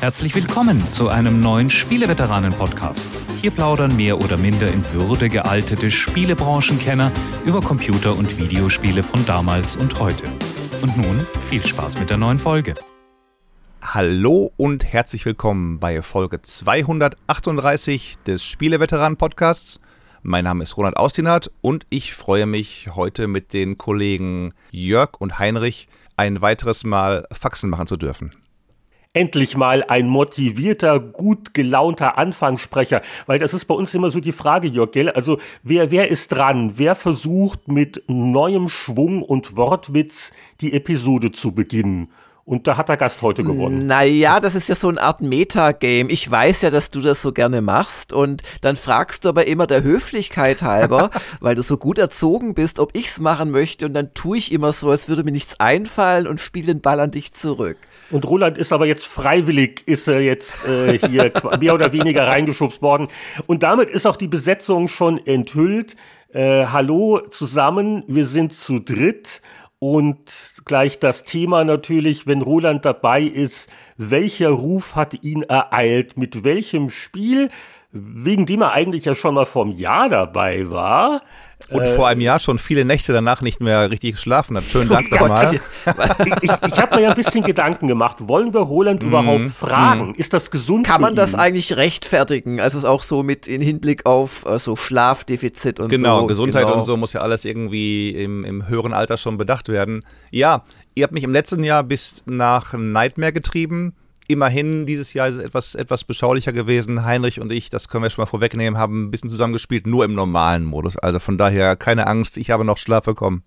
Herzlich willkommen zu einem neuen Spieleveteranen-Podcast. Hier plaudern mehr oder minder in Würde gealtete Spielebranchenkenner über Computer- und Videospiele von damals und heute. Und nun viel Spaß mit der neuen Folge. Hallo und herzlich willkommen bei Folge 238 des Spieleveteranen-Podcasts. Mein Name ist Ronald Austinat und ich freue mich, heute mit den Kollegen Jörg und Heinrich ein weiteres Mal Faxen machen zu dürfen endlich mal ein motivierter, gut gelaunter Anfangssprecher. Weil das ist bei uns immer so die Frage, Jörg, gell? Also wer, wer ist dran? Wer versucht mit neuem Schwung und Wortwitz die Episode zu beginnen? Und da hat der Gast heute gewonnen. Naja, das ist ja so eine Art Metagame. Ich weiß ja, dass du das so gerne machst. Und dann fragst du aber immer der Höflichkeit halber, weil du so gut erzogen bist, ob ich's machen möchte. Und dann tue ich immer so, als würde mir nichts einfallen und spiele den Ball an dich zurück. Und Roland ist aber jetzt freiwillig, ist er jetzt äh, hier mehr oder weniger reingeschubst worden. Und damit ist auch die Besetzung schon enthüllt. Äh, hallo zusammen, wir sind zu dritt und gleich das Thema natürlich, wenn Roland dabei ist, welcher Ruf hat ihn ereilt, mit welchem Spiel, wegen dem er eigentlich ja schon mal vom Jahr dabei war. Und äh, vor einem Jahr schon viele Nächte danach nicht mehr richtig geschlafen hat. Schönen Dank oh nochmal. ich ich habe mir ja ein bisschen Gedanken gemacht. Wollen wir Roland mm, überhaupt fragen? Mm. Ist das gesund? Kann man ihn? das eigentlich rechtfertigen? Also auch so mit in Hinblick auf äh, so Schlafdefizit und genau, so. Genau, Gesundheit und so muss ja alles irgendwie im, im höheren Alter schon bedacht werden. Ja, ihr habt mich im letzten Jahr bis nach Nightmare getrieben immerhin dieses Jahr ist es etwas, etwas beschaulicher gewesen. Heinrich und ich, das können wir schon mal vorwegnehmen, haben ein bisschen zusammengespielt, nur im normalen Modus. Also von daher keine Angst, ich habe noch Schlaf bekommen.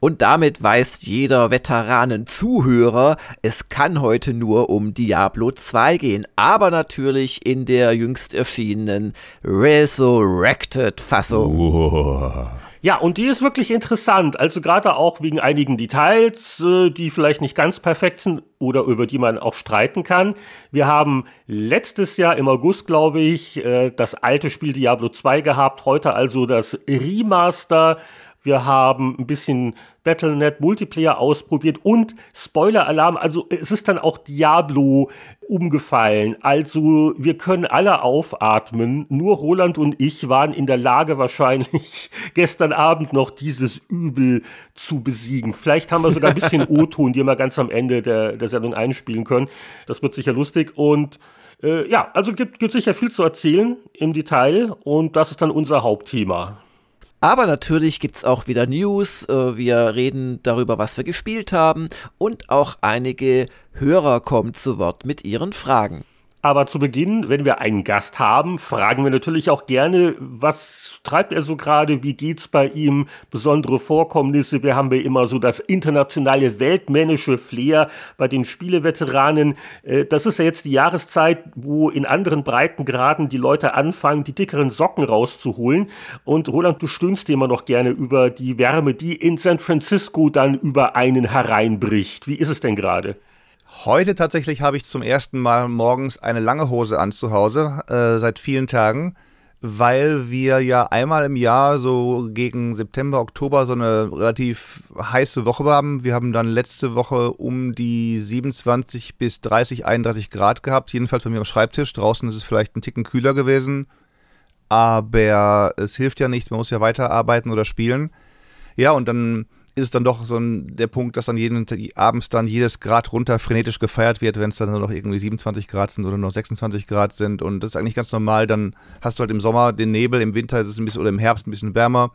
Und damit weiß jeder Veteranen-Zuhörer, es kann heute nur um Diablo 2 gehen, aber natürlich in der jüngst erschienenen Resurrected-Fassung. Wow. Ja, und die ist wirklich interessant. Also gerade auch wegen einigen Details, äh, die vielleicht nicht ganz perfekt sind oder über die man auch streiten kann. Wir haben letztes Jahr im August, glaube ich, äh, das alte Spiel Diablo 2 gehabt. Heute also das Remaster. Wir haben ein bisschen Battlenet Multiplayer ausprobiert und Spoiler-Alarm, also es ist dann auch Diablo umgefallen. Also wir können alle aufatmen. Nur Roland und ich waren in der Lage wahrscheinlich gestern Abend noch dieses Übel zu besiegen. Vielleicht haben wir sogar ein bisschen O-Ton, die wir ganz am Ende der, der Sendung einspielen können. Das wird sicher lustig und äh, ja, also gibt, gibt sicher viel zu erzählen im Detail und das ist dann unser Hauptthema. Aber natürlich gibt's auch wieder News. Äh, wir reden darüber, was wir gespielt haben. Und auch einige Hörer kommen zu Wort mit ihren Fragen. Aber zu Beginn, wenn wir einen Gast haben, fragen wir natürlich auch gerne, was treibt er so gerade, wie geht's bei ihm, besondere Vorkommnisse. Wir haben ja immer so das internationale weltmännische Flair bei den Spieleveteranen. Äh, das ist ja jetzt die Jahreszeit, wo in anderen Breitengraden die Leute anfangen, die dickeren Socken rauszuholen. Und Roland, du stöhnst immer noch gerne über die Wärme, die in San Francisco dann über einen hereinbricht. Wie ist es denn gerade? Heute tatsächlich habe ich zum ersten Mal morgens eine lange Hose an zu Hause, äh, seit vielen Tagen, weil wir ja einmal im Jahr so gegen September, Oktober so eine relativ heiße Woche haben. Wir haben dann letzte Woche um die 27 bis 30, 31 Grad gehabt, jedenfalls bei mir am Schreibtisch. Draußen ist es vielleicht ein Ticken kühler gewesen, aber es hilft ja nichts, man muss ja weiterarbeiten oder spielen. Ja, und dann ist es dann doch so ein, der Punkt, dass dann jeden, abends dann jedes Grad runter frenetisch gefeiert wird, wenn es dann nur noch irgendwie 27 Grad sind oder noch 26 Grad sind. Und das ist eigentlich ganz normal. Dann hast du halt im Sommer den Nebel, im Winter ist es ein bisschen oder im Herbst ein bisschen wärmer.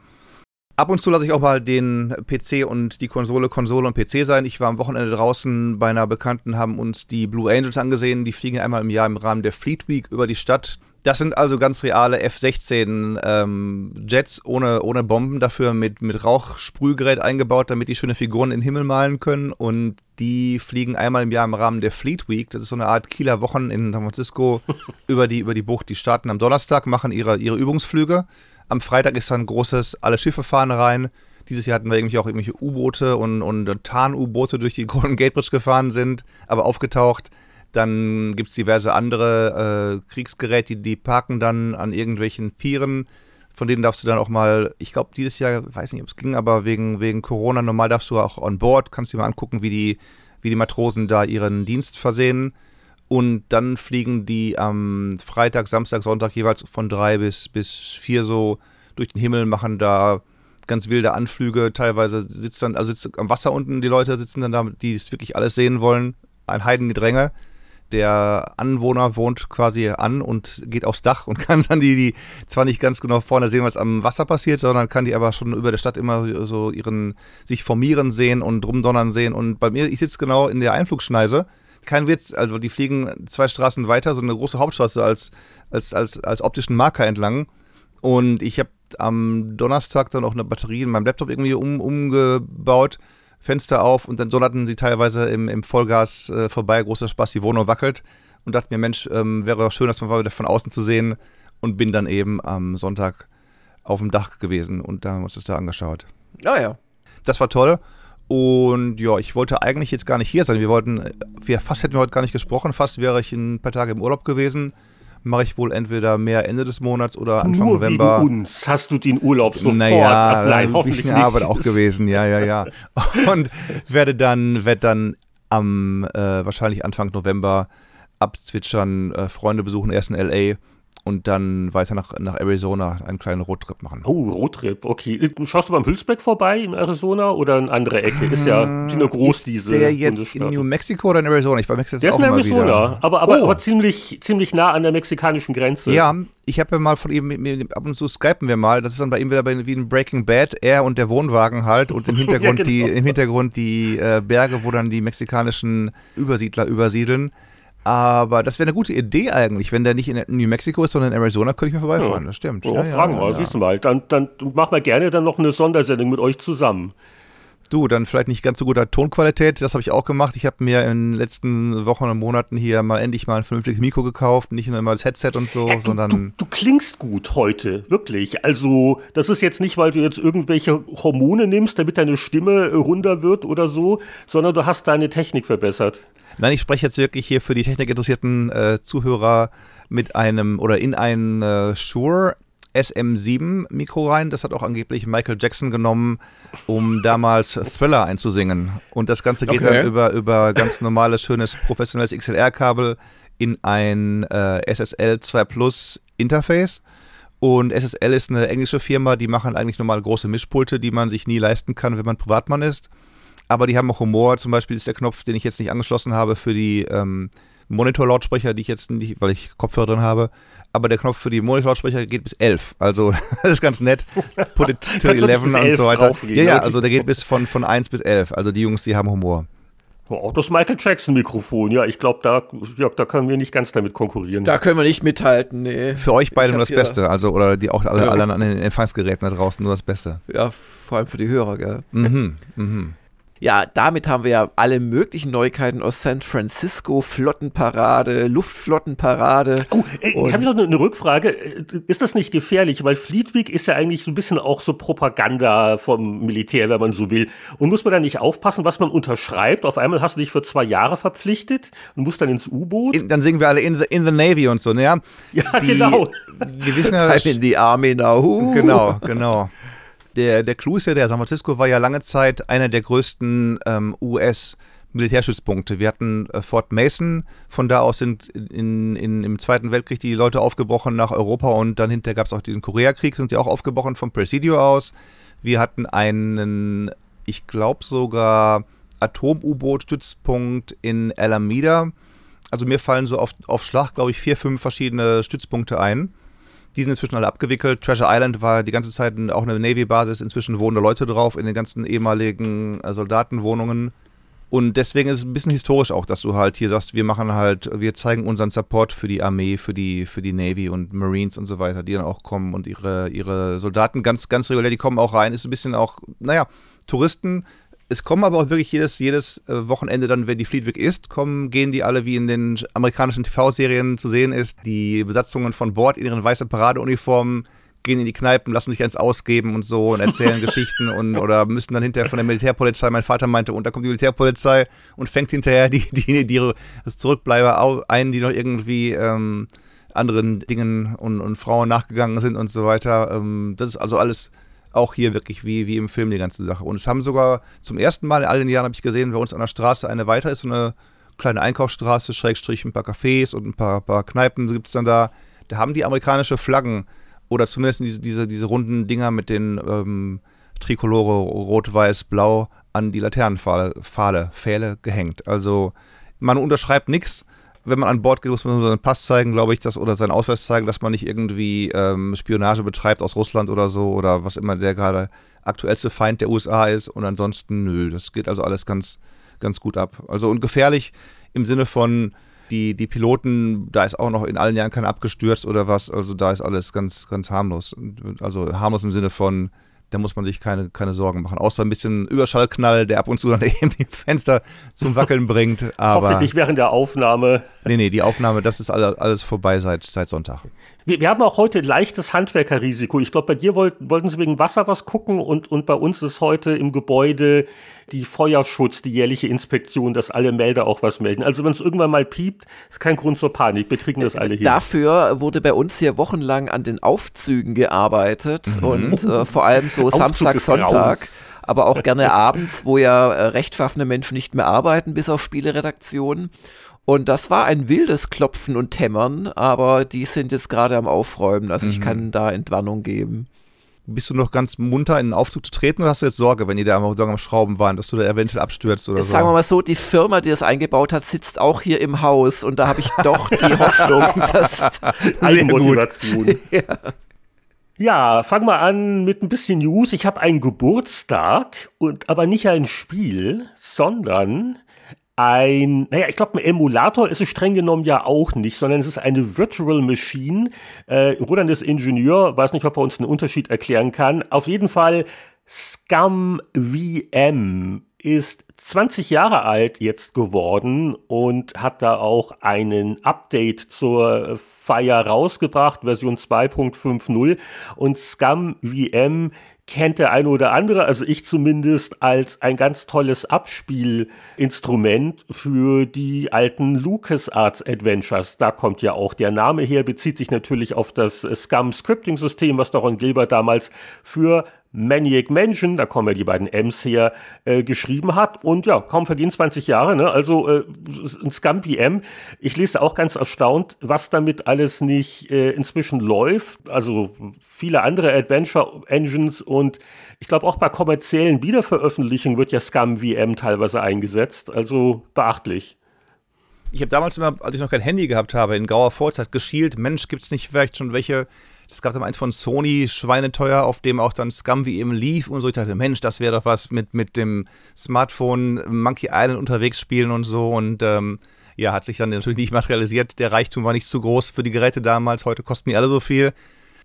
Ab und zu lasse ich auch mal den PC und die Konsole, Konsole und PC sein. Ich war am Wochenende draußen bei einer Bekannten, haben uns die Blue Angels angesehen. Die fliegen einmal im Jahr im Rahmen der Fleet Week über die Stadt. Das sind also ganz reale F-16 ähm, Jets ohne, ohne Bomben, dafür mit, mit Rauchsprühgerät eingebaut, damit die schöne Figuren in den Himmel malen können. Und die fliegen einmal im Jahr im Rahmen der Fleet Week. Das ist so eine Art Kieler Wochen in San Francisco über die, über die Bucht. Die starten am Donnerstag, machen ihre, ihre Übungsflüge. Am Freitag ist dann ein großes, alle Schiffe fahren rein. Dieses Jahr hatten wir irgendwie auch irgendwelche U-Boote und, und Tarn-U-Boote durch die Golden Gate Bridge gefahren sind, aber aufgetaucht. Dann gibt es diverse andere äh, Kriegsgeräte, die, parken dann an irgendwelchen Pieren. Von denen darfst du dann auch mal, ich glaube, dieses Jahr, weiß nicht, ob es ging, aber wegen, wegen Corona, normal darfst du auch on board, kannst dir mal angucken, wie die, wie die Matrosen da ihren Dienst versehen. Und dann fliegen die am Freitag, Samstag, Sonntag jeweils von drei bis, bis vier so durch den Himmel, machen da ganz wilde Anflüge. Teilweise sitzt dann, also sitzt am Wasser unten, die Leute sitzen dann da, die es wirklich alles sehen wollen. Ein Heidengedränge. Der Anwohner wohnt quasi an und geht aufs Dach und kann dann die, die zwar nicht ganz genau vorne sehen, was am Wasser passiert, sondern kann die aber schon über der Stadt immer so ihren sich formieren sehen und rumdonnern sehen. Und bei mir, ich sitze genau in der Einflugschneise. Kein Witz, also die fliegen zwei Straßen weiter, so eine große Hauptstraße als, als, als, als optischen Marker entlang. Und ich habe am Donnerstag dann auch eine Batterie in meinem Laptop irgendwie um, umgebaut, Fenster auf und dann donnerten sie teilweise im, im Vollgas äh, vorbei, großer Spaß, die Wohnung wackelt und dachte mir, Mensch, ähm, wäre doch schön, das mal wieder von außen zu sehen und bin dann eben am Sonntag auf dem Dach gewesen und da haben wir uns das da angeschaut. Ah ja. Das war toll. Und ja, ich wollte eigentlich jetzt gar nicht hier sein. Wir wollten, wir fast hätten wir heute gar nicht gesprochen, fast wäre ich ein paar Tage im Urlaub gewesen mache ich wohl entweder mehr Ende des Monats oder Anfang Nur November. Wegen uns hast du den Urlaub sofort. Naja, Nein, ein bisschen Arbeit auch gewesen, ja, ja, ja. Und werde dann, werde dann am äh, wahrscheinlich Anfang November abzwitschern, äh, Freunde besuchen, erst in LA und dann weiter nach, nach Arizona einen kleinen Roadtrip machen. Oh, Roadtrip, okay. Schaust du beim Hülsbeck vorbei in Arizona oder in andere Ecke? Ist ja sind ja groß ist diese. Der jetzt in New Mexico oder in Arizona? Ich war Mexiko Der ist in Arizona, aber, aber, oh. aber ziemlich, ziemlich nah an der mexikanischen Grenze. Ja, ich habe ja mal von ihm, ab und zu skypen wir mal. Das ist dann bei ihm wieder bei, wie in Breaking Bad, er und der Wohnwagen halt und im Hintergrund ja, genau. die, im Hintergrund die äh, Berge, wo dann die mexikanischen Übersiedler übersiedeln. Aber das wäre eine gute Idee eigentlich. Wenn der nicht in New Mexico ist, sondern in Arizona, könnte ich mal vorbeifahren. Ja. Das stimmt. Ja, ja fragen wir, ja, siehst du mal. Dann, dann machen wir gerne dann noch eine Sondersendung mit euch zusammen. Du, dann vielleicht nicht ganz so guter Tonqualität. Das habe ich auch gemacht. Ich habe mir in den letzten Wochen und Monaten hier mal endlich mal ein vernünftiges Mikro gekauft. Nicht nur immer das Headset und so, ja, du, sondern. Du, du, klingst gut heute, wirklich. Also, das ist jetzt nicht, weil du jetzt irgendwelche Hormone nimmst, damit deine Stimme runder wird oder so, sondern du hast deine Technik verbessert. Nein, ich spreche jetzt wirklich hier für die technikinteressierten äh, Zuhörer mit einem oder in ein äh, Shure SM7 Mikro rein. Das hat auch angeblich Michael Jackson genommen, um damals Thriller einzusingen. Und das Ganze geht okay. dann über, über ganz normales, schönes, professionelles XLR-Kabel in ein äh, SSL 2 Plus Interface. Und SSL ist eine englische Firma, die machen eigentlich normal große Mischpulte, die man sich nie leisten kann, wenn man Privatmann ist aber die haben auch Humor. Zum Beispiel ist der Knopf, den ich jetzt nicht angeschlossen habe für die ähm, Monitor-Lautsprecher, die ich jetzt nicht, weil ich Kopfhörer drin habe. Aber der Knopf für die Monitor-Lautsprecher geht bis 11. Also, das ist ganz nett. Put it to 11 und so weiter. Ja, ja, also der geht bis von, von 1 bis 11. Also die Jungs, die haben Humor. Auch das Michael Jackson-Mikrofon, ja, ich glaube, da, ja, da können wir nicht ganz damit konkurrieren. Da können wir nicht mithalten, nee. Für euch beide nur das Beste, also, oder die auch alle, ja. alle an den Empfangsgeräten da draußen nur das Beste. Ja, vor allem für die Hörer, gell? Mhm, mhm. Ja, damit haben wir ja alle möglichen Neuigkeiten aus San Francisco, Flottenparade, Luftflottenparade. Oh, äh, ich habe noch eine Rückfrage. Ist das nicht gefährlich? Weil Fleetweek ist ja eigentlich so ein bisschen auch so Propaganda vom Militär, wenn man so will. Und muss man da nicht aufpassen, was man unterschreibt? Auf einmal hast du dich für zwei Jahre verpflichtet und musst dann ins U-Boot. Dann singen wir alle in the, in the Navy und so, ne? Ja, ja die, genau. Wir wissen ja, I'm in the Army now. Genau, genau der, der Clou ist ja, der San Francisco war ja lange Zeit einer der größten ähm, US- Militärstützpunkte. Wir hatten äh, Fort Mason, von da aus sind in, in, im Zweiten Weltkrieg die Leute aufgebrochen nach Europa und dann hinterher gab es auch den Koreakrieg, sind sie auch aufgebrochen vom Presidio aus. Wir hatten einen, ich glaube sogar Atom-U-Boot-Stützpunkt in Alameda. Also mir fallen so auf, auf Schlag, glaube ich, vier, fünf verschiedene Stützpunkte ein. Die sind inzwischen alle abgewickelt. Treasure Island war die ganze Zeit auch eine Navy-Basis. Inzwischen wohnen da Leute drauf in den ganzen ehemaligen äh, Soldatenwohnungen. Und deswegen ist es ein bisschen historisch auch, dass du halt hier sagst, wir machen halt, wir zeigen unseren Support für die Armee, für die, für die Navy und Marines und so weiter, die dann auch kommen und ihre, ihre Soldaten ganz, ganz regulär, die kommen auch rein. Ist ein bisschen auch, naja, Touristen es kommen aber auch wirklich jedes, jedes äh, Wochenende dann, wenn die Fleetwick ist, kommen, gehen die alle, wie in den amerikanischen TV-Serien zu sehen ist, die Besatzungen von Bord in ihren weißen Paradeuniformen gehen in die Kneipen, lassen sich eins ausgeben und so und erzählen Geschichten und oder müssen dann hinterher von der Militärpolizei, mein Vater meinte, und da kommt die Militärpolizei und fängt hinterher die, die, die, das Zurückbleiber ein, die noch irgendwie ähm, anderen Dingen und, und Frauen nachgegangen sind und so weiter. Ähm, das ist also alles auch hier wirklich wie, wie im Film die ganze Sache. Und es haben sogar zum ersten Mal in all den Jahren, habe ich gesehen, bei uns an der Straße eine weiter ist, so eine kleine Einkaufsstraße, Schrägstrich, ein paar Cafés und ein paar, paar Kneipen gibt es dann da. Da haben die amerikanische Flaggen oder zumindest diese, diese, diese runden Dinger mit den ähm, Trikolore Rot, Weiß, Blau an die Laternenpfahle, Pfahle, Pfähle gehängt. Also man unterschreibt nichts. Wenn man an Bord geht, muss man seinen Pass zeigen, glaube ich, das, oder seinen Ausweis zeigen, dass man nicht irgendwie ähm, Spionage betreibt aus Russland oder so oder was immer der gerade aktuellste Feind der USA ist. Und ansonsten, nö, das geht also alles ganz, ganz gut ab. Also und gefährlich im Sinne von die, die Piloten, da ist auch noch in allen Jahren keiner abgestürzt oder was. Also da ist alles ganz, ganz harmlos. Also harmlos im Sinne von da muss man sich keine, keine Sorgen machen. Außer ein bisschen Überschallknall, der ab und zu dann eben die Fenster zum Wackeln bringt. Aber Hoffentlich während der Aufnahme. Nee, nee, die Aufnahme, das ist alles, alles vorbei seit, seit Sonntag. Wir, wir haben auch heute leichtes Handwerkerrisiko. Ich glaube, bei dir wollt, wollten sie wegen Wasser was gucken und, und bei uns ist heute im Gebäude die Feuerschutz, die jährliche Inspektion, dass alle Melder auch was melden. Also wenn es irgendwann mal piept, ist kein Grund zur Panik. Wir kriegen das alle hin. Dafür wurde bei uns hier wochenlang an den Aufzügen gearbeitet mhm. und äh, vor allem so Samstag, Sonntag. Aber auch gerne abends, wo ja äh, rechtschaffene Menschen nicht mehr arbeiten, bis auf Spieleredaktionen. Und das war ein wildes Klopfen und Hämmern, aber die sind jetzt gerade am Aufräumen. Also mhm. ich kann da Entwarnung geben. Bist du noch ganz munter in den Aufzug zu treten oder hast du jetzt Sorge, wenn die da am, am Schrauben waren, dass du da eventuell abstürzt oder jetzt so? Sagen wir mal so, die Firma, die das eingebaut hat, sitzt auch hier im Haus und da habe ich doch die Hoffnung, dass Eigenmotivation. ja. Ja, fang mal an mit ein bisschen News. Ich habe einen Geburtstag und aber nicht ein Spiel, sondern ein, naja, ich glaube, ein Emulator ist es streng genommen ja auch nicht, sondern es ist eine Virtual Machine. Äh, Roland ist Ingenieur, weiß nicht, ob er uns einen Unterschied erklären kann. Auf jeden Fall Scum VM ist 20 Jahre alt jetzt geworden und hat da auch einen Update zur Fire rausgebracht, Version 2.50 und Scum VM kennt der eine oder andere, also ich zumindest, als ein ganz tolles Abspielinstrument für die alten LucasArts Adventures. Da kommt ja auch der Name her, bezieht sich natürlich auf das Scum Scripting System, was Doron Gilbert damals für Maniac Mansion, da kommen ja die beiden M's her, äh, geschrieben hat. Und ja, kaum vergehen 20 Jahre, ne? Also äh, ein Scum PM. Ich lese auch ganz erstaunt, was damit alles nicht äh, inzwischen läuft. Also viele andere Adventure Engines und ich glaube auch bei kommerziellen Wiederveröffentlichungen wird ja Scum VM teilweise eingesetzt. Also beachtlich. Ich habe damals immer, als ich noch kein Handy gehabt habe, in grauer Vorzeit geschielt, Mensch, gibt es nicht vielleicht schon welche es gab dann eins von Sony, schweineteuer, auf dem auch dann Scum wie eben lief und so. Ich dachte, Mensch, das wäre doch was mit, mit dem Smartphone Monkey Island unterwegs spielen und so. Und ähm, ja, hat sich dann natürlich nicht materialisiert. Der Reichtum war nicht zu groß für die Geräte damals. Heute kosten die alle so viel.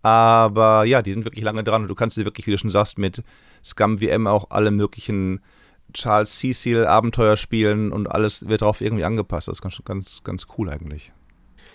Aber ja, die sind wirklich lange dran und du kannst sie wirklich, wie du schon sagst, mit Scum VM auch alle möglichen Charles Cecil Abenteuer spielen und alles wird darauf irgendwie angepasst. Das ist ganz, ganz, ganz cool eigentlich.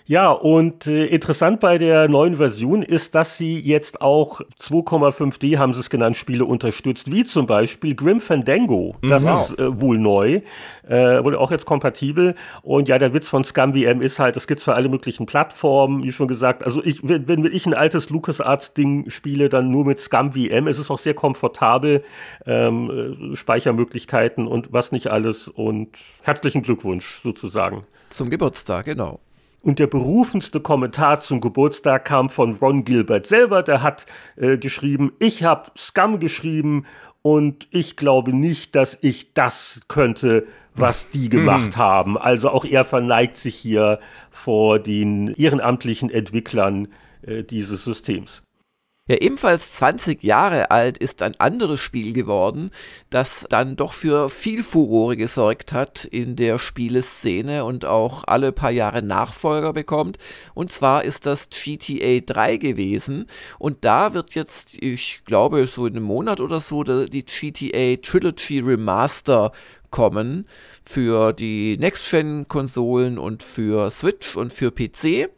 Ja, und äh, interessant bei der neuen Version ist, dass sie jetzt auch 2,5D, haben sie es genannt, Spiele unterstützt, wie zum Beispiel Grim Fandango. Das mhm. wow. ist äh, wohl neu, äh, wohl auch jetzt kompatibel. Und ja, der Witz von ScumVM ist halt, es gibt's für alle möglichen Plattformen, wie schon gesagt. Also ich, wenn, wenn ich ein altes LucasArts-Ding spiele, dann nur mit ScumVM. Es ist auch sehr komfortabel, ähm, äh, Speichermöglichkeiten und was nicht alles. Und herzlichen Glückwunsch sozusagen. Zum Geburtstag, genau. Und der berufendste Kommentar zum Geburtstag kam von Ron Gilbert selber. Der hat äh, geschrieben, ich habe Scum geschrieben und ich glaube nicht, dass ich das könnte, was die gemacht haben. Also auch er verneigt sich hier vor den ehrenamtlichen Entwicklern äh, dieses Systems. Ja, ebenfalls 20 Jahre alt ist ein anderes Spiel geworden, das dann doch für viel Furore gesorgt hat in der Spieleszene und auch alle paar Jahre Nachfolger bekommt. Und zwar ist das GTA 3 gewesen. Und da wird jetzt, ich glaube, so in einem Monat oder so, die GTA Trilogy Remaster kommen für die Next-Gen-Konsolen und für Switch und für PC.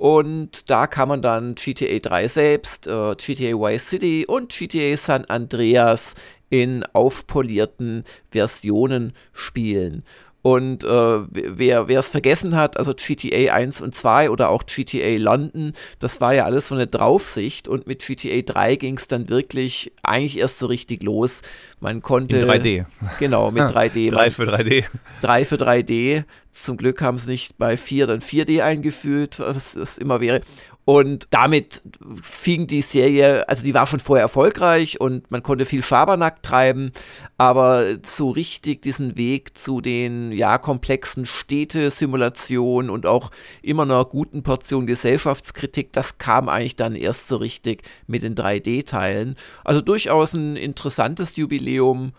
Und da kann man dann GTA 3 selbst, äh, GTA Vice City und GTA San Andreas in aufpolierten Versionen spielen. Und äh, wer es vergessen hat, also GTA 1 und 2 oder auch GTA London, das war ja alles so eine Draufsicht und mit GTA 3 ging es dann wirklich eigentlich erst so richtig los. Man konnte. In 3D. Genau, mit 3D. 3 für 3D. 3 für 3D. Zum Glück haben sie nicht bei 4 dann 4D eingeführt, was es immer wäre. Und damit fing die Serie, also die war schon vorher erfolgreich und man konnte viel Schabernack treiben, aber so richtig diesen Weg zu den ja komplexen Städte-Simulationen und auch immer einer guten Portion Gesellschaftskritik, das kam eigentlich dann erst so richtig mit den 3D-Teilen. Also durchaus ein interessantes Jubiläum.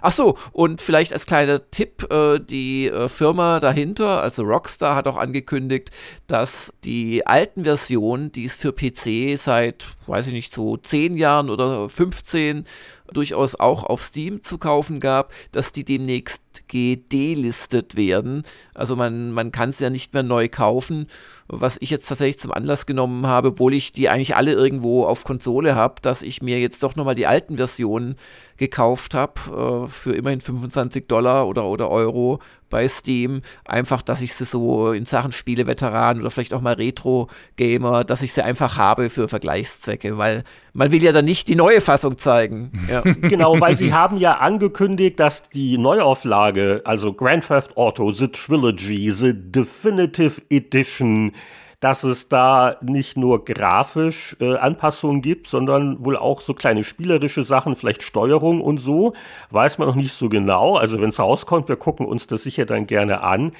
Ach so, und vielleicht als kleiner Tipp, äh, die äh, Firma dahinter, also Rockstar, hat auch angekündigt, dass die alten Versionen, die es für PC seit, weiß ich nicht, so 10 Jahren oder 15 durchaus auch auf Steam zu kaufen gab, dass die demnächst gedelistet werden. Also man, man kann es ja nicht mehr neu kaufen, was ich jetzt tatsächlich zum Anlass genommen habe, obwohl ich die eigentlich alle irgendwo auf Konsole habe, dass ich mir jetzt doch nochmal die alten Versionen gekauft habe äh, für immerhin 25 Dollar oder, oder Euro bei Steam. Einfach, dass ich sie so in Sachen Spieleveteran oder vielleicht auch mal Retro-Gamer, dass ich sie einfach habe für Vergleichszwecke, weil man will ja dann nicht die neue Fassung zeigen. Ja. Genau, weil sie haben ja angekündigt, dass die Neuauflage, also Grand Theft Auto, The Trilogy, The Definitive Edition, dass es da nicht nur grafisch äh, Anpassungen gibt, sondern wohl auch so kleine spielerische Sachen, vielleicht Steuerung und so. Weiß man noch nicht so genau. Also wenn es rauskommt, wir gucken uns das sicher dann gerne an.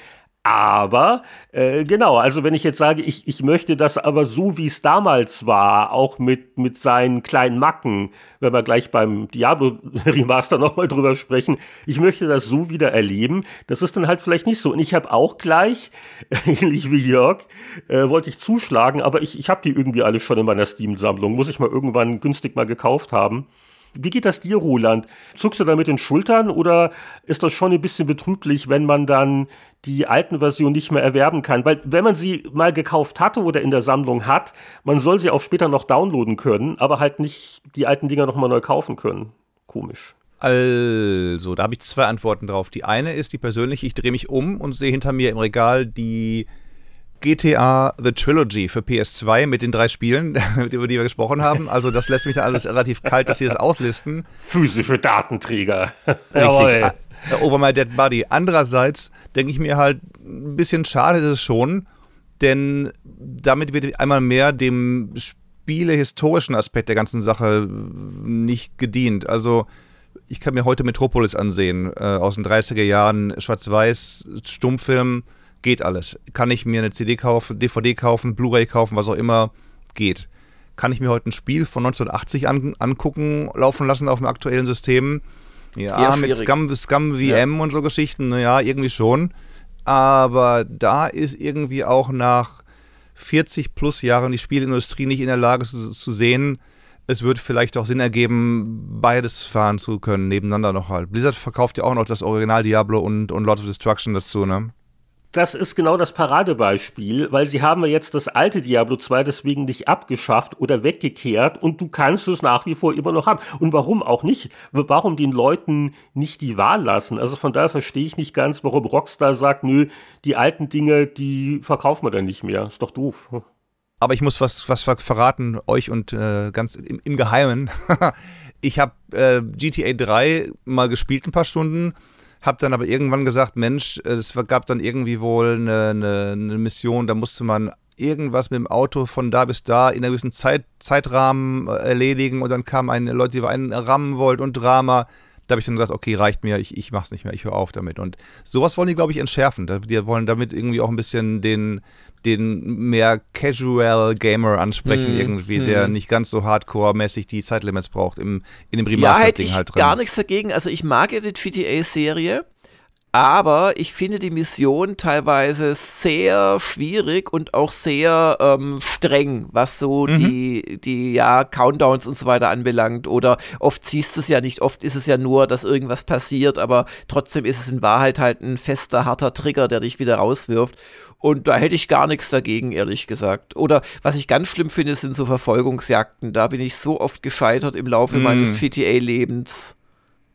Aber äh, genau, also wenn ich jetzt sage, ich, ich möchte das aber so, wie es damals war, auch mit, mit seinen kleinen Macken, wenn wir gleich beim Diablo Remaster nochmal drüber sprechen, ich möchte das so wieder erleben, das ist dann halt vielleicht nicht so. Und ich habe auch gleich, ähnlich wie Jörg, äh, wollte ich zuschlagen, aber ich, ich habe die irgendwie alle schon in meiner Steam-Sammlung, muss ich mal irgendwann günstig mal gekauft haben. Wie geht das dir, Roland? Zuckst du da mit den Schultern oder ist das schon ein bisschen betrüblich, wenn man dann die alten Versionen nicht mehr erwerben kann? Weil wenn man sie mal gekauft hatte oder in der Sammlung hat, man soll sie auch später noch downloaden können, aber halt nicht die alten Dinger nochmal neu kaufen können. Komisch. Also, da habe ich zwei Antworten drauf. Die eine ist die persönliche, ich drehe mich um und sehe hinter mir im Regal die GTA The Trilogy für PS2 mit den drei Spielen, über die wir gesprochen haben. Also das lässt mich dann alles relativ kalt, dass sie das auslisten. Physische Datenträger. Richtig. Over my dead body. Andererseits denke ich mir halt, ein bisschen schade ist es schon, denn damit wird einmal mehr dem spielehistorischen Aspekt der ganzen Sache nicht gedient. Also ich kann mir heute Metropolis ansehen, äh, aus den 30er Jahren, schwarz-weiß, Stummfilm, geht alles. Kann ich mir eine CD kaufen, DVD kaufen, Blu-ray kaufen, was auch immer, geht. Kann ich mir heute ein Spiel von 1980 an, angucken, laufen lassen auf dem aktuellen System? Ja, mit Scum, Scum VM ja. und so Geschichten, naja, irgendwie schon. Aber da ist irgendwie auch nach 40 plus Jahren die Spielindustrie nicht in der Lage zu, zu sehen, es würde vielleicht auch Sinn ergeben, beides fahren zu können, nebeneinander noch halt. Blizzard verkauft ja auch noch das Original Diablo und, und Lord of Destruction dazu, ne? Das ist genau das Paradebeispiel, weil sie haben ja jetzt das alte Diablo 2 deswegen nicht abgeschafft oder weggekehrt und du kannst es nach wie vor immer noch haben. Und warum auch nicht? Warum den Leuten nicht die Wahl lassen? Also von daher verstehe ich nicht ganz, warum Rockstar sagt, nö, die alten Dinge, die verkaufen wir dann nicht mehr. Ist doch doof. Aber ich muss was, was verraten, euch und äh, ganz im, im Geheimen. ich habe äh, GTA 3 mal gespielt ein paar Stunden hab dann aber irgendwann gesagt, Mensch, äh, es gab dann irgendwie wohl eine, eine, eine, Mission, da musste man irgendwas mit dem Auto von da bis da in einer gewissen Zeit, Zeitrahmen äh, erledigen und dann kamen Leute, die einen rammen wollten und Drama. Da habe ich dann gesagt, okay, reicht mir, ich, ich mach's nicht mehr, ich höre auf damit. Und sowas wollen die, glaube ich, entschärfen. Die wollen damit irgendwie auch ein bisschen den, den mehr Casual Gamer ansprechen, mm, irgendwie, der nicht ganz so hardcore-mäßig die Zeitlimits braucht im, in dem Remastered-Ding ja, halt drin. gar nichts dagegen. Also ich mag ja die GTA-Serie. Aber ich finde die Mission teilweise sehr schwierig und auch sehr ähm, streng, was so mhm. die, die ja, Countdowns und so weiter anbelangt. Oder oft siehst du es ja nicht, oft ist es ja nur, dass irgendwas passiert, aber trotzdem ist es in Wahrheit halt ein fester, harter Trigger, der dich wieder rauswirft. Und da hätte ich gar nichts dagegen, ehrlich gesagt. Oder was ich ganz schlimm finde, sind so Verfolgungsjagden. Da bin ich so oft gescheitert im Laufe mm. meines GTA-Lebens.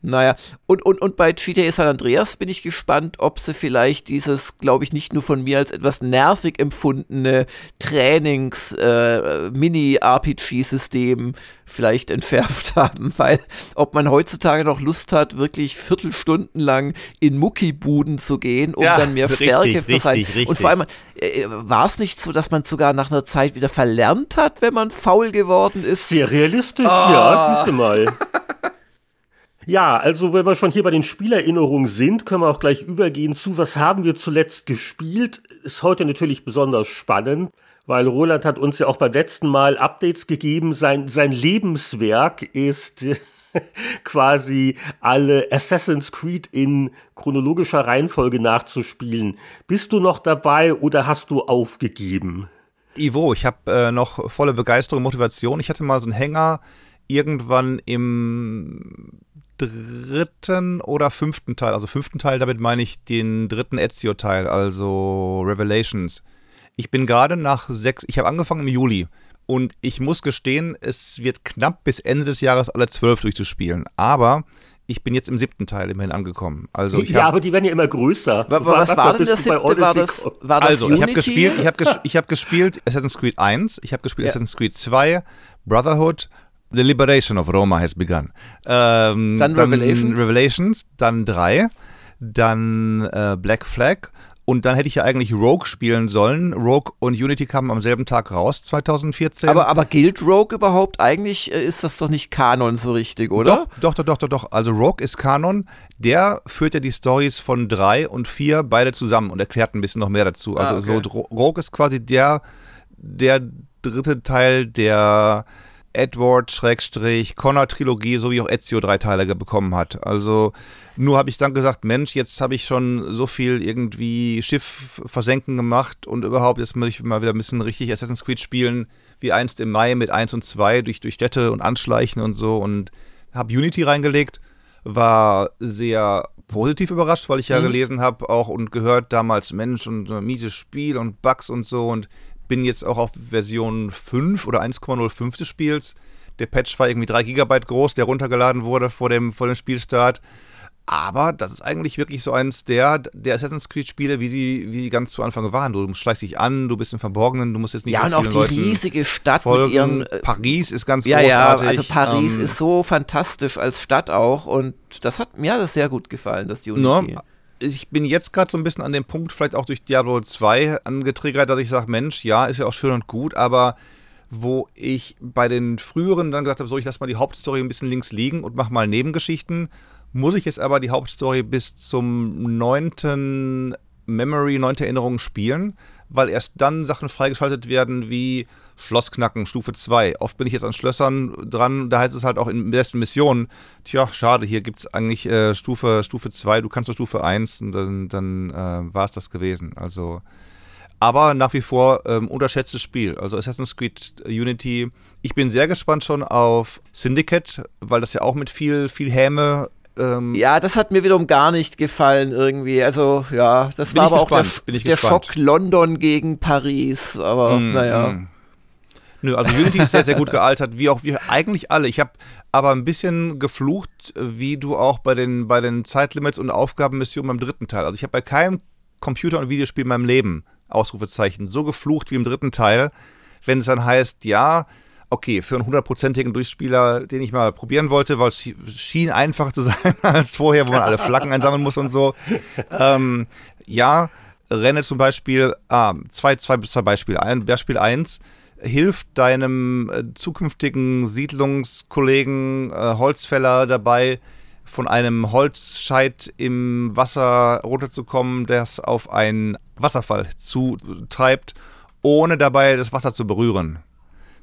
Naja, und, und, und bei GTA San Andreas bin ich gespannt, ob sie vielleicht dieses, glaube ich, nicht nur von mir als etwas nervig empfundene Trainings-Mini-RPG-System äh, vielleicht entschärft haben, weil ob man heutzutage noch Lust hat, wirklich Viertelstunden lang in Muckibuden zu gehen, um ja, dann mehr Stärke für sein. Richtig, und vor allem, äh, war es nicht so, dass man sogar nach einer Zeit wieder verlernt hat, wenn man faul geworden ist? Sehr realistisch, ah. ja, siehst du mal. Ja, also wenn wir schon hier bei den Spielerinnerungen sind, können wir auch gleich übergehen zu, was haben wir zuletzt gespielt. Ist heute natürlich besonders spannend, weil Roland hat uns ja auch beim letzten Mal Updates gegeben. Sein, sein Lebenswerk ist quasi alle Assassin's Creed in chronologischer Reihenfolge nachzuspielen. Bist du noch dabei oder hast du aufgegeben? Ivo, ich habe äh, noch volle Begeisterung, Motivation. Ich hatte mal so einen Hänger irgendwann im dritten oder fünften Teil. Also fünften Teil, damit meine ich den dritten Ezio-Teil, also Revelations. Ich bin gerade nach sechs, ich habe angefangen im Juli und ich muss gestehen, es wird knapp bis Ende des Jahres alle zwölf durchzuspielen. Aber ich bin jetzt im siebten Teil immerhin angekommen. Also ja, aber die werden ja immer größer. Was, was war denn das siebte? War das, war das also, ich habe gespielt, ich habe ges hab gespielt Assassin's Creed 1, ich habe gespielt ja. Assassin's Creed 2, Brotherhood, The Liberation of Roma has begun. Ähm, dann, dann Revelations. Revelations, dann 3, dann äh, Black Flag und dann hätte ich ja eigentlich Rogue spielen sollen. Rogue und Unity kamen am selben Tag raus, 2014. Aber, aber gilt Rogue überhaupt? Eigentlich äh, ist das doch nicht Kanon so richtig, oder? Doch, doch, doch, doch, doch. Also Rogue ist Kanon. Der führt ja die Stories von 3 und 4 beide zusammen und erklärt ein bisschen noch mehr dazu. Also ah, okay. so Rogue ist quasi der, der dritte Teil der Edward-Connor-Trilogie sowie auch Ezio drei Teile bekommen hat. Also nur habe ich dann gesagt, Mensch, jetzt habe ich schon so viel irgendwie Schiff versenken gemacht und überhaupt jetzt muss ich mal wieder ein bisschen richtig Assassin's Creed spielen, wie einst im Mai mit 1 und 2 durch, durch Städte und Anschleichen und so und habe Unity reingelegt, war sehr positiv überrascht, weil ich ja mhm. gelesen habe auch und gehört damals, Mensch, und ein mieses Spiel und Bugs und so und bin jetzt auch auf Version 5 oder 1,05 des Spiels. Der Patch war irgendwie 3 GB groß, der runtergeladen wurde vor dem, vor dem Spielstart. Aber das ist eigentlich wirklich so eins der, der Assassin's Creed-Spiele, wie sie, wie sie ganz zu Anfang waren. Du schleichst dich an, du bist im Verborgenen, du musst jetzt nicht Ja, und auch die Leuten riesige Stadt folgen. mit ihren. Äh, Paris ist ganz ja, großartig. Ja, also Paris ähm, ist so fantastisch als Stadt auch. Und das hat mir das sehr gut gefallen, das Unity. No, ich bin jetzt gerade so ein bisschen an dem Punkt, vielleicht auch durch Diablo 2 angetriggert, dass ich sage, Mensch, ja, ist ja auch schön und gut, aber wo ich bei den früheren dann gesagt habe, so, ich lasse mal die Hauptstory ein bisschen links liegen und mache mal Nebengeschichten, muss ich jetzt aber die Hauptstory bis zum neunten Memory, neunte Erinnerung spielen, weil erst dann Sachen freigeschaltet werden wie Schlossknacken, Stufe 2. Oft bin ich jetzt an Schlössern dran, da heißt es halt auch in besten Missionen, tja, schade, hier gibt es eigentlich äh, Stufe, Stufe 2, du kannst nur Stufe 1 und dann, dann äh, war es das gewesen. Also, aber nach wie vor ähm, unterschätztes Spiel. Also Assassin's Creed Unity. Ich bin sehr gespannt schon auf Syndicate, weil das ja auch mit viel, viel Häme ähm, ja, das hat mir wiederum gar nicht gefallen irgendwie. Also ja, das war aber gespannt, auch der, der Schock London gegen Paris. Aber mm, naja. Mm. Nö, also Unity ist sehr, sehr gut gealtert, wie auch wir eigentlich alle. Ich habe aber ein bisschen geflucht, wie du auch bei den, bei den Zeitlimits und Aufgabenmissionen beim dritten Teil. Also ich habe bei keinem Computer- und Videospiel in meinem Leben, Ausrufezeichen, so geflucht wie im dritten Teil, wenn es dann heißt, ja, okay, für einen hundertprozentigen Durchspieler, den ich mal probieren wollte, weil es schien einfacher zu sein als vorher, wo man alle Flaggen einsammeln muss und so. Ähm, ja, Renne zum Beispiel, ah, zwei, zwei, zwei Beispiele. Ein, Beispiel 1, hilft deinem äh, zukünftigen Siedlungskollegen äh, Holzfäller dabei, von einem Holzscheit im Wasser runterzukommen, das auf einen Wasserfall zutreibt, ohne dabei das Wasser zu berühren.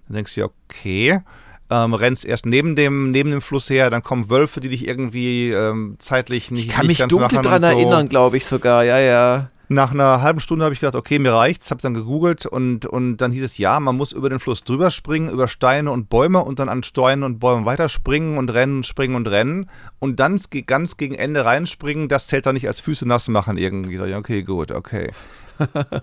Dann denkst du, okay, ähm, rennst erst neben dem, neben dem Fluss her, dann kommen Wölfe, die dich irgendwie ähm, zeitlich nicht Ich kann nicht mich dunkel daran so. erinnern, glaube ich sogar, ja, ja. Nach einer halben Stunde habe ich gedacht, okay, mir reicht's, habe dann gegoogelt und, und dann hieß es, ja, man muss über den Fluss drüber springen, über Steine und Bäume und dann an Steinen und Bäumen weiterspringen und rennen, springen und rennen und dann ganz gegen Ende reinspringen, das zählt dann nicht als Füße nass machen irgendwie. Okay, gut, okay.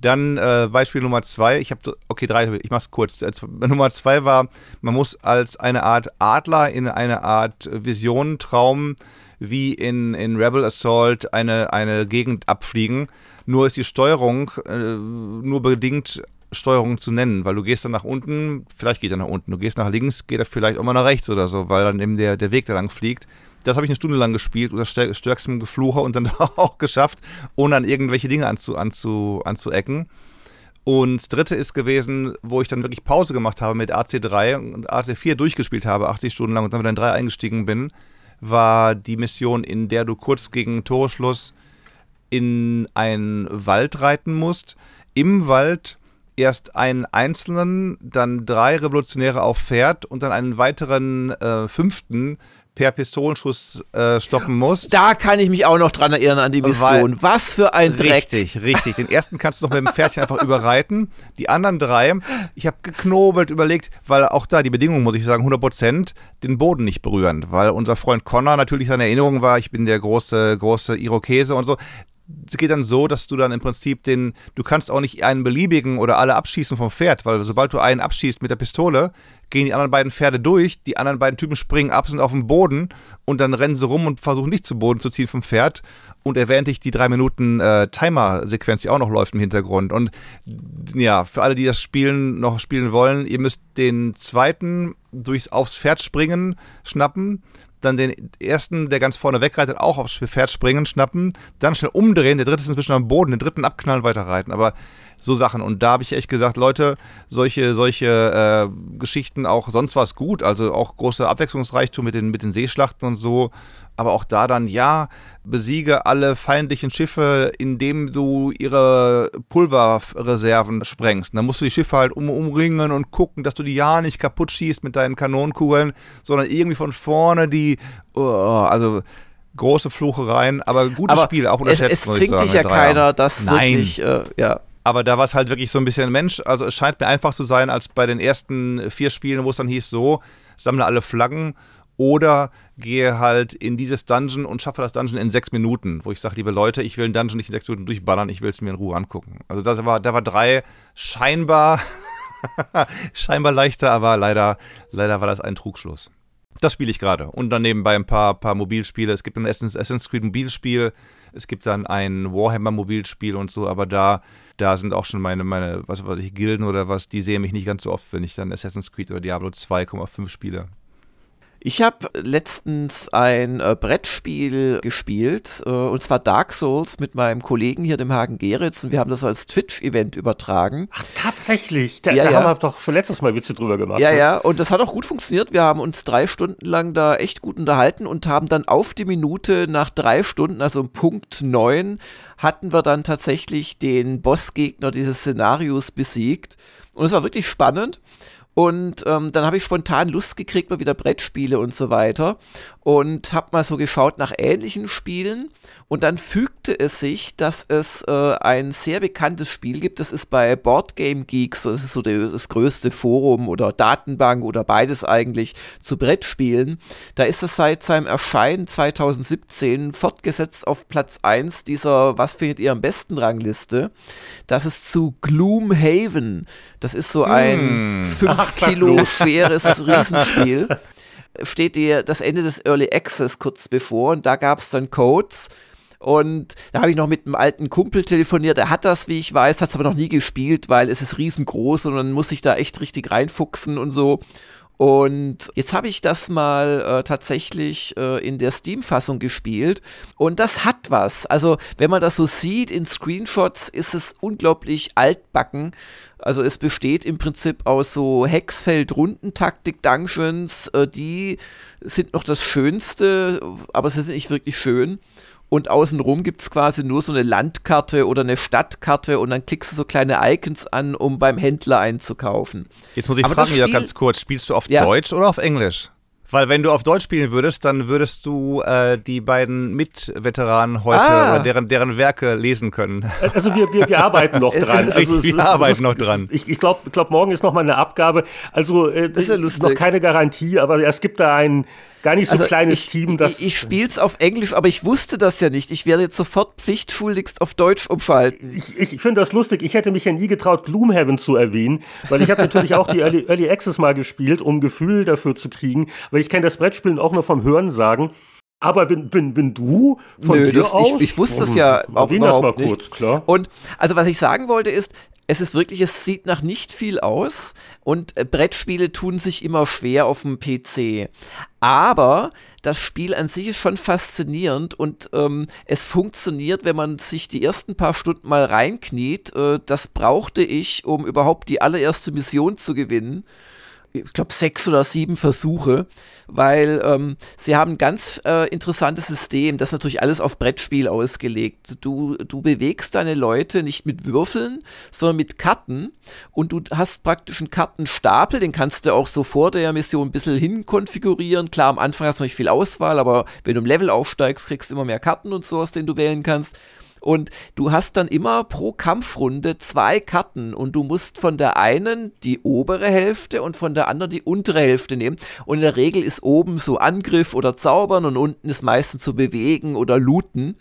Dann äh, Beispiel Nummer zwei, ich habe, okay, drei, ich mach's kurz. Äh, Nummer zwei war, man muss als eine Art Adler in eine Art Vision, Traum, wie in, in Rebel Assault eine, eine Gegend abfliegen. Nur ist die Steuerung äh, nur bedingt Steuerung zu nennen, weil du gehst dann nach unten, vielleicht geht er nach unten, du gehst nach links, geht er vielleicht auch mal nach rechts oder so, weil dann eben der, der Weg da lang fliegt. Das habe ich eine Stunde lang gespielt unter stärkstem Gefluche und dann auch geschafft, ohne an irgendwelche Dinge anzu, anzu, anzuecken. Und das dritte ist gewesen, wo ich dann wirklich Pause gemacht habe mit AC3 und AC4 durchgespielt habe, 80 Stunden lang und dann wieder in 3 eingestiegen bin, war die Mission, in der du kurz gegen Torschluss in einen Wald reiten musst. Im Wald erst einen einzelnen, dann drei Revolutionäre auf Pferd und dann einen weiteren äh, fünften per Pistolenschuss äh, stoppen musst. Da kann ich mich auch noch dran erinnern an die Mission. Weil, Was für ein Dreck. Richtig, richtig. Den ersten kannst du noch mit dem Pferdchen einfach überreiten. Die anderen drei, ich habe geknobelt, überlegt, weil auch da die Bedingung, muss ich sagen, 100% den Boden nicht berühren. Weil unser Freund Connor natürlich seine Erinnerung war, ich bin der große, große Irokese und so es geht dann so, dass du dann im Prinzip den, du kannst auch nicht einen beliebigen oder alle abschießen vom Pferd, weil sobald du einen abschießt mit der Pistole, gehen die anderen beiden Pferde durch, die anderen beiden Typen springen ab, sind auf dem Boden und dann rennen sie rum und versuchen dich zu Boden zu ziehen vom Pferd und erwähnt ich die drei Minuten äh, Timer-Sequenz, die auch noch läuft im Hintergrund. Und ja, für alle, die das spielen, noch spielen wollen, ihr müsst den zweiten durchs aufs Pferd springen, schnappen, dann den ersten, der ganz vorne wegreitet, auch aufs Pferd springen, schnappen, dann schnell umdrehen, der dritte ist inzwischen am Boden, den dritten abknallen, weiterreiten. Aber so Sachen. Und da habe ich echt gesagt, Leute, solche, solche äh, Geschichten auch sonst was gut. Also auch große Abwechslungsreichtum mit den, mit den Seeschlachten und so. Aber auch da dann, ja, besiege alle feindlichen Schiffe, indem du ihre Pulverreserven sprengst. Und dann musst du die Schiffe halt um, umringen und gucken, dass du die ja nicht kaputt schießt mit deinen Kanonenkugeln, sondern irgendwie von vorne die, oh, also große Fluchereien, aber gutes aber Spiel, auch unterschätzt, es, es muss ich sagen. Es dich ja keiner, das Nein. wirklich, äh, ja. Aber da war es halt wirklich so ein bisschen Mensch. Also es scheint mir einfach zu sein, als bei den ersten vier Spielen, wo es dann hieß, so, sammle alle Flaggen oder gehe halt in dieses Dungeon und schaffe das Dungeon in sechs Minuten, wo ich sage, liebe Leute, ich will ein Dungeon nicht in sechs Minuten durchballern, ich will es mir in Ruhe angucken. Also das war, da war drei scheinbar, scheinbar leichter, aber leider, leider war das ein Trugschluss. Das spiele ich gerade. Und dann nebenbei ein paar, paar Mobilspiele. Es gibt ein Assassin's Creed Mobilspiel, es gibt dann ein Warhammer Mobilspiel und so, aber da da sind auch schon meine, meine, was weiß ich, Gilden oder was, die sehen mich nicht ganz so oft, wenn ich dann Assassin's Creed oder Diablo 2,5 spiele. Ich habe letztens ein äh, Brettspiel gespielt, äh, und zwar Dark Souls mit meinem Kollegen hier, dem Hagen Geritz, und wir haben das als Twitch-Event übertragen. Ach, tatsächlich? Da, ja, da ja. haben wir doch schon letztes Mal Witze drüber gemacht. Ja, ne? ja, und das hat auch gut funktioniert. Wir haben uns drei Stunden lang da echt gut unterhalten und haben dann auf die Minute nach drei Stunden, also um Punkt neun, hatten wir dann tatsächlich den Bossgegner dieses Szenarios besiegt. Und es war wirklich spannend. Und ähm, dann habe ich spontan Lust gekriegt, mal wieder Brettspiele und so weiter. Und habe mal so geschaut nach ähnlichen Spielen. Und dann fügte es sich, dass es äh, ein sehr bekanntes Spiel gibt. Das ist bei Board Game Geeks, das ist so der, das größte Forum oder Datenbank oder beides eigentlich zu Brettspielen. Da ist es seit seinem Erscheinen 2017 fortgesetzt auf Platz 1 dieser Was findet ihr am besten Rangliste. Das ist zu Gloomhaven. Das ist so ein 5 mm. Kilo schweres Riesenspiel. Steht dir das Ende des Early Access kurz bevor und da gab es dann Codes. Und da habe ich noch mit einem alten Kumpel telefoniert, der hat das, wie ich weiß, hat es aber noch nie gespielt, weil es ist riesengroß und dann muss ich da echt richtig reinfuchsen und so. Und jetzt habe ich das mal äh, tatsächlich äh, in der Steam-Fassung gespielt und das hat was. Also wenn man das so sieht in Screenshots, ist es unglaublich altbacken. Also es besteht im Prinzip aus so Hexfeld-Rundentaktik-Dungeons, äh, die sind noch das Schönste, aber sie sind nicht wirklich schön und außenrum gibt es quasi nur so eine Landkarte oder eine Stadtkarte und dann klickst du so kleine Icons an, um beim Händler einzukaufen. Jetzt muss ich Aber fragen, ja ganz kurz, spielst du auf ja. Deutsch oder auf Englisch? Weil wenn du auf Deutsch spielen würdest, dann würdest du äh, die beiden Mitveteranen heute Ah. oder deren, deren Werke lesen können. Also wir, wir, wir arbeiten noch dran. Also es wir ist- arbeiten es ist- noch dran. Ich, ich glaube, glaub, morgen ist noch mal eine Abgabe. Also äh, Das ist ja lustig. noch keine Garantie, aber es gibt da ein gar nicht so Also kleines ich, Team, das ich, ich spiel's auf Englisch, aber ich wusste das ja nicht. Ich werde jetzt sofort pflichtschuldigst auf Deutsch umschalten. Ich, ich finde das lustig. Ich hätte mich ja nie getraut, Gloomhaven zu erwähnen, weil ich habe natürlich auch die Early, Early Access mal gespielt, um Gefühl dafür zu kriegen. Weil ich kenne das Brettspielen auch nur vom Hören sagen. Aber wenn, wenn, wenn du von Nö, dir das, aus... ich, ich wusste es ja auch Erwähne das mal überhaupt nicht. kurz, klar. Und also was ich sagen wollte ist, es ist wirklich, es sieht nach nicht viel aus und äh, Brettspiele tun sich immer schwer auf dem PC. Aber das Spiel an sich ist schon faszinierend und ähm, es funktioniert, wenn man sich die ersten paar Stunden mal reinkniet. Äh, das brauchte ich, um überhaupt die allererste Mission zu gewinnen ich glaube, sechs oder sieben Versuche, weil ähm, sie haben ein ganz äh, interessantes System, das ist natürlich alles auf Brettspiel ausgelegt. Du, du bewegst deine Leute nicht mit Würfeln, sondern mit Karten und du hast praktisch einen Kartenstapel, den kannst du auch so vor der Mission ein bisschen hinkonfigurieren. Klar, am Anfang hast du nicht viel Auswahl, aber wenn du im Level aufsteigst, kriegst du immer mehr Karten und so, aus denen du wählen kannst. Und du hast dann immer pro Kampfrunde zwei Karten und du musst von der einen die obere Hälfte und von der anderen die untere Hälfte nehmen. Und in der Regel ist oben so Angriff oder Zaubern und unten ist meistens so Bewegen oder Looten.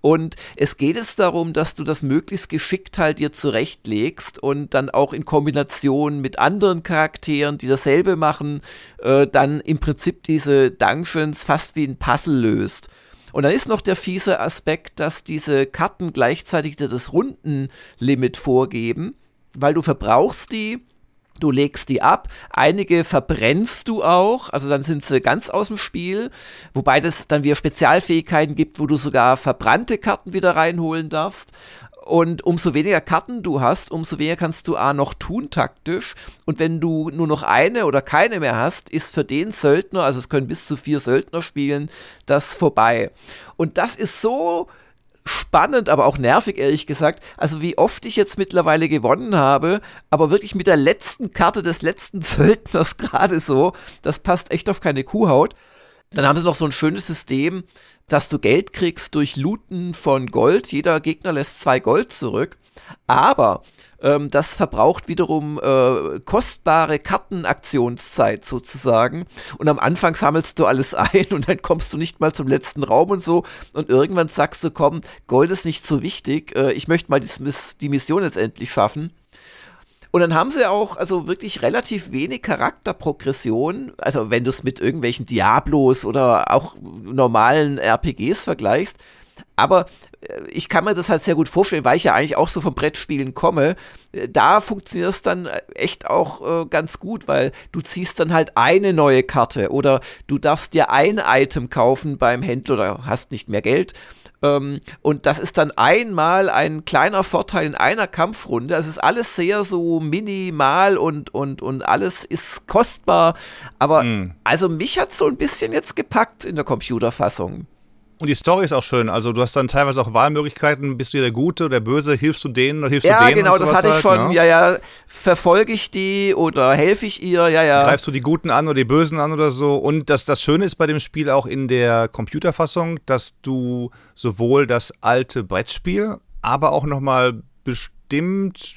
Und es geht es darum, dass du das möglichst geschickt halt dir zurechtlegst und dann auch in Kombination mit anderen Charakteren, die dasselbe machen, äh, dann im Prinzip diese Dungeons fast wie ein Puzzle löst. Und dann ist noch der fiese Aspekt, dass diese Karten gleichzeitig dir das Rundenlimit vorgeben, weil du verbrauchst die, du legst die ab, einige verbrennst du auch, also dann sind sie ganz aus dem Spiel, wobei das dann wieder Spezialfähigkeiten gibt, wo du sogar verbrannte Karten wieder reinholen darfst. Und umso weniger Karten du hast, umso weniger kannst du A noch tun taktisch. Und wenn du nur noch eine oder keine mehr hast, ist für den Söldner, also es können bis zu vier Söldner spielen, das vorbei. Und das ist so spannend, aber auch nervig, ehrlich gesagt. Also wie oft ich jetzt mittlerweile gewonnen habe, aber wirklich mit der letzten Karte des letzten Söldners gerade so, das passt echt auf keine Kuhhaut. Dann haben sie noch so ein schönes System, dass du Geld kriegst durch Looten von Gold. Jeder Gegner lässt zwei Gold zurück. Aber ähm, das verbraucht wiederum äh, kostbare Kartenaktionszeit sozusagen. Und am Anfang sammelst du alles ein und dann kommst du nicht mal zum letzten Raum und so. Und irgendwann sagst du, komm, Gold ist nicht so wichtig. Äh, ich möchte mal die, die Mission jetzt endlich schaffen. Und dann haben sie auch also wirklich relativ wenig Charakterprogression. Also wenn du es mit irgendwelchen Diablos oder auch normalen RPGs vergleichst. Aber äh, ich kann mir das halt sehr gut vorstellen, weil ich ja eigentlich auch so vom Brettspielen komme. Äh, Da funktioniert es dann äh, echt auch äh, ganz gut, weil du ziehst dann halt eine neue Karte oder du darfst dir ein Item kaufen beim Händler oder hast nicht mehr Geld. Ähm, und das ist dann einmal ein kleiner Vorteil in einer Kampfrunde. Es ist alles sehr so minimal und, und, und alles ist kostbar. Aber also mich hat so ein bisschen jetzt gepackt in der Computerfassung. Und die Story ist auch schön. Also du hast dann teilweise auch Wahlmöglichkeiten. Bist du der Gute oder der Böse? Hilfst du denen oder hilfst Ja, du denen? genau, und das hatte ich halt, schon. ne? Ja, ja, verfolge ich die oder helfe ich ihr? Ja, ja. Greifst du die Guten an oder die Bösen an oder so? Und das, das Schöne ist bei dem Spiel auch in der Computerfassung, dass du sowohl das alte Brettspiel, aber auch nochmal bestimmt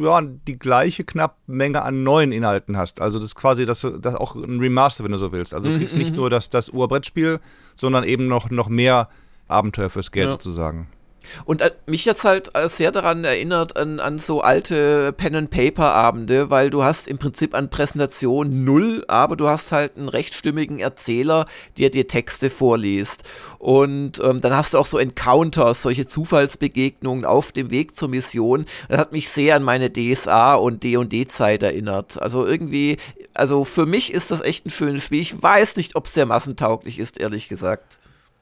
ja, die gleiche knapp Menge an neuen Inhalten hast. Also das ist quasi das, das auch ein Remaster, wenn du so willst. Also du kriegst nicht nur das, das Urbrettspiel, sondern eben noch, noch mehr Abenteuer fürs Geld Ja. sozusagen. Und äh, mich hat's halt äh, sehr daran erinnert an, an so alte Pen-and-Paper-Abende, weil du hast im Prinzip an Präsentation null, aber du hast halt einen recht stimmigen Erzähler, der dir Texte vorliest. Und ähm, dann hast du auch so Encounters, solche Zufallsbegegnungen auf dem Weg zur Mission. Das hat mich sehr an meine DSA und D&D-Zeit erinnert. Also irgendwie, also für mich ist das echt ein schönes Spiel. Ich weiß nicht, ob es sehr massentauglich ist, ehrlich gesagt.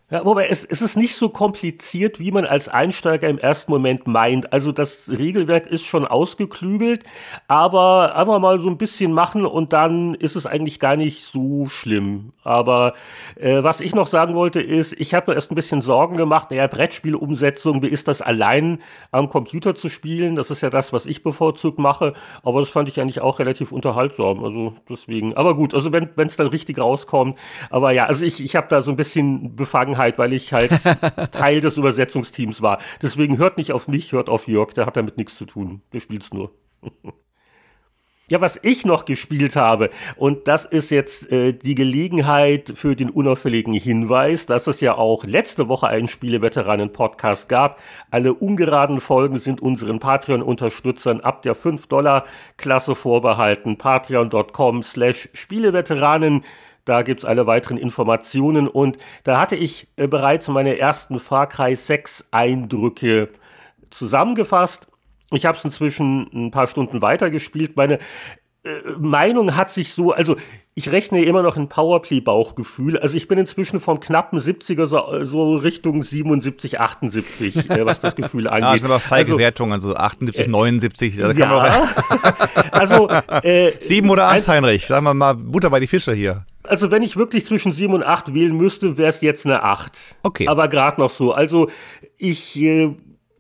Ja, wobei es, es ist nicht so kompliziert, wie man als Einsteiger im ersten Moment meint. Also das Regelwerk ist schon ausgeklügelt, aber einfach mal so ein bisschen machen und dann ist es eigentlich gar nicht so schlimm. Aber äh, was ich noch sagen wollte ist, ich habe mir erst ein bisschen Sorgen gemacht, naja, Brettspielumsetzung, wie ist das allein am Computer zu spielen? Das ist ja das, was ich bevorzugt mache, aber das fand ich eigentlich auch relativ unterhaltsam. Also deswegen, aber gut, also wenn es dann richtig rauskommt, aber ja, also ich, ich habe da so ein bisschen befangen Vergangenheit, weil ich halt Teil des Übersetzungsteams war. Deswegen hört nicht auf mich, hört auf Jörg, der hat damit nichts zu tun. Der spielt's nur. Ja, was ich noch gespielt habe, und das ist jetzt äh, die Gelegenheit für den unauffälligen Hinweis, dass es ja auch letzte Woche einen Spieleveteranen-Podcast gab. Alle ungeraden Folgen sind unseren Patreon-Unterstützern ab der 5-Dollar-Klasse vorbehalten. Patreon.com slash Spieleveteranen. Da gibt's alle weiteren Informationen und da hatte ich äh, bereits meine ersten Far Cry 6 Eindrücke zusammengefasst. Ich habe es inzwischen ein paar Stunden weitergespielt. Meine Meinung hat sich so, also ich rechne immer noch ein Powerplay-Bauchgefühl. Also ich bin inzwischen vom knappen 70er so, so Richtung 77, 78, äh, was das Gefühl angeht. Ja, das sind aber feige also, Wertungen, so 78, äh, 79. Da ja, also äh, sieben oder acht, Heinrich. Sagen wir mal Butter bei die Fische hier. Also wenn ich wirklich zwischen 7 und 8 wählen müsste, wäre es jetzt eine 8. Okay. Aber gerade noch so. Also ich äh,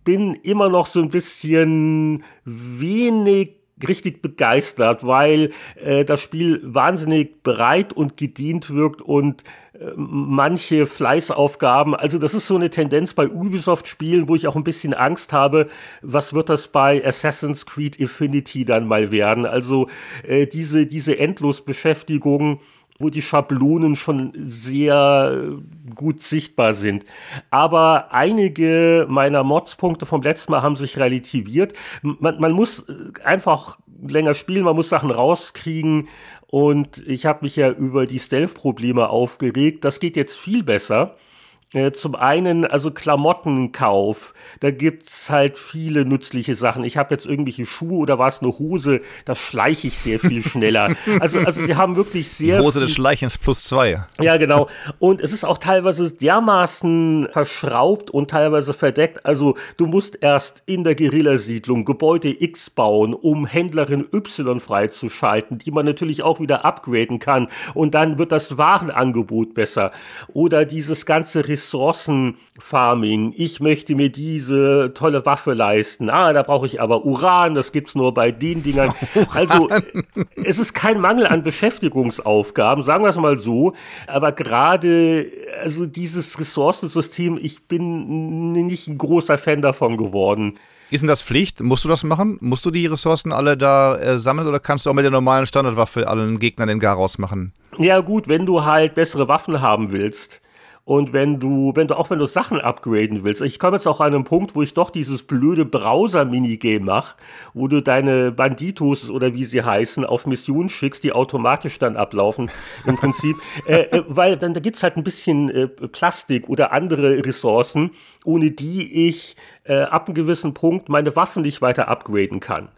bin immer noch so ein bisschen wenig richtig begeistert, weil äh, das Spiel wahnsinnig bereit und gedient wirkt und äh, manche Fleißaufgaben, also das ist so eine Tendenz bei Ubisoft-Spielen, wo ich auch ein bisschen Angst habe, was wird das bei Assassin's Creed Infinity dann mal werden? Also äh, diese, diese Endlosbeschäftigung wo die Schablonen schon sehr gut sichtbar sind. Aber einige meiner Mods-Punkte vom letzten Mal haben sich relativiert. Man, man muss einfach länger spielen, man muss Sachen rauskriegen. Und ich habe mich ja über die Stealth-Probleme aufgeregt. Das geht jetzt viel besser. Äh, zum einen, also Klamottenkauf, da gibt's halt viele nützliche Sachen. Ich habe jetzt irgendwelche Schuhe oder was, eine Hose, da schleiche ich sehr viel schneller. also, also sie haben wirklich sehr. Hose des Schleichens plus zwei. Ja, genau. Und es ist auch teilweise dermaßen verschraubt und teilweise verdeckt. Also du musst erst in der Guerillasiedlung Gebäude X bauen, um Händlerin Y freizuschalten, die man natürlich auch wieder upgraden kann. Und dann wird das Warenangebot besser. Oder dieses ganze Ressourcenfarming. Ich möchte mir diese tolle Waffe leisten. Ah, da brauche ich aber Uran, das gibt's nur bei den Dingern. Also es ist kein Mangel an Beschäftigungsaufgaben, sagen wir es mal so. Aber gerade, also dieses Ressourcensystem, ich bin nicht ein großer Fan davon geworden. Ist denn das Pflicht? Musst du das machen? Musst du die Ressourcen alle da äh, sammeln oder kannst du auch mit der normalen Standardwaffe allen Gegnern den Garaus machen? Ja gut, wenn du halt bessere Waffen haben willst, und wenn du, wenn du auch wenn du Sachen upgraden willst, ich komme jetzt auch an einen Punkt, wo ich doch dieses blöde Browser-Minigame mache, wo du deine Banditos oder wie sie heißen, auf Missionen schickst, die automatisch dann ablaufen, im Prinzip. äh, äh, weil dann da gibt's halt ein bisschen äh, Plastik oder andere Ressourcen, ohne die ich äh, ab einem gewissen Punkt meine Waffen nicht weiter upgraden kann.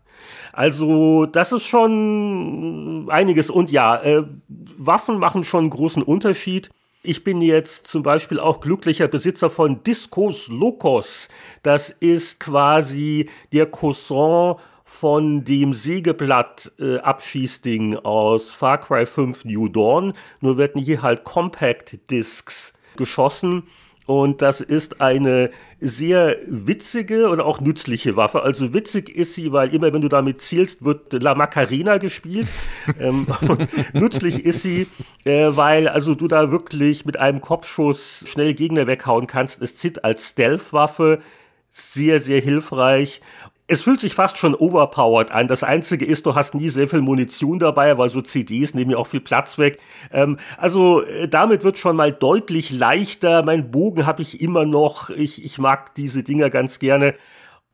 Also das ist schon einiges. Und ja, äh, Waffen machen schon einen großen Unterschied. Ich bin jetzt zum Beispiel auch glücklicher Besitzer von Discos Locos. Das ist quasi der Cousin von dem Sägeblatt-Abschießding äh, aus Far Cry 5 New Dawn. Nur werden hier halt Compact Discs geschossen und das ist eine sehr witzige und auch nützliche Waffe. Also witzig ist sie, weil immer wenn du damit zielst, wird La Macarena gespielt. ähm, nützlich ist sie, äh, weil also du da wirklich mit einem Kopfschuss schnell Gegner weghauen kannst. Es zieht als Stealth-Waffe sehr, sehr hilfreich es fühlt sich fast schon overpowered an. Das Einzige ist, du hast nie sehr viel Munition dabei, weil so CDs nehmen ja auch viel Platz weg. Ähm, also äh, damit wird schon mal deutlich leichter. Mein Bogen habe ich immer noch. Ich, ich mag diese Dinger ganz gerne.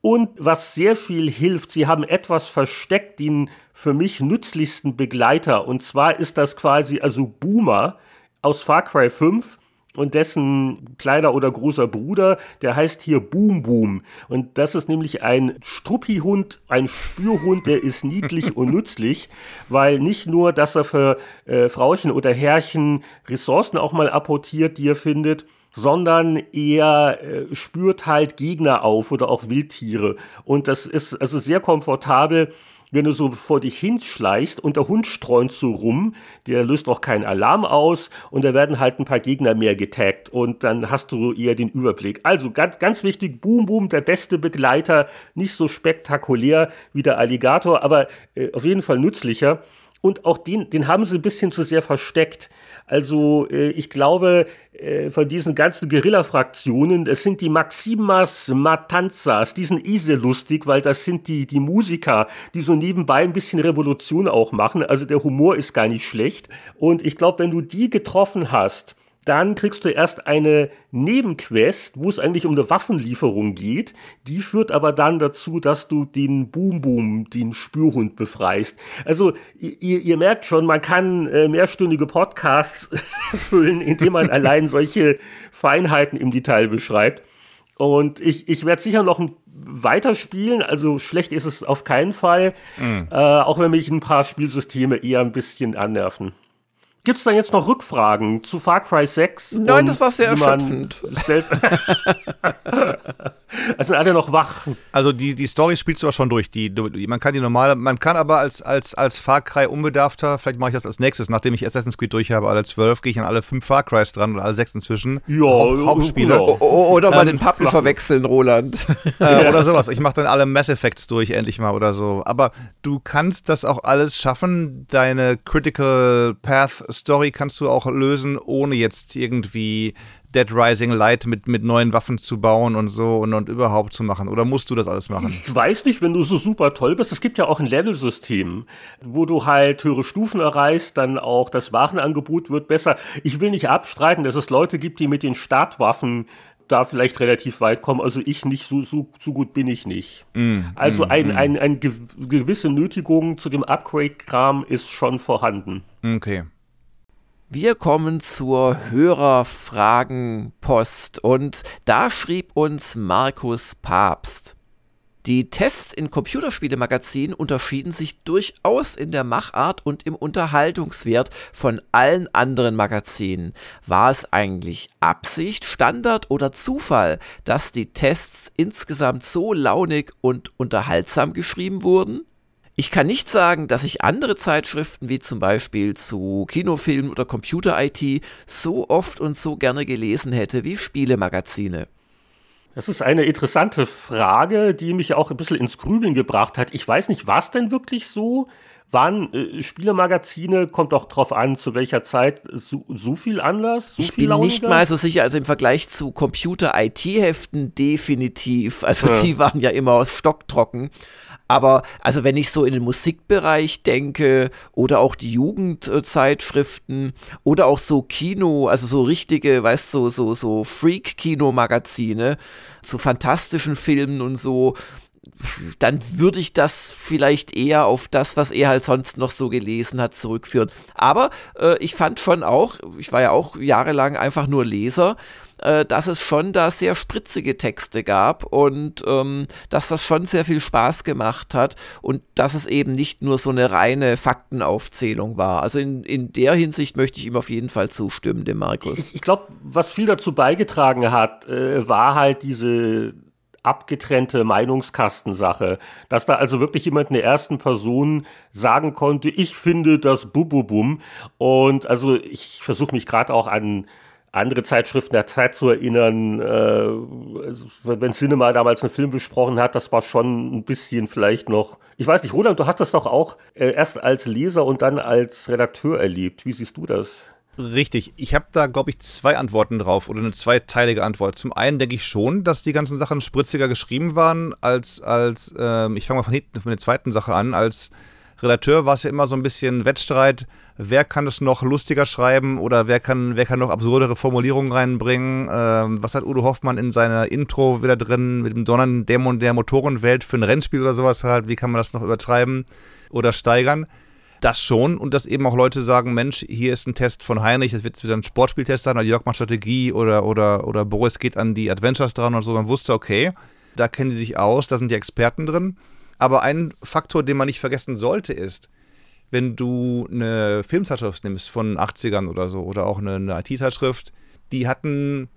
Und was sehr viel hilft, sie haben etwas versteckt, den für mich nützlichsten Begleiter. Und zwar ist das quasi also Boomer aus Far Cry 5 und dessen kleiner oder großer Bruder, der heißt hier Boom Boom. Und das ist nämlich ein Struppihund, ein Spürhund, der ist niedlich und nützlich, weil nicht nur, dass er für äh, Frauchen oder Herrchen Ressourcen auch mal apportiert, die er findet, sondern er äh, spürt halt Gegner auf oder auch Wildtiere. Und das ist also sehr komfortabel wenn du so vor dich hinschleichst und der Hund streunt so rum, der löst auch keinen Alarm aus und da werden halt ein paar Gegner mehr getaggt und dann hast du eher den Überblick. Also ganz, ganz wichtig, Boom Boom, der beste Begleiter, nicht so spektakulär wie der Alligator, aber äh, auf jeden Fall nützlicher. Und auch den, den haben sie ein bisschen zu sehr versteckt. Also äh, ich glaube, äh, von diesen ganzen Guerilla-Fraktionen, das sind die Maximas Matanzas, die sind eh lustig, weil das sind die, die Musiker, die so nebenbei ein bisschen Revolution auch machen. Also der Humor ist gar nicht schlecht. Und ich glaube, wenn du die getroffen hast, dann kriegst du erst eine Nebenquest, wo es eigentlich um eine Waffenlieferung geht. Die führt aber dann dazu, dass du den Boom Boom, den Spürhund befreist. Also ihr, ihr merkt schon, man kann äh, mehrstündige Podcasts füllen, indem man allein solche Feinheiten im Detail beschreibt. Und ich, ich werde sicher noch weiterspielen, also schlecht ist es auf keinen Fall, mhm. äh, auch wenn mich ein paar Spielsysteme eher ein bisschen annerven. Gibt es da jetzt noch Rückfragen zu Far Cry 6? Nein, das war sehr erschöpfend. also sind alle noch wach. Also die, die Story spielst du auch schon durch. Die, die, man kann die normale, man kann aber als, als, als Far Cry unbedarfter, vielleicht mache ich das als nächstes, nachdem ich Assassin's Creed durch habe, alle zwölf, gehe ich an alle fünf Far Crys dran oder alle sechs inzwischen. Ja, Haupt, Hauptspieler. Genau. Oder mal ähm, den Publisher verwechseln, Roland. Äh, oder sowas. Ich mache dann alle Mass Effects durch, endlich mal oder so. Aber du kannst das auch alles schaffen, deine Critical Path Story kannst du auch lösen, ohne jetzt irgendwie Dead Rising Light mit, mit neuen Waffen zu bauen und so und, und überhaupt zu machen? Oder musst du das alles machen? Ich weiß nicht, wenn du so super toll bist. Es gibt ja auch ein Level-System, wo du halt höhere Stufen erreichst, dann auch das Warenangebot wird besser. Ich will nicht abstreiten, dass es Leute gibt, die mit den Startwaffen da vielleicht relativ weit kommen. Also ich nicht, so, so, so gut bin ich nicht. Mm, also mm, ein, mm. Ein, ein, eine gewisse Nötigung zu dem Upgrade-Kram ist schon vorhanden. Okay. Wir kommen zur Hörerfragenpost und da schrieb uns Markus Papst. Die Tests in Computerspielemagazinen unterschieden sich durchaus in der Machart und im Unterhaltungswert von allen anderen Magazinen. War es eigentlich Absicht, Standard oder Zufall, dass die Tests insgesamt so launig und unterhaltsam geschrieben wurden? Ich kann nicht sagen, dass ich andere Zeitschriften wie zum Beispiel zu Kinofilmen oder Computer-IT so oft und so gerne gelesen hätte wie Spielemagazine. Das ist eine interessante Frage, die mich auch ein bisschen ins Grübeln gebracht hat. Ich weiß nicht, war es denn wirklich so? Waren äh, Spielemagazine, kommt auch drauf an, zu welcher Zeit, so, so viel Anlass? So ich bin launiger? nicht mal so sicher, also im Vergleich zu Computer-IT-Heften definitiv. Also ja. die waren ja immer stocktrocken. Aber also wenn ich so in den Musikbereich denke oder auch die Jugendzeitschriften oder auch so Kino, also so richtige, weißt du, so, so, so Freak-Kino-Magazine, zu fantastischen Filmen und so, dann würde ich das vielleicht eher auf das, was er halt sonst noch so gelesen hat, zurückführen. Aber äh, ich fand schon auch, ich war ja auch jahrelang einfach nur Leser, äh, dass es schon da sehr spritzige Texte gab und ähm, dass das schon sehr viel Spaß gemacht hat und dass es eben nicht nur so eine reine Faktenaufzählung war. Also in, in der Hinsicht möchte ich ihm auf jeden Fall zustimmen, dem Markus. Ich, ich glaube, was viel dazu beigetragen hat, äh, war halt diese abgetrennte Meinungskastensache, dass da also wirklich jemand in der ersten Person sagen konnte, ich finde das Bububum und also ich versuche mich gerade auch an andere Zeitschriften der Zeit zu erinnern, äh, wenn Cinema damals einen Film besprochen hat, das war schon ein bisschen vielleicht noch. Ich weiß nicht, Roland, du hast das doch auch äh, erst als Leser und dann als Redakteur erlebt. Wie siehst du das? Richtig. Ich habe da, glaube ich, zwei Antworten drauf oder eine zweiteilige Antwort. Zum einen denke ich schon, dass die ganzen Sachen spritziger geschrieben waren, als, als ähm, ich fange mal von hinten von der zweiten Sache an, als Redakteur war es ja immer so ein bisschen Wettstreit, wer kann es noch lustiger schreiben oder wer kann, wer kann noch absurdere Formulierungen reinbringen. Ähm, was hat Udo Hoffmann in seiner Intro wieder drin mit dem Donnern Dämon der Motorenwelt für ein Rennspiel oder sowas halt? Wie kann man das noch übertreiben oder steigern? Das schon und dass eben auch Leute sagen, Mensch, hier ist ein Test von Heinrich, das wird wieder ein Sportspieltest sein, oder Jörg macht Strategie oder, oder, oder Boris geht an die Adventures dran und so. Man wusste, okay, da kennen die sich aus, da sind die Experten drin. Aber ein Faktor, den man nicht vergessen sollte, ist, wenn du eine Filmzeitschrift nimmst von 80ern oder so oder auch eine, eine IT-Zeitschrift, die hatten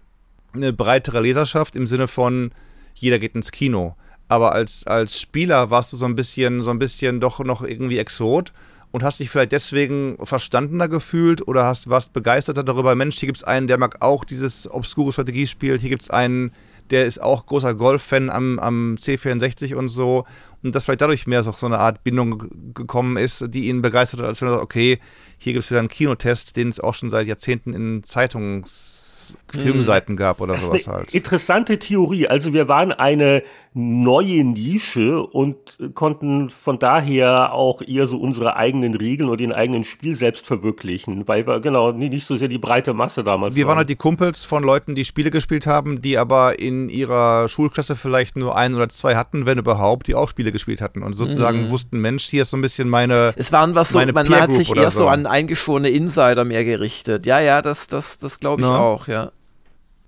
eine breitere Leserschaft im Sinne von jeder geht ins Kino. Aber als, als Spieler warst du so ein bisschen, so ein bisschen doch noch irgendwie Exot und hast dich vielleicht deswegen verstandener gefühlt oder hast, warst begeisterter darüber, Mensch, hier gibt es einen, der mag auch dieses obskure Strategiespiel, hier gibt es einen, der ist auch großer Golf-Fan am, am C64 und so. Und dass vielleicht dadurch mehr so, so eine Art Bindung gekommen ist, die ihn begeistert hat, als wenn er sagt, okay, hier gibt es wieder einen Kinotest, den es auch schon seit Jahrzehnten in Zeitungs Filmseiten gab oder sowas halt. Interessante Theorie. Also wir waren eine neue Nische und konnten von daher auch eher so unsere eigenen Regeln und den eigenen Spiel selbst verwirklichen, weil wir genau nicht so sehr die breite Masse damals Wir waren halt die Kumpels von Leuten, die Spiele gespielt haben, die aber in ihrer Schulklasse vielleicht nur ein oder zwei hatten, wenn überhaupt, die auch Spiele gespielt hatten und sozusagen Mhm. wussten, Mensch, hier ist so ein bisschen meine Es waren was so, man, hat sich eher so so. an eingeschworene Insider mehr gerichtet. Ja, ja, das, das, das glaube ich Na? auch, ja.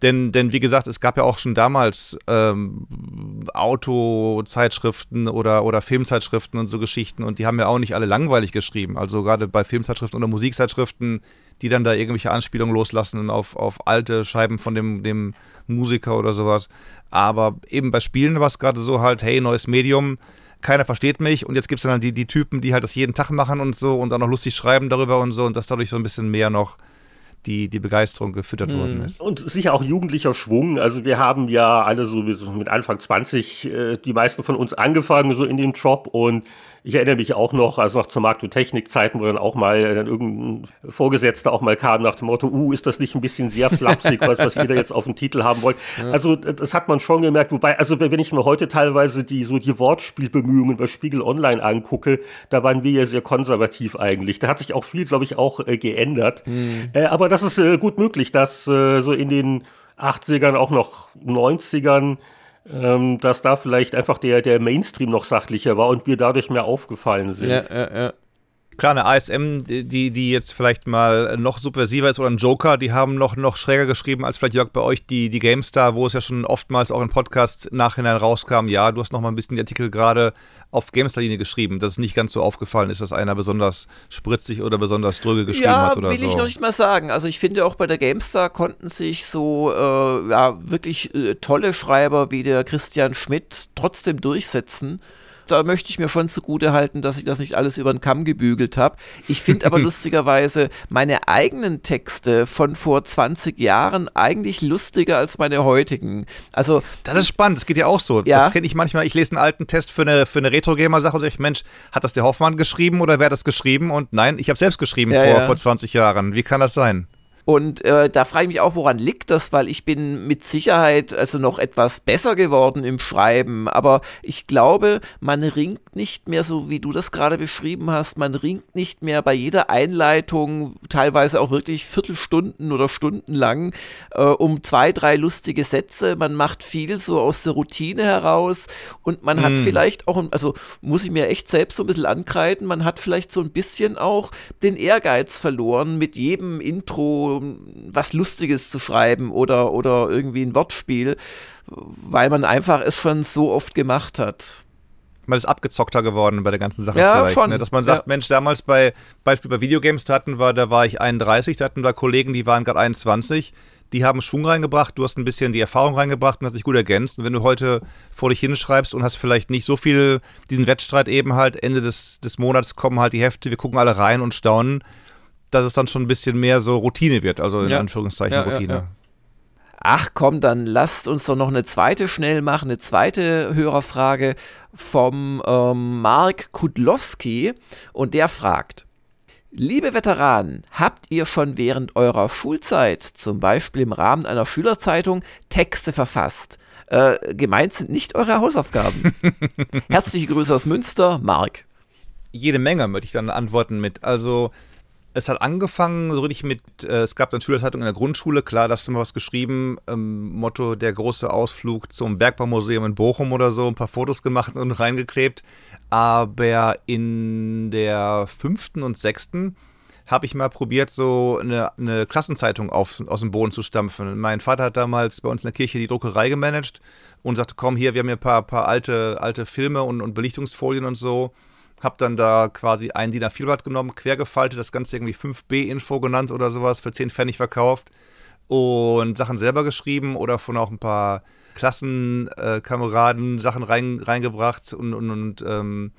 Denn, denn wie gesagt, es gab ja auch schon damals ähm, Autozeitschriften oder, oder Filmzeitschriften und so Geschichten und die haben ja auch nicht alle langweilig geschrieben. Also gerade bei Filmzeitschriften oder Musikzeitschriften, die dann da irgendwelche Anspielungen loslassen auf, auf alte Scheiben von dem, dem Musiker oder sowas. Aber eben bei Spielen war es gerade so halt, hey, neues Medium, keiner versteht mich und jetzt gibt es dann halt die, die Typen, die halt das jeden Tag machen und so und dann noch lustig schreiben darüber und so und dass dadurch so ein bisschen mehr noch die, die Begeisterung gefüttert worden ist. Und sicher auch jugendlicher Schwung. Also wir haben ja alle so wie so mit Anfang 20, äh, die meisten von uns angefangen so in dem Job und ich erinnere mich auch noch, also noch zur Markt- und Technikzeiten, wo dann auch mal äh, dann irgendein Vorgesetzter auch mal kam nach dem Motto, uh, ist das nicht ein bisschen sehr flapsig, was, was jeder jetzt auf dem Titel haben wollt. Also das hat man schon gemerkt, wobei, also wenn ich mir heute teilweise die so die Wortspielbemühungen bei Spiegel Online angucke, da waren wir ja sehr konservativ eigentlich. Da hat sich auch viel, glaube ich, auch äh, geändert. Äh, aber das ist äh, gut möglich, dass äh, so in den 80ern, auch noch 90ern, ähm, dass da vielleicht einfach der, der Mainstream noch sachlicher war und wir dadurch mehr aufgefallen sind. Ja, ja, ja. Klar, eine ASM, die, die jetzt vielleicht mal noch subversiver ist oder ein Joker, die haben noch, noch schräger geschrieben als vielleicht Jörg bei euch die, die GameStar, wo es ja schon oftmals auch in Podcasts nachhinein rauskam, ja, du hast noch mal ein bisschen die Artikel gerade auf GameStar-Linie geschrieben, dass es nicht ganz so aufgefallen ist, dass einer besonders spritzig oder besonders dröge geschrieben ja, hat oder will so. ich noch nicht mal sagen. Also ich finde auch bei der GameStar konnten sich so äh, ja, wirklich äh, tolle Schreiber wie der Christian Schmidt trotzdem durchsetzen. Da möchte ich mir schon zugute halten, dass ich das nicht alles über den Kamm gebügelt habe. Ich finde aber lustigerweise meine eigenen Texte von vor 20 Jahren eigentlich lustiger als meine heutigen. Also Das ist spannend, das geht ja auch so. Ja. Das kenne ich manchmal. Ich lese einen alten Test für eine, für eine Retro-Gamer-Sache und sage, Mensch, hat das der Hoffmann geschrieben oder wer hat das geschrieben? Und nein, ich habe selbst geschrieben Ja, vor, ja. vor 20 Jahren. Wie kann das sein? Und äh, da frage ich mich auch, woran liegt das, weil ich bin mit Sicherheit also noch etwas besser geworden im Schreiben, aber ich glaube, man ringt nicht mehr so, wie du das gerade beschrieben hast, man ringt nicht mehr bei jeder Einleitung, teilweise auch wirklich Viertelstunden oder Stunden lang, äh, um zwei, drei lustige Sätze. Man macht viel so aus der Routine heraus. Und man hat vielleicht auch, also muss ich mir echt selbst so ein bisschen ankreiden, man hat vielleicht so ein bisschen auch den Ehrgeiz verloren, mit jedem Intro was Lustiges zu schreiben oder, oder irgendwie ein Wortspiel, weil man einfach es schon so oft gemacht hat. Man ist abgezockter geworden bei der ganzen Sache Ja, vielleicht. schon. Ne? Dass man sagt, Ja. Mensch, damals bei Beispiel bei Videogames, da hatten wir, da war ich 31, da hatten wir Kollegen, die waren gerade 21, die haben Schwung reingebracht, du hast ein bisschen die Erfahrung reingebracht und hast dich gut ergänzt. Und wenn du heute vor dich hinschreibst und hast vielleicht nicht so viel diesen Wettstreit eben halt, Ende des, des Monats kommen halt die Hefte, wir gucken alle rein und staunen, dass es dann schon ein bisschen mehr so Routine wird, also in Ja. Anführungszeichen Ja, ja, Routine. ja. Ach komm, dann lasst uns doch noch eine zweite schnell machen, eine zweite Hörerfrage vom ähm, Mark Kudlowski und der fragt, Liebe Veteranen, habt ihr schon während eurer Schulzeit, zum Beispiel im Rahmen einer Schülerzeitung, Texte verfasst? Äh, gemeint sind nicht eure Hausaufgaben. Herzliche Grüße aus Münster, Mark. jede Menge, möchte ich dann antworten mit. Also, es hat angefangen so richtig mit, äh, es gab dann Schülerzeitung in der Grundschule, klar, da hast du mal was geschrieben, ähm, Motto der große Ausflug zum Bergbaumuseum in Bochum oder so, ein paar Fotos gemacht und reingeklebt. Aber in der fünften und sechsten habe ich mal probiert, so eine, eine Klassenzeitung auf, aus dem Boden zu stampfen. Mein Vater hat damals bei uns in der Kirche die Druckerei gemanagt und sagte, komm hier, wir haben hier ein paar, paar alte, alte Filme und, und Belichtungsfolien und so. Hab dann da quasi ein DIN A4-Blatt genommen, quergefaltet, das Ganze irgendwie 5B-Info genannt oder sowas, für 10 Pfennig verkauft. und Sachen selber geschrieben oder von auch ein paar Klassenkameraden Sachen rein, reingebracht und, und, und ähm,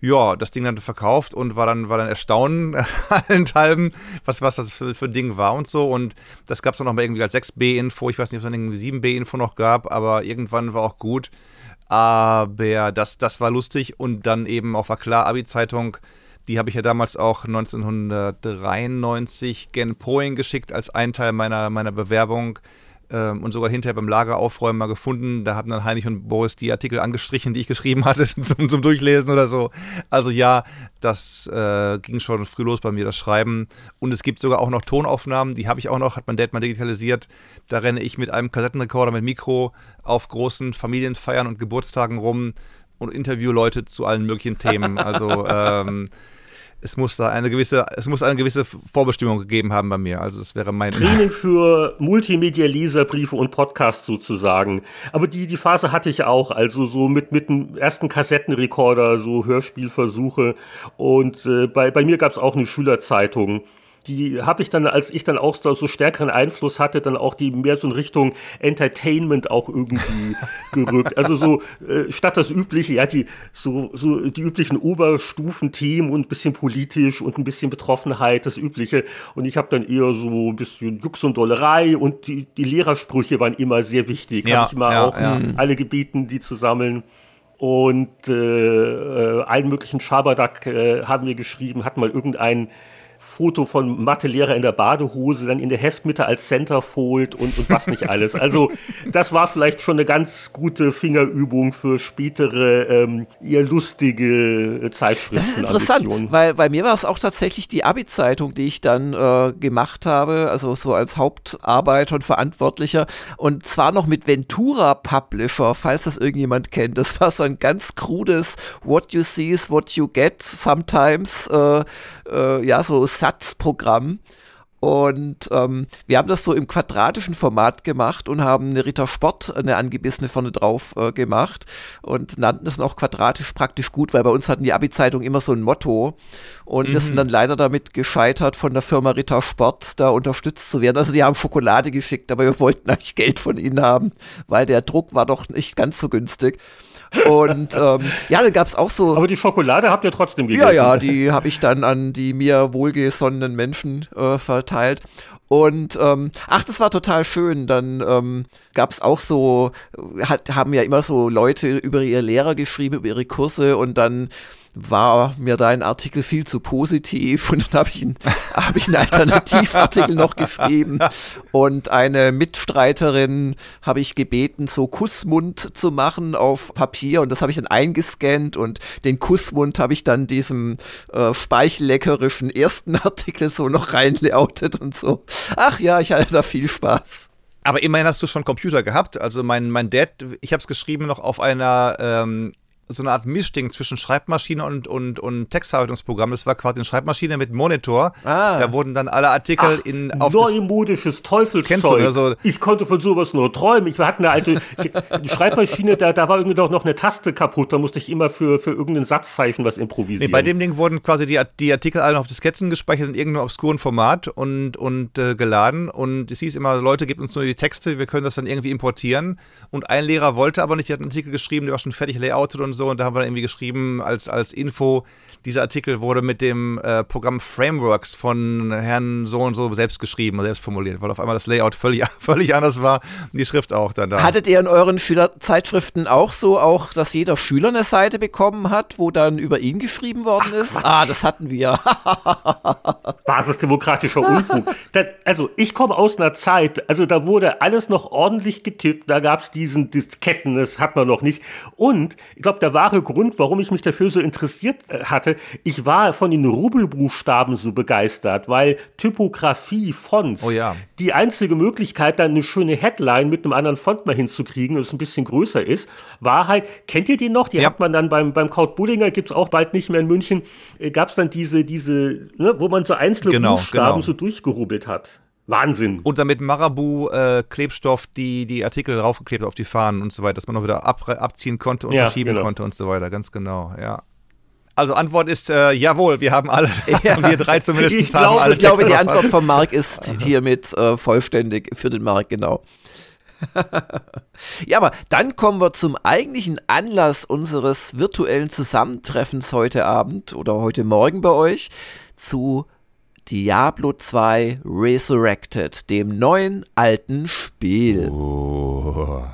ja, das Ding dann verkauft und war dann, war dann erstaunt allenthalben, was, was das für, für ein Ding war und so. Und das gab es dann noch mal irgendwie als 6b-Info. Ich weiß nicht, ob es dann irgendwie 7b-Info noch gab, aber irgendwann war auch gut. Aber das, das war lustig und dann eben auch war klar, Abi-Zeitung, die habe ich ja damals auch 1993 Gen Poing geschickt als ein Teil meiner, meiner Bewerbung ähm, und sogar hinterher beim Lager aufräumen mal gefunden. Da haben dann Heinrich und Boris die Artikel angestrichen, die ich geschrieben hatte zum, zum Durchlesen oder so. Also ja, das äh, ging schon früh los bei mir, das Schreiben. Und es gibt sogar auch noch Tonaufnahmen, die habe ich auch noch, hat mein Dad mal digitalisiert. Da renne ich mit einem Kassettenrekorder mit Mikro auf großen Familienfeiern und Geburtstagen rum und interview Leute zu allen möglichen Themen. Also ähm, es muss da eine gewisse, es muss eine gewisse Vorbestimmung gegeben haben bei mir. Also das wäre mein Training für Multimedia-Leserbriefe und Podcasts sozusagen. Aber die, die Phase hatte ich auch, also so mit, mit dem ersten Kassettenrekorder, so Hörspielversuche. Und äh, bei, bei mir gab es auch eine Schülerzeitung die habe ich dann, als ich dann auch so, so stärkeren Einfluss hatte, dann auch die mehr so in Richtung Entertainment auch irgendwie gerückt. Also so äh, statt das übliche, ja, die so so die üblichen Oberstufenthemen und ein bisschen politisch und ein bisschen Betroffenheit, das übliche. Und ich habe dann eher so ein bisschen Jux und Dollerei und die, die Lehrersprüche waren immer sehr wichtig. Ja, habe ich mal ja, auch ja. alle gebeten, die zu sammeln und äh, äh, allen möglichen Schabernack äh, haben wir geschrieben, hat mal irgendein Foto von Mathelehrer in der Badehose, dann in der Heftmitte als Centerfold und, und was nicht alles. Also das war vielleicht schon eine ganz gute Fingerübung für spätere, ähm, eher lustige Zeitschriften. Das ist interessant, weil bei mir war es auch tatsächlich die Abi-Zeitung, die ich dann äh, gemacht habe, also so als Hauptarbeiter und Verantwortlicher und zwar noch mit Ventura Publisher, falls das irgendjemand kennt. Das war so ein ganz krudes What you see is what you get sometimes, äh, äh, ja, so Satzprogramm. Und ähm, wir haben das so im quadratischen Format gemacht und haben eine Ritter Sport, eine angebissene vorne drauf äh, gemacht und nannten es noch quadratisch praktisch gut, weil bei uns hatten die Abi-Zeitung immer so ein Motto und mhm. wir sind dann leider damit gescheitert, von der Firma Ritter Sport da unterstützt zu werden. Also die haben Schokolade geschickt, aber wir wollten eigentlich Geld von ihnen haben, weil der Druck war doch nicht ganz so günstig. Und ähm, ja, dann gab es auch so. Aber die Schokolade habt ihr trotzdem gegessen. Ja, ja, die habe ich dann an die mir wohlgesonnenen Menschen äh, verteilt. Und ähm, ach, das war total schön. Dann ähm, gab es auch so, hat, haben ja immer so Leute über ihre Lehrer geschrieben, über ihre Kurse und dann war mir dein Artikel viel zu positiv und dann habe ich, hab ich einen Alternativartikel noch geschrieben und eine Mitstreiterin habe ich gebeten, so Kussmund zu machen auf Papier und das habe ich dann eingescannt und den Kussmund habe ich dann diesem äh, speichelleckerischen ersten Artikel so noch reinlautet und so. Ach ja, ich hatte da viel Spaß. Aber immerhin hast du schon Computer gehabt. Also mein, mein Dad, ich habe es geschrieben noch auf einer ähm, so eine Art Mischding zwischen Schreibmaschine und, und, und Textverarbeitungsprogramm. Das war quasi eine Schreibmaschine mit Monitor. Ah. Da wurden dann alle Artikel Ach, in auf neumodisches Teufelszeug. Du, also ich konnte von sowas nur träumen. Ich hatte eine alte ich, Schreibmaschine, da, da war irgendwie doch noch eine Taste kaputt. Da musste ich immer für, für irgendein Satzzeichen was improvisieren. Nee, bei dem Ding wurden quasi die, die Artikel alle auf Disketten gespeichert in irgendeinem obskuren Format und, und äh, geladen. Und es hieß immer, Leute, gebt uns nur die Texte, wir können das dann irgendwie importieren. Und ein Lehrer wollte aber nicht, der hat einen Artikel geschrieben, der war schon fertig layoutet und so so und da haben wir irgendwie geschrieben als, als Info, dieser Artikel wurde mit dem äh, Programm Frameworks von Herrn so und so selbst geschrieben, selbst formuliert, weil auf einmal das Layout völlig, völlig anders war und die Schrift auch dann da. Hattet ihr in euren Schülerzeitschriften auch so, auch, dass jeder Schüler eine Seite bekommen hat, wo dann über ihn geschrieben worden Ach, ist? Quatsch. Ah, das hatten wir. Basisdemokratischer Unfug. Das, also ich komme aus einer Zeit, also da wurde alles noch ordentlich getippt, da gab es diesen Disketten, das hat man noch nicht. Und ich glaube, der wahre Grund, warum ich mich dafür so interessiert äh, hatte, ich war von den Rubelbuchstaben so begeistert, weil Typografie, Fonts, oh ja. die einzige Möglichkeit, dann eine schöne Headline mit einem anderen Font mal hinzukriegen, das ein bisschen größer ist, war halt, kennt ihr den noch? Die ja. hat man dann beim, beim Kaut Bullinger, gibt's auch bald nicht mehr in München, äh, gab's dann diese, diese, ne, wo man so einzelne genau, Buchstaben genau. so durchgerubbelt hat. Wahnsinn. Und damit Marabu-Klebstoff äh, die, die Artikel draufgeklebt auf die Fahnen und so weiter, dass man noch wieder ab, abziehen konnte und ja, verschieben genau. konnte und so weiter, ganz genau, ja. Also Antwort ist äh, jawohl, wir haben alle, Ja. wir drei zumindest Ich haben glaube- alle Ich glaube, die. Antwort von Marc ist hiermit äh, vollständig für den Marc, genau. ja, aber dann kommen wir zum eigentlichen Anlass unseres virtuellen Zusammentreffens heute Abend oder heute Morgen bei euch zu Diablo 2 Resurrected, dem neuen alten Spiel. Oh.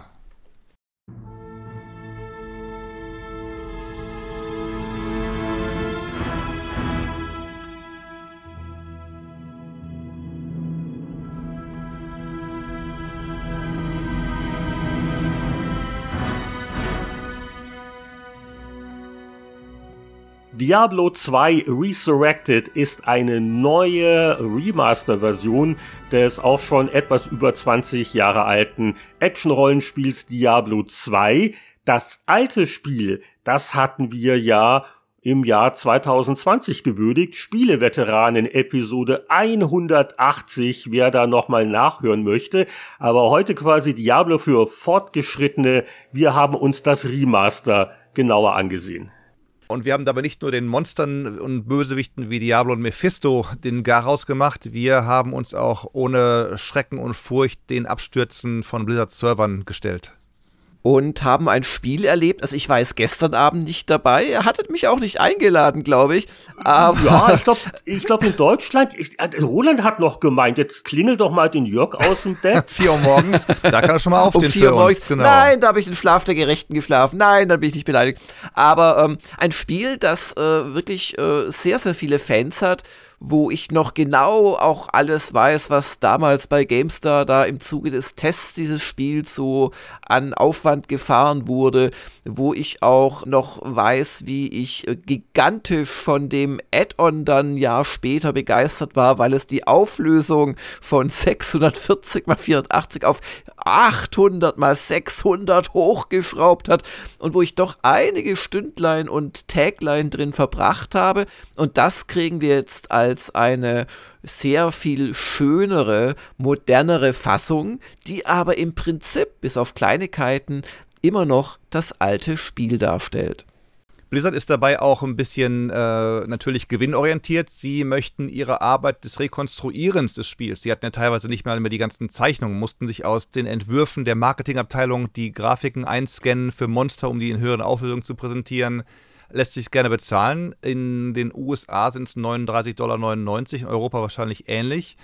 Diablo 2 Resurrected ist eine neue Remaster-Version des auch schon etwas über 20 Jahre alten Action-Rollenspiels Diablo 2. Das alte Spiel, das hatten wir ja im Jahr 2020 gewürdigt. Spieleveteranen Episode 180, wer da nochmal nachhören möchte. Aber heute quasi Diablo für Fortgeschrittene. Wir haben uns das Remaster genauer angesehen. Und wir haben dabei nicht nur den Monstern und Bösewichten wie Diablo und Mephisto den Garaus gemacht, wir haben uns auch ohne Schrecken und Furcht den Abstürzen von Blizzard-Servern gestellt. Und haben ein Spiel erlebt. Also ich war jetzt gestern Abend nicht dabei. Ihr hattet mich auch nicht eingeladen, glaube ich. Aber Ja, ich glaube, ich glaub in Deutschland, ich, äh, Roland hat noch gemeint, jetzt klingel doch mal den Jörg aus dem Bett. 4 Uhr morgens, da kann er schon mal um aufstehen vier für morgens. uns. Genau. Nein, da habe ich den Schlaf der Gerechten geschlafen. Nein, dann bin ich nicht beleidigt. Aber ähm, ein Spiel, das äh, wirklich äh, sehr, sehr viele Fans hat, wo ich noch genau auch alles weiß, was damals bei GameStar da im Zuge des Tests dieses Spiels so an Aufwand gefahren wurde, wo ich auch noch weiß, wie ich gigantisch von dem Add-on dann ein Jahr später begeistert war, weil es die Auflösung von 640 mal 480 auf 800 mal 600 hochgeschraubt hat und wo ich doch einige Stündlein und Tagline drin verbracht habe und das kriegen wir jetzt als eine sehr viel schönere, modernere Fassung, die aber im Prinzip bis auf Kleinigkeiten immer noch das alte Spiel darstellt. Blizzard ist dabei auch ein bisschen äh, natürlich gewinnorientiert. Sie möchten ihre Arbeit des Rekonstruierens des Spiels. Sie hatten ja teilweise nicht mal mehr die ganzen Zeichnungen, mussten sich aus den Entwürfen der Marketingabteilung die Grafiken einscannen für Monster, um die in höheren Auflösungen zu präsentieren. Lässt sich gerne bezahlen. In den USA sind es 39,99 Dollar, in Europa wahrscheinlich ähnlich.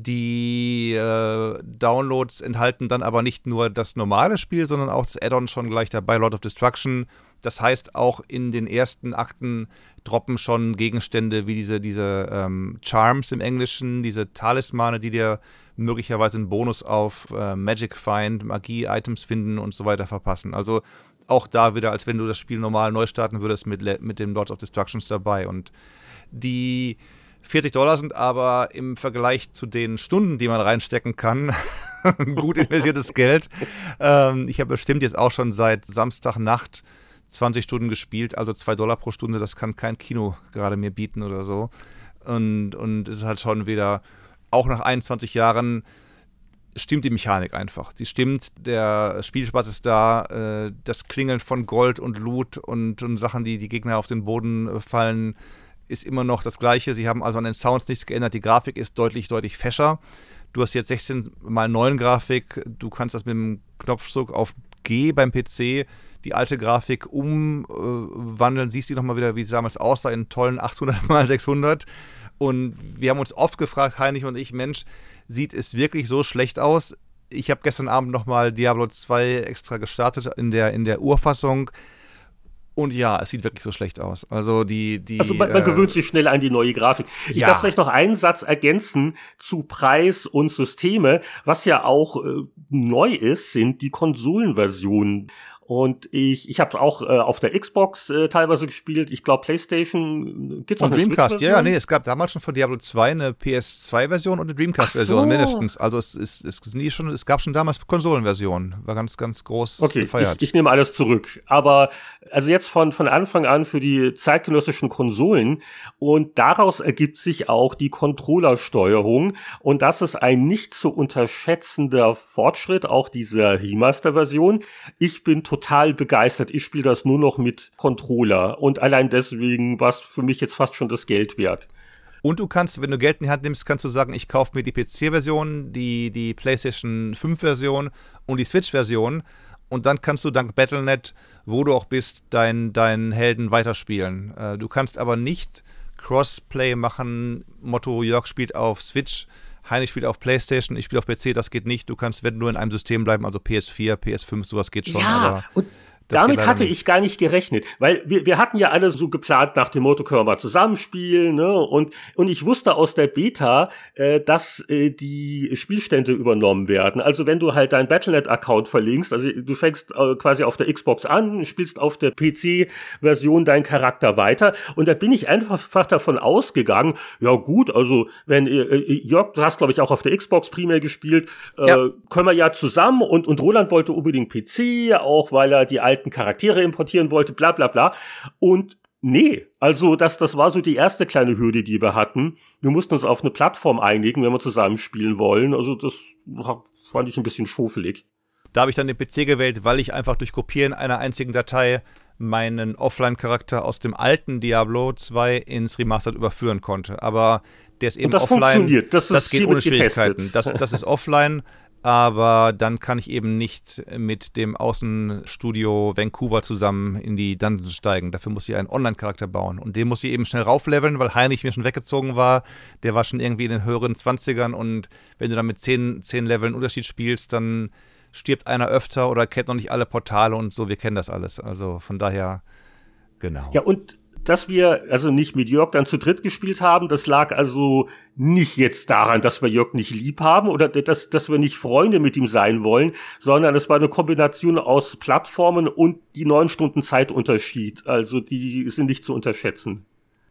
Die äh, Downloads enthalten dann aber nicht nur das normale Spiel, sondern auch das Add-on schon gleich dabei, Lord of Destruction. Das heißt, auch in den ersten Akten droppen schon Gegenstände wie diese, diese ähm, Charms im Englischen, diese Talismane, die dir möglicherweise einen Bonus auf äh, Magic Find, Magie-Items finden und so weiter verpassen. Also auch da wieder, als wenn du das Spiel normal neu starten würdest mit, mit dem Lords of Destructions dabei. Und die 40 Dollar sind aber im Vergleich zu den Stunden, die man reinstecken kann, gut investiertes Geld. Ähm, ich habe bestimmt jetzt auch schon seit Samstagnacht 20 Stunden gespielt, also 2 Dollar pro Stunde, das kann kein Kino gerade mir bieten oder so. Und, und es ist halt schon wieder, auch nach 21 Jahren, stimmt die Mechanik einfach. Sie stimmt, der Spielspaß ist da, äh, das Klingeln von Gold und Loot und, und Sachen, die die Gegner auf den Boden äh, fallen, ist immer noch das gleiche. Sie haben also an den Sounds nichts geändert. Die Grafik ist deutlich, deutlich fescher. Du hast jetzt 16 mal 9 Grafik. Du kannst das mit dem Knopfdruck auf G beim PC die alte Grafik umwandeln. Siehst du nochmal wieder, wie sie damals aussah, in tollen 800 mal 600. Und wir haben uns oft gefragt, Heinrich und ich, Mensch, sieht es wirklich so schlecht aus? Ich habe gestern Abend nochmal Diablo 2 extra gestartet in der, in der Urfassung. Und ja, es sieht wirklich so schlecht aus. Also die, die. Also man, man äh, gewöhnt sich schnell an die neue Grafik. Ich ja. darf vielleicht noch einen Satz ergänzen zu Preis und Systeme. Was ja auch äh, neu ist, sind die Konsolenversionen. Und ich, ich habe es auch äh, auf der Xbox äh, teilweise gespielt. Ich glaube, PlayStation gibt's noch Und Dreamcast, ja, ja, nee, es gab damals schon von Diablo 2 eine PS2-Version und eine Dreamcast-Version so. mindestens. Also es, ist, es, ist nie schon, es gab schon damals Konsolenversionen. War ganz, ganz groß Okay, gefeiert. ich, ich nehme alles zurück. Aber Also jetzt von, von Anfang an für die zeitgenössischen Konsolen und daraus ergibt sich auch die Controllersteuerung und das ist ein nicht zu unterschätzender Fortschritt auch dieser Remaster-Version. Ich bin total begeistert. Ich spiele das nur noch mit Controller und allein deswegen war es für mich jetzt fast schon das Geld wert. Und du kannst, wenn du Geld in die Hand nimmst, kannst du sagen, ich kaufe mir die PC-Version, die, die PlayStation 5-Version und die Switch-Version und dann kannst du dank Battlenet, wo du auch bist, deinen dein Helden weiterspielen. Äh, du kannst aber nicht Crossplay machen, Motto Jörg spielt auf Switch, Heinrich spielt auf Playstation, ich spiele auf PC, das geht nicht. Du kannst, wenn nur in einem System bleiben, also PS4, PS5, sowas geht schon. Ja, und Damit hatte nicht. ich gar nicht gerechnet, weil wir, wir hatten ja alle so geplant nach dem Motto, können wir mal zusammenspielen, ne? Und, und ich wusste aus der Beta, äh, dass äh, die Spielstände übernommen werden. Also wenn du halt deinen Battlenet-Account verlinkst, also du fängst äh, quasi auf der Xbox an, spielst auf der PC-Version deinen Charakter weiter. Und da bin ich einfach davon ausgegangen, ja gut, also wenn äh, äh Jörg, du hast glaube ich auch auf der Xbox primär gespielt, äh, ja. können wir ja zusammen und, und Roland wollte unbedingt PC, auch weil er die alten alten Charaktere importieren wollte, bla bla bla. Und nee, also das, das war so die erste kleine Hürde, die wir hatten. Wir mussten uns auf eine Plattform einigen, wenn wir zusammen spielen wollen. Also das fand ich ein bisschen schofelig. Da habe ich dann den PC gewählt, weil ich einfach durch Kopieren einer einzigen Datei meinen Offline-Charakter aus dem alten Diablo 2 ins Remastered überführen konnte. Aber der ist eben Und das offline. Funktioniert. Das, das geht ohne Schwierigkeiten. Das, das ist offline aber dann kann ich eben nicht mit dem Außenstudio Vancouver zusammen in die Dungeons steigen. Dafür muss ich einen Online-Charakter bauen und den muss ich eben schnell raufleveln, weil Heinrich mir schon weggezogen war. Der war schon irgendwie in den höheren 20ern und wenn du dann mit 10, 10 Leveln Unterschied spielst, dann stirbt einer öfter oder kennt noch nicht alle Portale und so. Wir kennen das alles. Also von daher, genau. Ja, und dass wir also nicht mit Jörg dann zu dritt gespielt haben. Das lag also nicht jetzt daran, dass wir Jörg nicht lieb haben oder dass, dass wir nicht Freunde mit ihm sein wollen, sondern es war eine Kombination aus Plattformen und die neun Stunden Zeitunterschied. Also die sind nicht zu unterschätzen.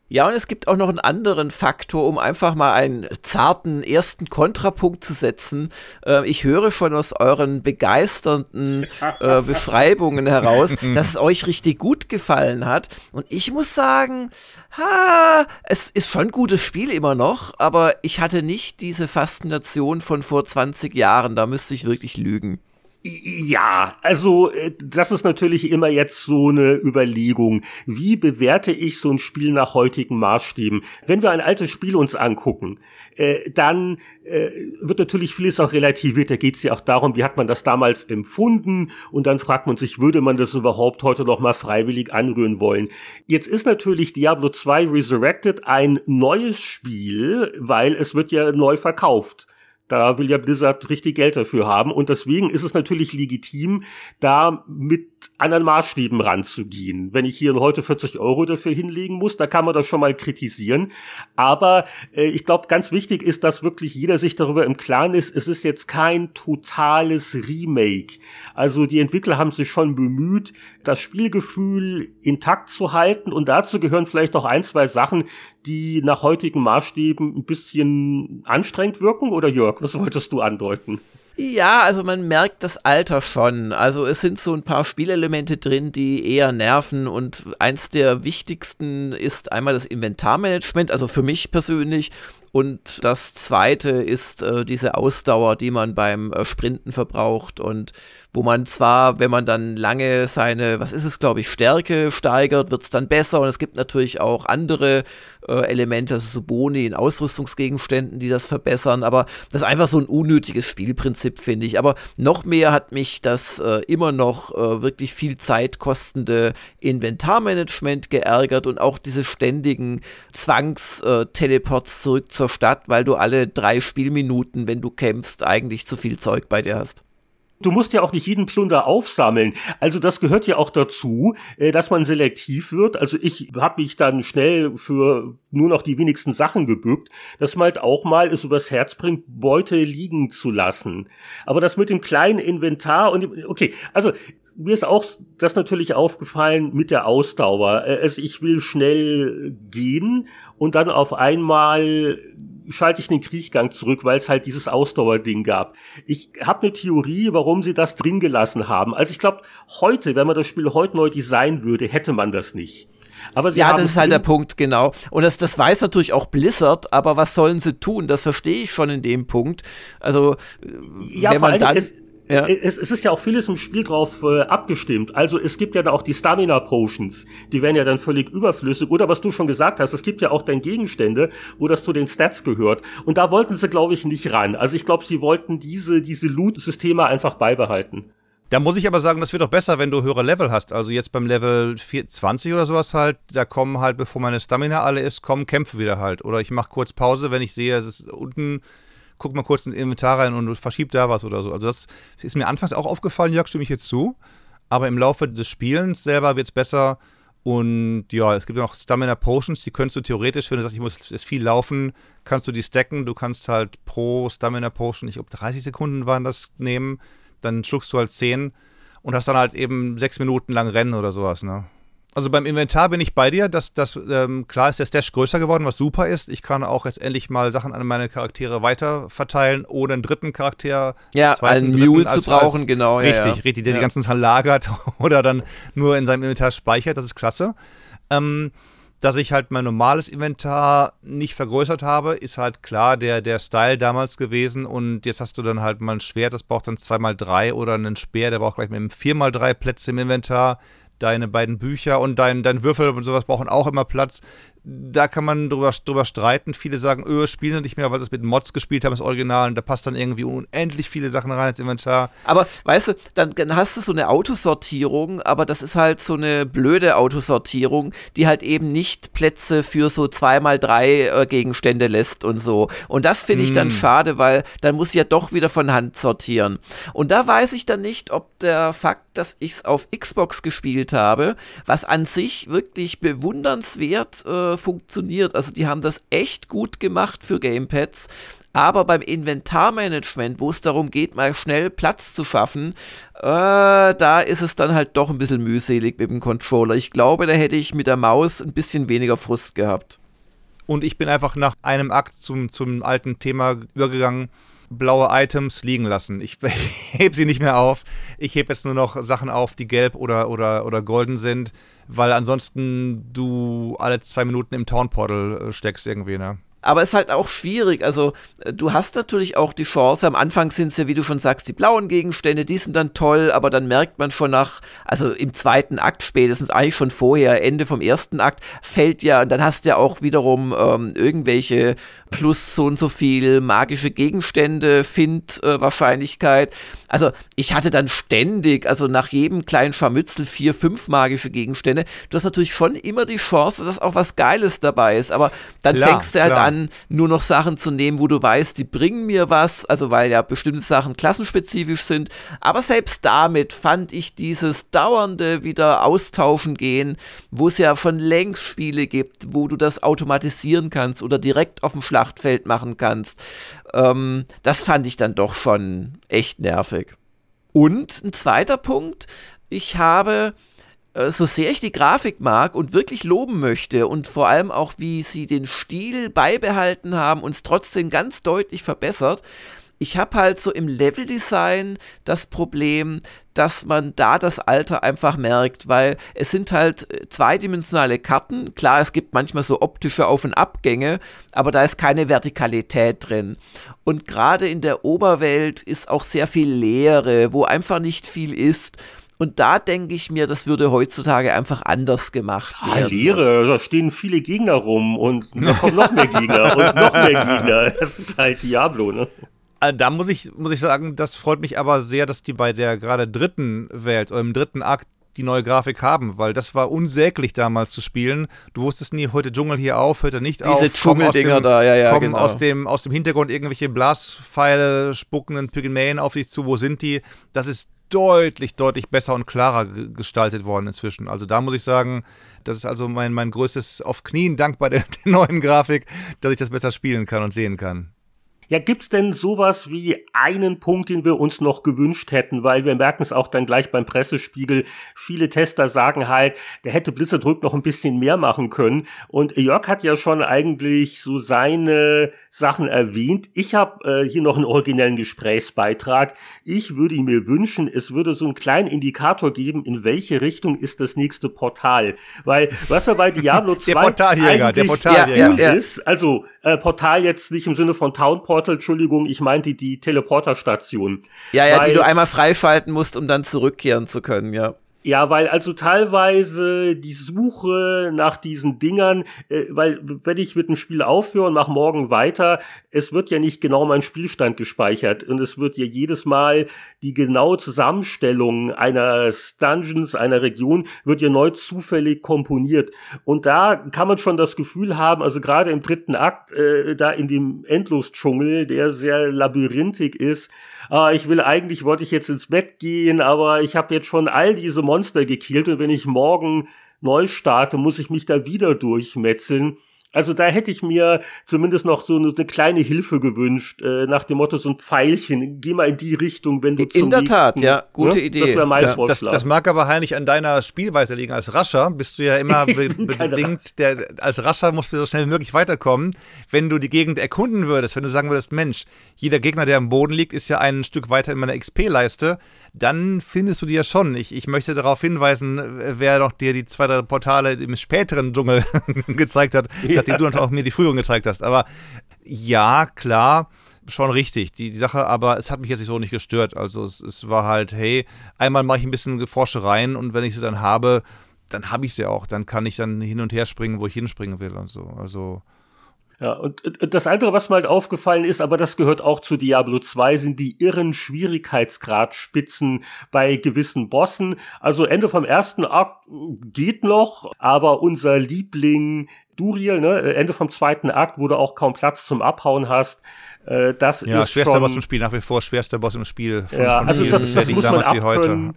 Ja, und es gibt auch noch einen anderen Faktor, um einfach mal einen zarten ersten Kontrapunkt zu setzen. Äh, ich höre schon aus euren begeisternden äh, Beschreibungen heraus, dass es euch richtig gut gefallen hat. Und ich muss sagen, ha, es ist schon ein gutes Spiel immer noch, aber ich hatte nicht diese Faszination von vor 20 Jahren. Da müsste ich wirklich lügen. Ja, also äh, das ist natürlich immer jetzt so eine Überlegung. Wie bewerte ich so ein Spiel nach heutigen Maßstäben? Wenn wir ein altes Spiel uns angucken, äh, dann äh, wird natürlich vieles auch relativiert. Da geht es ja auch darum, wie hat man das damals empfunden? Und dann fragt man sich, würde man das überhaupt heute noch mal freiwillig anrühren wollen? Jetzt ist natürlich Diablo 2 Resurrected ein neues Spiel, weil es wird ja neu verkauft. Da will ja Blizzard richtig Geld dafür haben. Und deswegen ist es natürlich legitim, da mit anderen Maßstäben ranzugehen. Wenn ich hier heute 40 Euro dafür hinlegen muss, da kann man das schon mal kritisieren. Aber äh, ich glaube, ganz wichtig ist, dass wirklich jeder sich darüber im Klaren ist, es ist jetzt kein totales Remake. Also die Entwickler haben sich schon bemüht, das Spielgefühl intakt zu halten und dazu gehören vielleicht auch ein, zwei Sachen, die nach heutigen Maßstäben ein bisschen anstrengend wirken. Oder Jörg, was wolltest du andeuten? Ja, also man merkt das Alter schon. Also es sind so ein paar Spielelemente drin, die eher nerven. Und eins der wichtigsten ist einmal das Inventarmanagement, also für mich persönlich. Und das zweite ist äh, diese Ausdauer, die man beim äh, Sprinten verbraucht. Und wo man zwar, wenn man dann lange seine, was ist es, glaube ich, Stärke steigert, wird es dann besser und es gibt natürlich auch andere äh, Elemente, also so Boni in Ausrüstungsgegenständen, die das verbessern, aber das ist einfach so ein unnötiges Spielprinzip, finde ich. Aber noch mehr hat mich das äh, immer noch äh, wirklich viel Zeit kostende Inventarmanagement geärgert und auch diese ständigen Zwangsteleports zurück zur Stadt, weil du alle drei Spielminuten, wenn du kämpfst, eigentlich zu viel Zeug bei dir hast. Du musst ja auch nicht jeden Plunder aufsammeln. Also das gehört ja auch dazu, äh, dass man selektiv wird. Also ich habe mich dann schnell für nur noch die wenigsten Sachen gebückt, dass man halt auch mal es übers Herz bringt, Beute liegen zu lassen. Aber das mit dem kleinen Inventar und okay, also mir ist auch das natürlich aufgefallen mit der Ausdauer. Also ich will schnell gehen und dann auf einmal schalte ich den Kriechgang zurück, weil es halt dieses Ausdauerding gab. Ich habe eine Theorie, warum sie das drin gelassen haben. Also ich glaube, heute, wenn man das Spiel heute neu designen würde, hätte man das nicht. Aber ja, das ist halt der Punkt, genau. Und das, das weiß natürlich auch Blizzard, aber was sollen sie tun? Das verstehe ich schon in dem Punkt. Also, ja, wenn man dann. Es, ja. Es, es, ist ja auch vieles im Spiel drauf äh, abgestimmt. Also es gibt ja da auch die Stamina Potions, die werden ja dann völlig überflüssig. Oder was du schon gesagt hast, es gibt ja auch dann Gegenstände, wo das zu den Stats gehört. Und da wollten sie, glaube ich, nicht ran. Also ich glaube, sie wollten diese, diese Loot-Systeme einfach beibehalten. Da muss ich aber sagen, das wird doch besser, wenn du höhere Level hast. Also jetzt beim Level 20 oder sowas halt, da kommen halt, bevor meine Stamina alle ist, kommen Kämpfe wieder halt. Oder ich mache kurz Pause, wenn ich sehe, es ist unten, guck mal kurz ins Inventar rein und verschiebt da was oder so. Also das ist mir anfangs auch aufgefallen, Jörg, stimme ich jetzt zu. Aber im Laufe des Spielens selber wird es besser. Und ja, es gibt noch Stamina Potions, die könntest du theoretisch, wenn du sagst, ich muss jetzt viel laufen, kannst du die stacken. Du kannst halt pro Stamina Potion, ich glaube 30 Sekunden waren das, nehmen dann schluckst du halt 10 und hast dann halt eben sechs Minuten lang Rennen oder sowas, ne? Also beim Inventar bin ich bei dir, dass das ähm, klar ist der Stash größer geworden, was super ist. Ich kann auch jetzt endlich mal Sachen an meine Charaktere weiter verteilen, ohne einen dritten Charakter, ja, einen Mule zu brauchen, als, genau. Richtig, ja, ja. richtig, der ja. die ganzen Sachen lagert oder dann nur in seinem Inventar speichert. Das ist klasse. Ähm, dass ich halt mein normales Inventar nicht vergrößert habe, ist halt klar der, der Style damals gewesen. Und jetzt hast du dann halt mal ein Schwert, das braucht dann 2x3 oder einen Speer, der braucht gleich mit einem 4x3 Plätze im Inventar. Deine beiden Bücher und dein, dein Würfel und sowas brauchen auch immer Platz da kann man drüber, drüber streiten. Viele sagen, öh, spielen sie nicht mehr, weil sie es mit Mods gespielt haben, das Original. Und da passt dann irgendwie unendlich viele Sachen rein ins Inventar. Aber weißt du, dann, dann hast du so eine Autosortierung, aber das ist halt so eine blöde Autosortierung, die halt eben nicht Plätze für so zweimal drei äh, Gegenstände lässt und so. Und das finde ich dann mm. schade, weil dann muss ich ja doch wieder von Hand sortieren. Und da weiß ich dann nicht, ob der Fakt, dass ich es auf Xbox gespielt habe, was an sich wirklich bewundernswert äh, funktioniert. Also die haben das echt gut gemacht für Gamepads. Aber beim Inventarmanagement, wo es darum geht, mal schnell Platz zu schaffen, äh, da ist es dann halt doch ein bisschen mühselig mit dem Controller. Ich glaube, da hätte ich mit der Maus ein bisschen weniger Frust gehabt. Und ich bin einfach nach einem Akt zum, zum alten Thema übergegangen blaue Items liegen lassen. Ich hebe sie nicht mehr auf. Ich hebe jetzt nur noch Sachen auf, die gelb oder, oder, oder golden sind, weil ansonsten du alle zwei Minuten im Town Portal äh, steckst irgendwie, ne? Aber es ist halt auch schwierig. Also, äh, du hast natürlich auch die Chance. Am Anfang sind es ja, wie du schon sagst, die blauen Gegenstände, die sind dann toll, aber dann merkt man schon nach, also im zweiten Akt spätestens, eigentlich schon vorher, Ende vom ersten Akt, fällt ja, und dann hast du ja auch wiederum ähm, irgendwelche plus so und so viel magische Gegenstände, Find-Wahrscheinlichkeit. Äh, also ich hatte dann ständig, also nach jedem kleinen Scharmützel vier, fünf magische Gegenstände. Du hast natürlich schon immer die Chance, dass auch was Geiles dabei ist. Aber dann klar, fängst du halt klar. an, nur noch Sachen zu nehmen, wo du weißt, die bringen mir was. Also weil ja bestimmte Sachen klassenspezifisch sind. Aber selbst damit fand ich dieses dauernde wieder austauschen gehen, wo es ja schon längst Spiele gibt, wo du das automatisieren kannst oder direkt auf dem Schlachtfeld machen kannst. Ähm, das fand ich dann doch schon echt nervig. Und ein zweiter Punkt, ich habe, so sehr ich die Grafik mag und wirklich loben möchte und vor allem auch, wie sie den Stil beibehalten haben und es trotzdem ganz deutlich verbessert, ich habe halt so im Leveldesign das Problem, dass man da das Alter einfach merkt, weil es sind halt äh, zweidimensionale Karten. Klar, es gibt manchmal so optische Auf- und Abgänge, aber da ist keine Vertikalität drin. Und gerade in der Oberwelt ist auch sehr viel Leere, wo einfach nicht viel ist. Und da denke ich mir, das würde heutzutage einfach anders gemacht ah, werden. Ah, Leere, da stehen viele Gegner rum und da kommen noch mehr Gegner und noch mehr Gegner. Das ist halt Diablo, ne? Äh, da muss ich, muss ich sagen, das freut mich aber sehr, dass die bei der gerade dritten Welt oder im dritten Akt die neue Grafik haben, weil das war unsäglich damals zu spielen. Du wusstest nie, heute Dschungel hier auf, heute nicht Diese auf. Diese Dschungeldinger da, ja, ja, kommen genau. aus dem, aus dem Hintergrund irgendwelche Blaspfeile, spuckenden Pygmäen auf dich zu, wo sind die? Das ist deutlich, deutlich besser und klarer gestaltet worden inzwischen. Also da muss ich sagen, das ist also mein, mein größtes auf Knien Dank bei der, der neuen Grafik, dass ich das besser spielen kann und sehen kann. Ja, gibt's denn sowas wie einen Punkt, den wir uns noch gewünscht hätten? Weil wir merken es auch dann gleich beim Pressespiegel. Viele Tester sagen halt, der hätte Blizzard noch ein bisschen mehr machen können. Und Jörg hat ja schon eigentlich so seine Sachen erwähnt. Ich habe äh, hier noch einen originellen Gesprächsbeitrag. Ich würde mir wünschen, es würde so einen kleinen Indikator geben, in welche Richtung ist das nächste Portal. Weil, was er bei Diablo 2 der Portaljäger, der Portaljäger. Ja, ja, ja. ist, also äh, Portal jetzt nicht im Sinne von Town Portal, Entschuldigung, ich meinte die Teleporterstation. Ja, ja, die du einmal freischalten musst, um dann zurückkehren zu können, ja. Ja, weil also teilweise die Suche nach diesen Dingern, äh, weil wenn ich mit dem Spiel aufhöre und mache morgen weiter, es wird ja nicht genau mein Spielstand gespeichert und es wird ja jedes Mal die genaue Zusammenstellung eines Dungeons, einer Region, wird ja neu zufällig komponiert. Und da kann man schon das Gefühl haben, also gerade im dritten Akt, äh, da in dem Endlos-Dschungel, der sehr labyrinthig ist, äh, ich will eigentlich, wollte ich jetzt ins Bett gehen, aber ich habe jetzt schon all diese Monster gekillt und wenn ich morgen neu starte, muss ich mich da wieder durchmetzeln. Also da hätte ich mir zumindest noch so eine, eine kleine Hilfe gewünscht, äh, nach dem Motto so ein Pfeilchen, geh mal in die Richtung, wenn du in zum In der nächsten, Tat, ja, gute ne? Idee. Das wäre mein da, das, das, mag aber Heinrich an deiner Spielweise liegen. Als Rascher bist du ja immer be bedingt, der, als Rascher musst du so schnell wie möglich weiterkommen. Wenn du die Gegend erkunden würdest, wenn du sagen würdest, Mensch, jeder Gegner, der am Boden liegt, ist ja ein Stück weiter in meiner XP-Leiste, dann findest du die ja schon. Ich, ich möchte darauf hinweisen, wer noch dir die zwei, drei Portale im späteren Dschungel gezeigt hat, ja nachdem du auch mir die früheren gezeigt hast. Aber ja, klar, schon richtig, die, die Sache, aber es hat mich jetzt so nicht gestört. Also es, es war halt, hey, einmal mache ich ein bisschen Forschereien und wenn ich sie dann habe, dann habe ich sie auch. Dann kann ich dann hin und her springen, wo ich hinspringen will und so. Also ja, und das andere, was mir halt aufgefallen ist, aber das gehört auch zu Diablo 2, sind die irren Schwierigkeitsgradspitzen bei gewissen Bossen. Also Ende vom ersten Akt geht noch, aber unser Liebling Duriel, ne, Ende vom zweiten Akt, wo du auch kaum Platz zum Abhauen hast, äh, das ja, ist schwerster schon, Boss im Spiel, nach wie vor schwerster Boss im Spiel. Von, ja, von also das, das muss man abkönnen.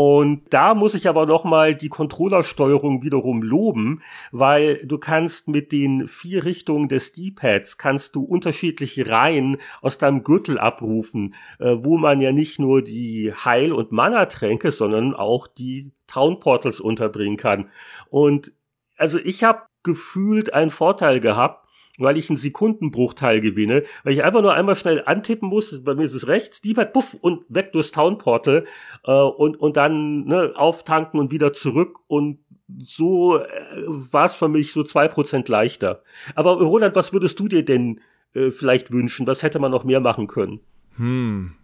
Und da muss ich aber noch mal die Controllersteuerung wiederum loben, weil du kannst mit den vier Richtungen des D-Pads kannst du unterschiedliche Reihen aus deinem Gürtel abrufen, äh, wo man ja nicht nur die Heil- und Mana-Tränke, sondern auch die Town Portals unterbringen kann. Und also ich habe gefühlt einen Vorteil gehabt, weil ich einen Sekundenbruchteil gewinne, weil ich einfach nur einmal schnell antippen muss, bei mir ist es rechts, die hat puff und weg durchs Town Portal äh, und, und dann ne, auftanken und wieder zurück und so äh, war es für mich so zwei Prozent leichter. Aber Roland, was würdest du dir denn äh, vielleicht wünschen? Was hätte man noch mehr machen können? Hm.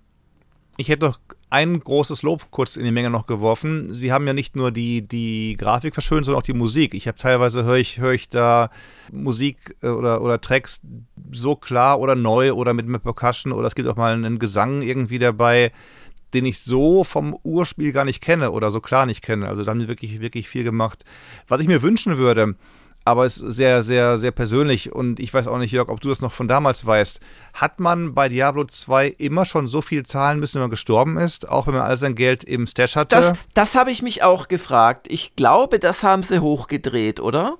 Ich hätte noch ein großes Lob kurz in die Menge noch geworfen. Sie haben ja nicht nur die, die Grafik verschönt, sondern auch die Musik. Ich habe teilweise höre ich, hör ich da Musik äh, oder, oder Tracks so klar oder neu oder mit, mit Percussion oder es gibt auch mal einen Gesang irgendwie dabei, den ich so vom Urspiel gar nicht kenne oder so klar nicht kenne. Also da haben die wirklich, wirklich viel gemacht. Was ich mir wünschen würde, aber ist sehr, sehr, sehr persönlich und ich weiß auch nicht, Jörg, ob du das noch von damals weißt. Hat man bei Diablo 2 immer schon so viel zahlen müssen, wenn man gestorben ist, auch wenn man all sein Geld im Stash hatte? Das, das habe ich mich auch gefragt. Ich glaube, das haben sie hochgedreht, oder?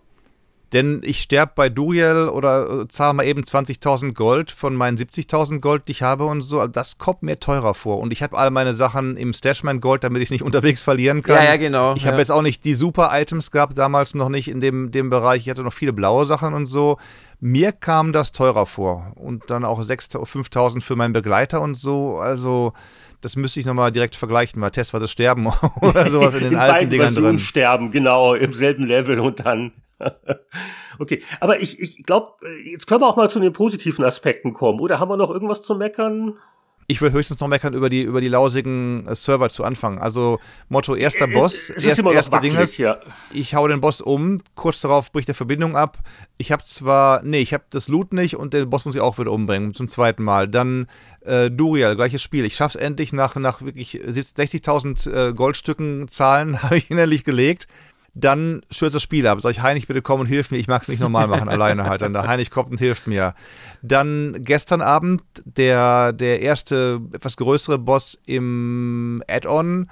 Denn ich sterbe bei Duriel oder äh, zahle mal eben 20.000 Gold von meinen 70.000 Gold, die ich habe und so. Das kommt mir teurer vor. Und ich habe all meine Sachen im Stash mein Gold, damit ich es nicht unterwegs verlieren kann. Ja, ja, genau. Ich habe ja. jetzt auch nicht die Super-Items gehabt, damals noch nicht in dem, dem Bereich. Ich hatte noch viele blaue Sachen und so. Mir kam das teurer vor. Und dann auch 5.000 für meinen Begleiter und so. Also das müsste ich nochmal direkt vergleichen, weil Test war das Sterben oder sowas in den in alten Dingern drin. sterben, genau, im selben Level und dann okay, aber ich, ich glaube, jetzt können wir auch mal zu den positiven Aspekten kommen. Oder haben wir noch irgendwas zu meckern? Ich will höchstens noch meckern über die, über die lausigen äh, Server zu Anfang. Also Motto erster äh, Boss, es erst, erste Ding ist, ja. ich hau den Boss um, kurz darauf bricht der Verbindung ab. Ich habe zwar, nee, ich habe das Loot nicht und den Boss muss ich auch wieder umbringen, zum zweiten Mal. Dann äh, Duriel, gleiches Spiel. Ich schaff's endlich nach, nach wirklich 60.000 äh, Goldstücken Zahlen, habe ich innerlich gelegt dann stürzt das Spiel ab. Sag ich, Heinrich, bitte komm und hilf mir. Ich mag es nicht normal machen, alleine halt. Dann der Heinrich kommt und hilft mir. Dann gestern Abend der, der erste, etwas größere Boss im Add-on.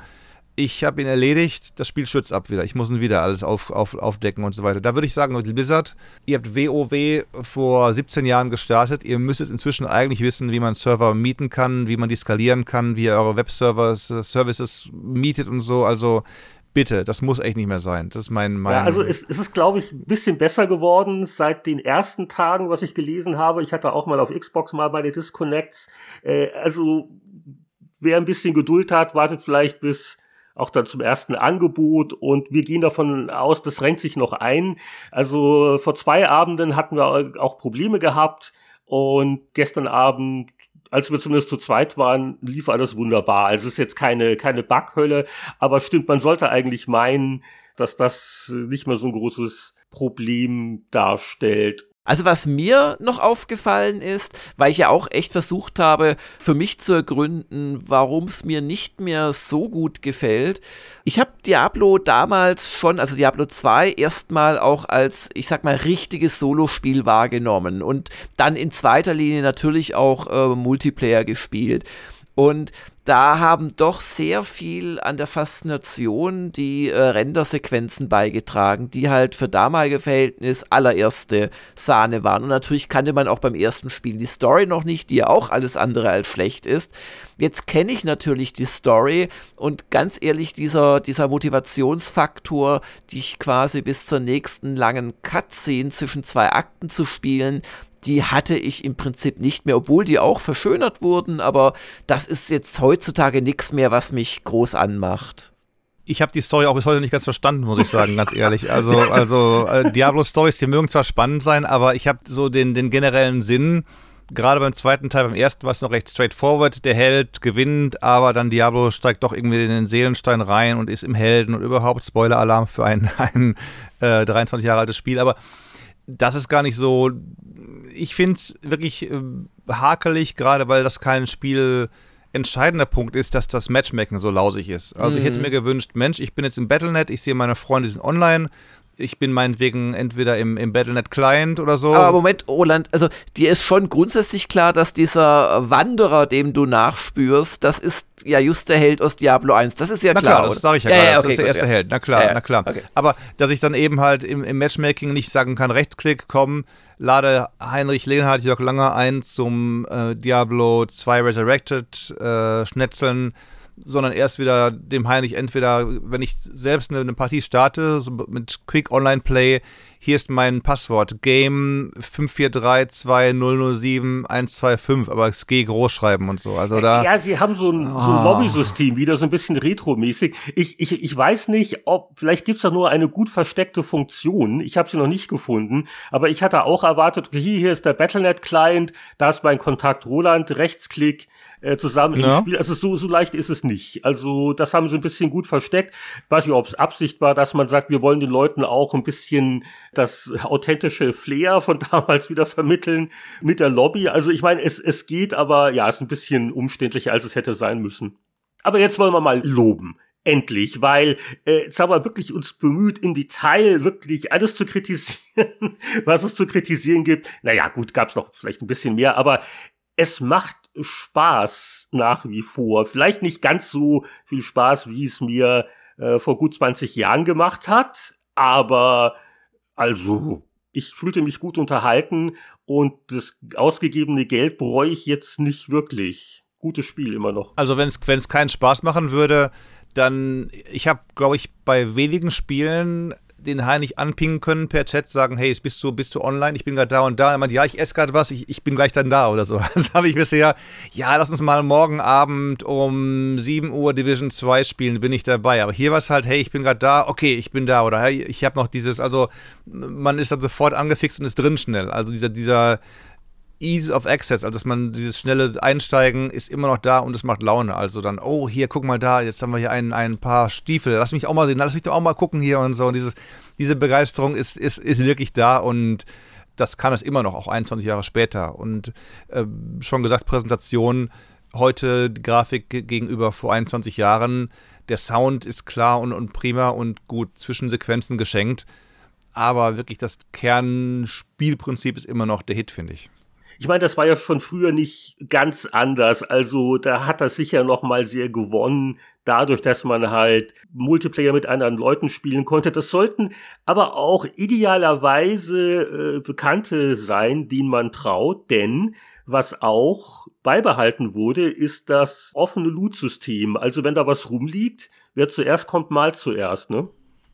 ich habe ihn erledigt, das Spiel stürzt ab wieder. Ich muss ihn wieder alles auf, auf, aufdecken und so weiter. Da würde ich sagen, Blizzard, ihr habt WoW vor 17 Jahren gestartet. Ihr müsstet inzwischen eigentlich wissen, wie man Server mieten kann, wie man die skalieren kann, wie ihr eure Webservers, äh, Services mietet und so. Also bitte, das muss echt nicht mehr sein. Das ist mein. mein ja, also es, es ist, glaube ich, ein bisschen besser geworden seit den ersten Tagen, was ich gelesen habe. Ich hatte auch mal auf Xbox mal bei den Disconnects. Äh, also wer ein bisschen Geduld hat, wartet vielleicht bis auch dann zum ersten Angebot und wir gehen davon aus, das rennt sich noch ein. Also vor zwei Abenden hatten wir auch Probleme gehabt und gestern Abend als wir zumindest zu zweit waren, lief alles wunderbar. Also es ist jetzt keine, keine Backhölle, aber stimmt, man sollte eigentlich meinen, dass das nicht mehr so ein großes Problem darstellt. Also was mir noch aufgefallen ist, weil ich ja auch echt versucht habe, für mich zu ergründen, warum es mir nicht mehr so gut gefällt. Ich habe Diablo damals schon, also Diablo 2, erstmal auch als, ich sag mal, richtiges Solospiel wahrgenommen und dann in zweiter Linie natürlich auch äh, Multiplayer gespielt. Und da haben doch sehr viel an der Faszination die äh, Rendersequenzen beigetragen, die halt für damalige Verhältnis allererste Sahne waren. Und natürlich kannte man auch beim ersten Spiel die Story noch nicht, die ja auch alles andere als schlecht ist. Jetzt kenne ich natürlich die Story und ganz ehrlich, dieser, dieser Motivationsfaktor, dich quasi bis zur nächsten langen Cutscene zwischen zwei Akten zu spielen, die hatte ich im Prinzip nicht mehr, obwohl die auch verschönert wurden, aber das ist jetzt heutzutage nichts mehr, was mich groß anmacht. Ich habe die Story auch bis heute nicht ganz verstanden, muss ich sagen, ganz ehrlich. Also, also äh, Diablo-Stories, die mögen zwar spannend sein, aber ich habe so den, den generellen Sinn, gerade beim zweiten Teil, beim ersten war es noch recht straightforward, der Held gewinnt, aber dann Diablo steigt doch irgendwie in den Seelenstein rein und ist im Helden und überhaupt Spoiler-Alarm für ein, ein äh, 23 Jahre altes Spiel, aber das ist gar nicht so ich finde es wirklich äh, hakelig, gerade weil das kein Spiel entscheidender Punkt ist, dass das Matchmaking so lausig ist. Also mhm. ich hätte mhm. mir gewünscht, Mensch, ich bin jetzt im Battlenet, ich sehe meine Freunde sind online, ich bin meinetwegen entweder im, im Battlenet Client oder so. Aber Moment, Roland, also dir ist schon grundsätzlich klar, dass dieser Wanderer, dem du nachspürst, das ist ja just der Held aus Diablo 1. Das ist ja na klar. klar das sage ich ja, ja gerade. Ja, das ist der erste ja. Held. Na klar, na klar. Okay. Aber dass ich dann eben halt im, im Matchmaking nicht sagen kann, Rechtsklick, komm, lade Heinrich Lehnhardt, Jörg Langer ein zum äh, Diablo 2 Resurrected äh, Schnetzeln sondern erst wieder dem Heinrich entweder, wenn ich selbst eine, eine Partie starte, so mit Quick Online Play, hier ist mein Passwort, Game 5432007-125, aber es G groß schreiben und so. Also da, ja, sie haben so ein, oh. so ein ah. Lobby-System, wieder so ein bisschen retromäßig. Ich, ich, ich weiß nicht, ob, vielleicht gibt's da nur eine gut versteckte Funktion. Ich habe sie noch nicht gefunden, aber ich hatte auch erwartet, hier, hier ist der Battlenet-Client, da ist mein Kontakt Roland, Rechtsklick, äh, zusammen ja. im Spiel. Also so, so leicht ist es nicht. Also das haben sie ein bisschen gut versteckt. weiß nicht, ob es Absicht war, dass man sagt, wir wollen den Leuten auch ein bisschen das authentische Flair von damals wieder vermitteln mit der Lobby. Also ich meine, es, es geht, aber ja, es ist ein bisschen umständlicher, als es hätte sein müssen. Aber jetzt wollen wir mal loben endlich, weil äh, jetzt haben wir wirklich uns bemüht, im Detail wirklich alles zu kritisieren, was es zu kritisieren gibt. Naja, gut, gab es noch vielleicht ein bisschen mehr, aber es macht Spaß nach wie vor. Vielleicht nicht ganz so viel Spaß, wie es mir äh, vor gut 20 Jahren gemacht hat, aber also ich fühlte mich gut unterhalten und das ausgegebene Geld bereue ich jetzt nicht wirklich. Gutes Spiel immer noch. Also wenn es keinen Spaß machen würde, dann ich habe glaube ich bei wenigen Spielen den Heinrich anpingen können per Chat, sagen, hey, bist du, bist du online? Ich bin gerade da und da. Er meint, ja, ich esse gerade was, ich, ich bin gleich dann da oder so. Das habe ich bisher, ja, lass uns mal morgen Abend um 7 Uhr Division 2 spielen, bin ich dabei. Aber hier war es halt, hey, ich bin gerade da, okay, ich bin da. Oder hey, ich habe noch dieses, also man ist dann sofort angefixt und ist drin schnell. Also dieser, dieser Ease of Access, also dass man dieses schnelle Einsteigen ist immer noch da und es macht Laune. Also dann, oh, hier, guck mal da, jetzt haben wir hier ein, ein paar Stiefel, lass mich auch mal sehen, lass mich doch auch mal gucken hier und so. Und dieses, diese Begeisterung ist, ist, ist wirklich da und das kann es immer noch, auch 21 Jahre später. Und äh, schon gesagt, Präsentation, heute Grafik gegenüber vor 21 Jahren, der Sound ist klar und, und prima und gut Zwischensequenzen geschenkt. Aber wirklich das Kernspielprinzip ist immer noch der Hit, finde ich. Ich meine, das war ja schon früher nicht ganz anders. Also da hat das sicher noch mal sehr gewonnen, dadurch, dass man halt Multiplayer mit anderen Leuten spielen konnte. Das sollten aber auch idealerweise äh, Bekannte sein, denen man traut, denn was auch beibehalten wurde, ist das offene Loot-System. Also wenn da was rumliegt, wer zuerst kommt, mal zuerst, ne?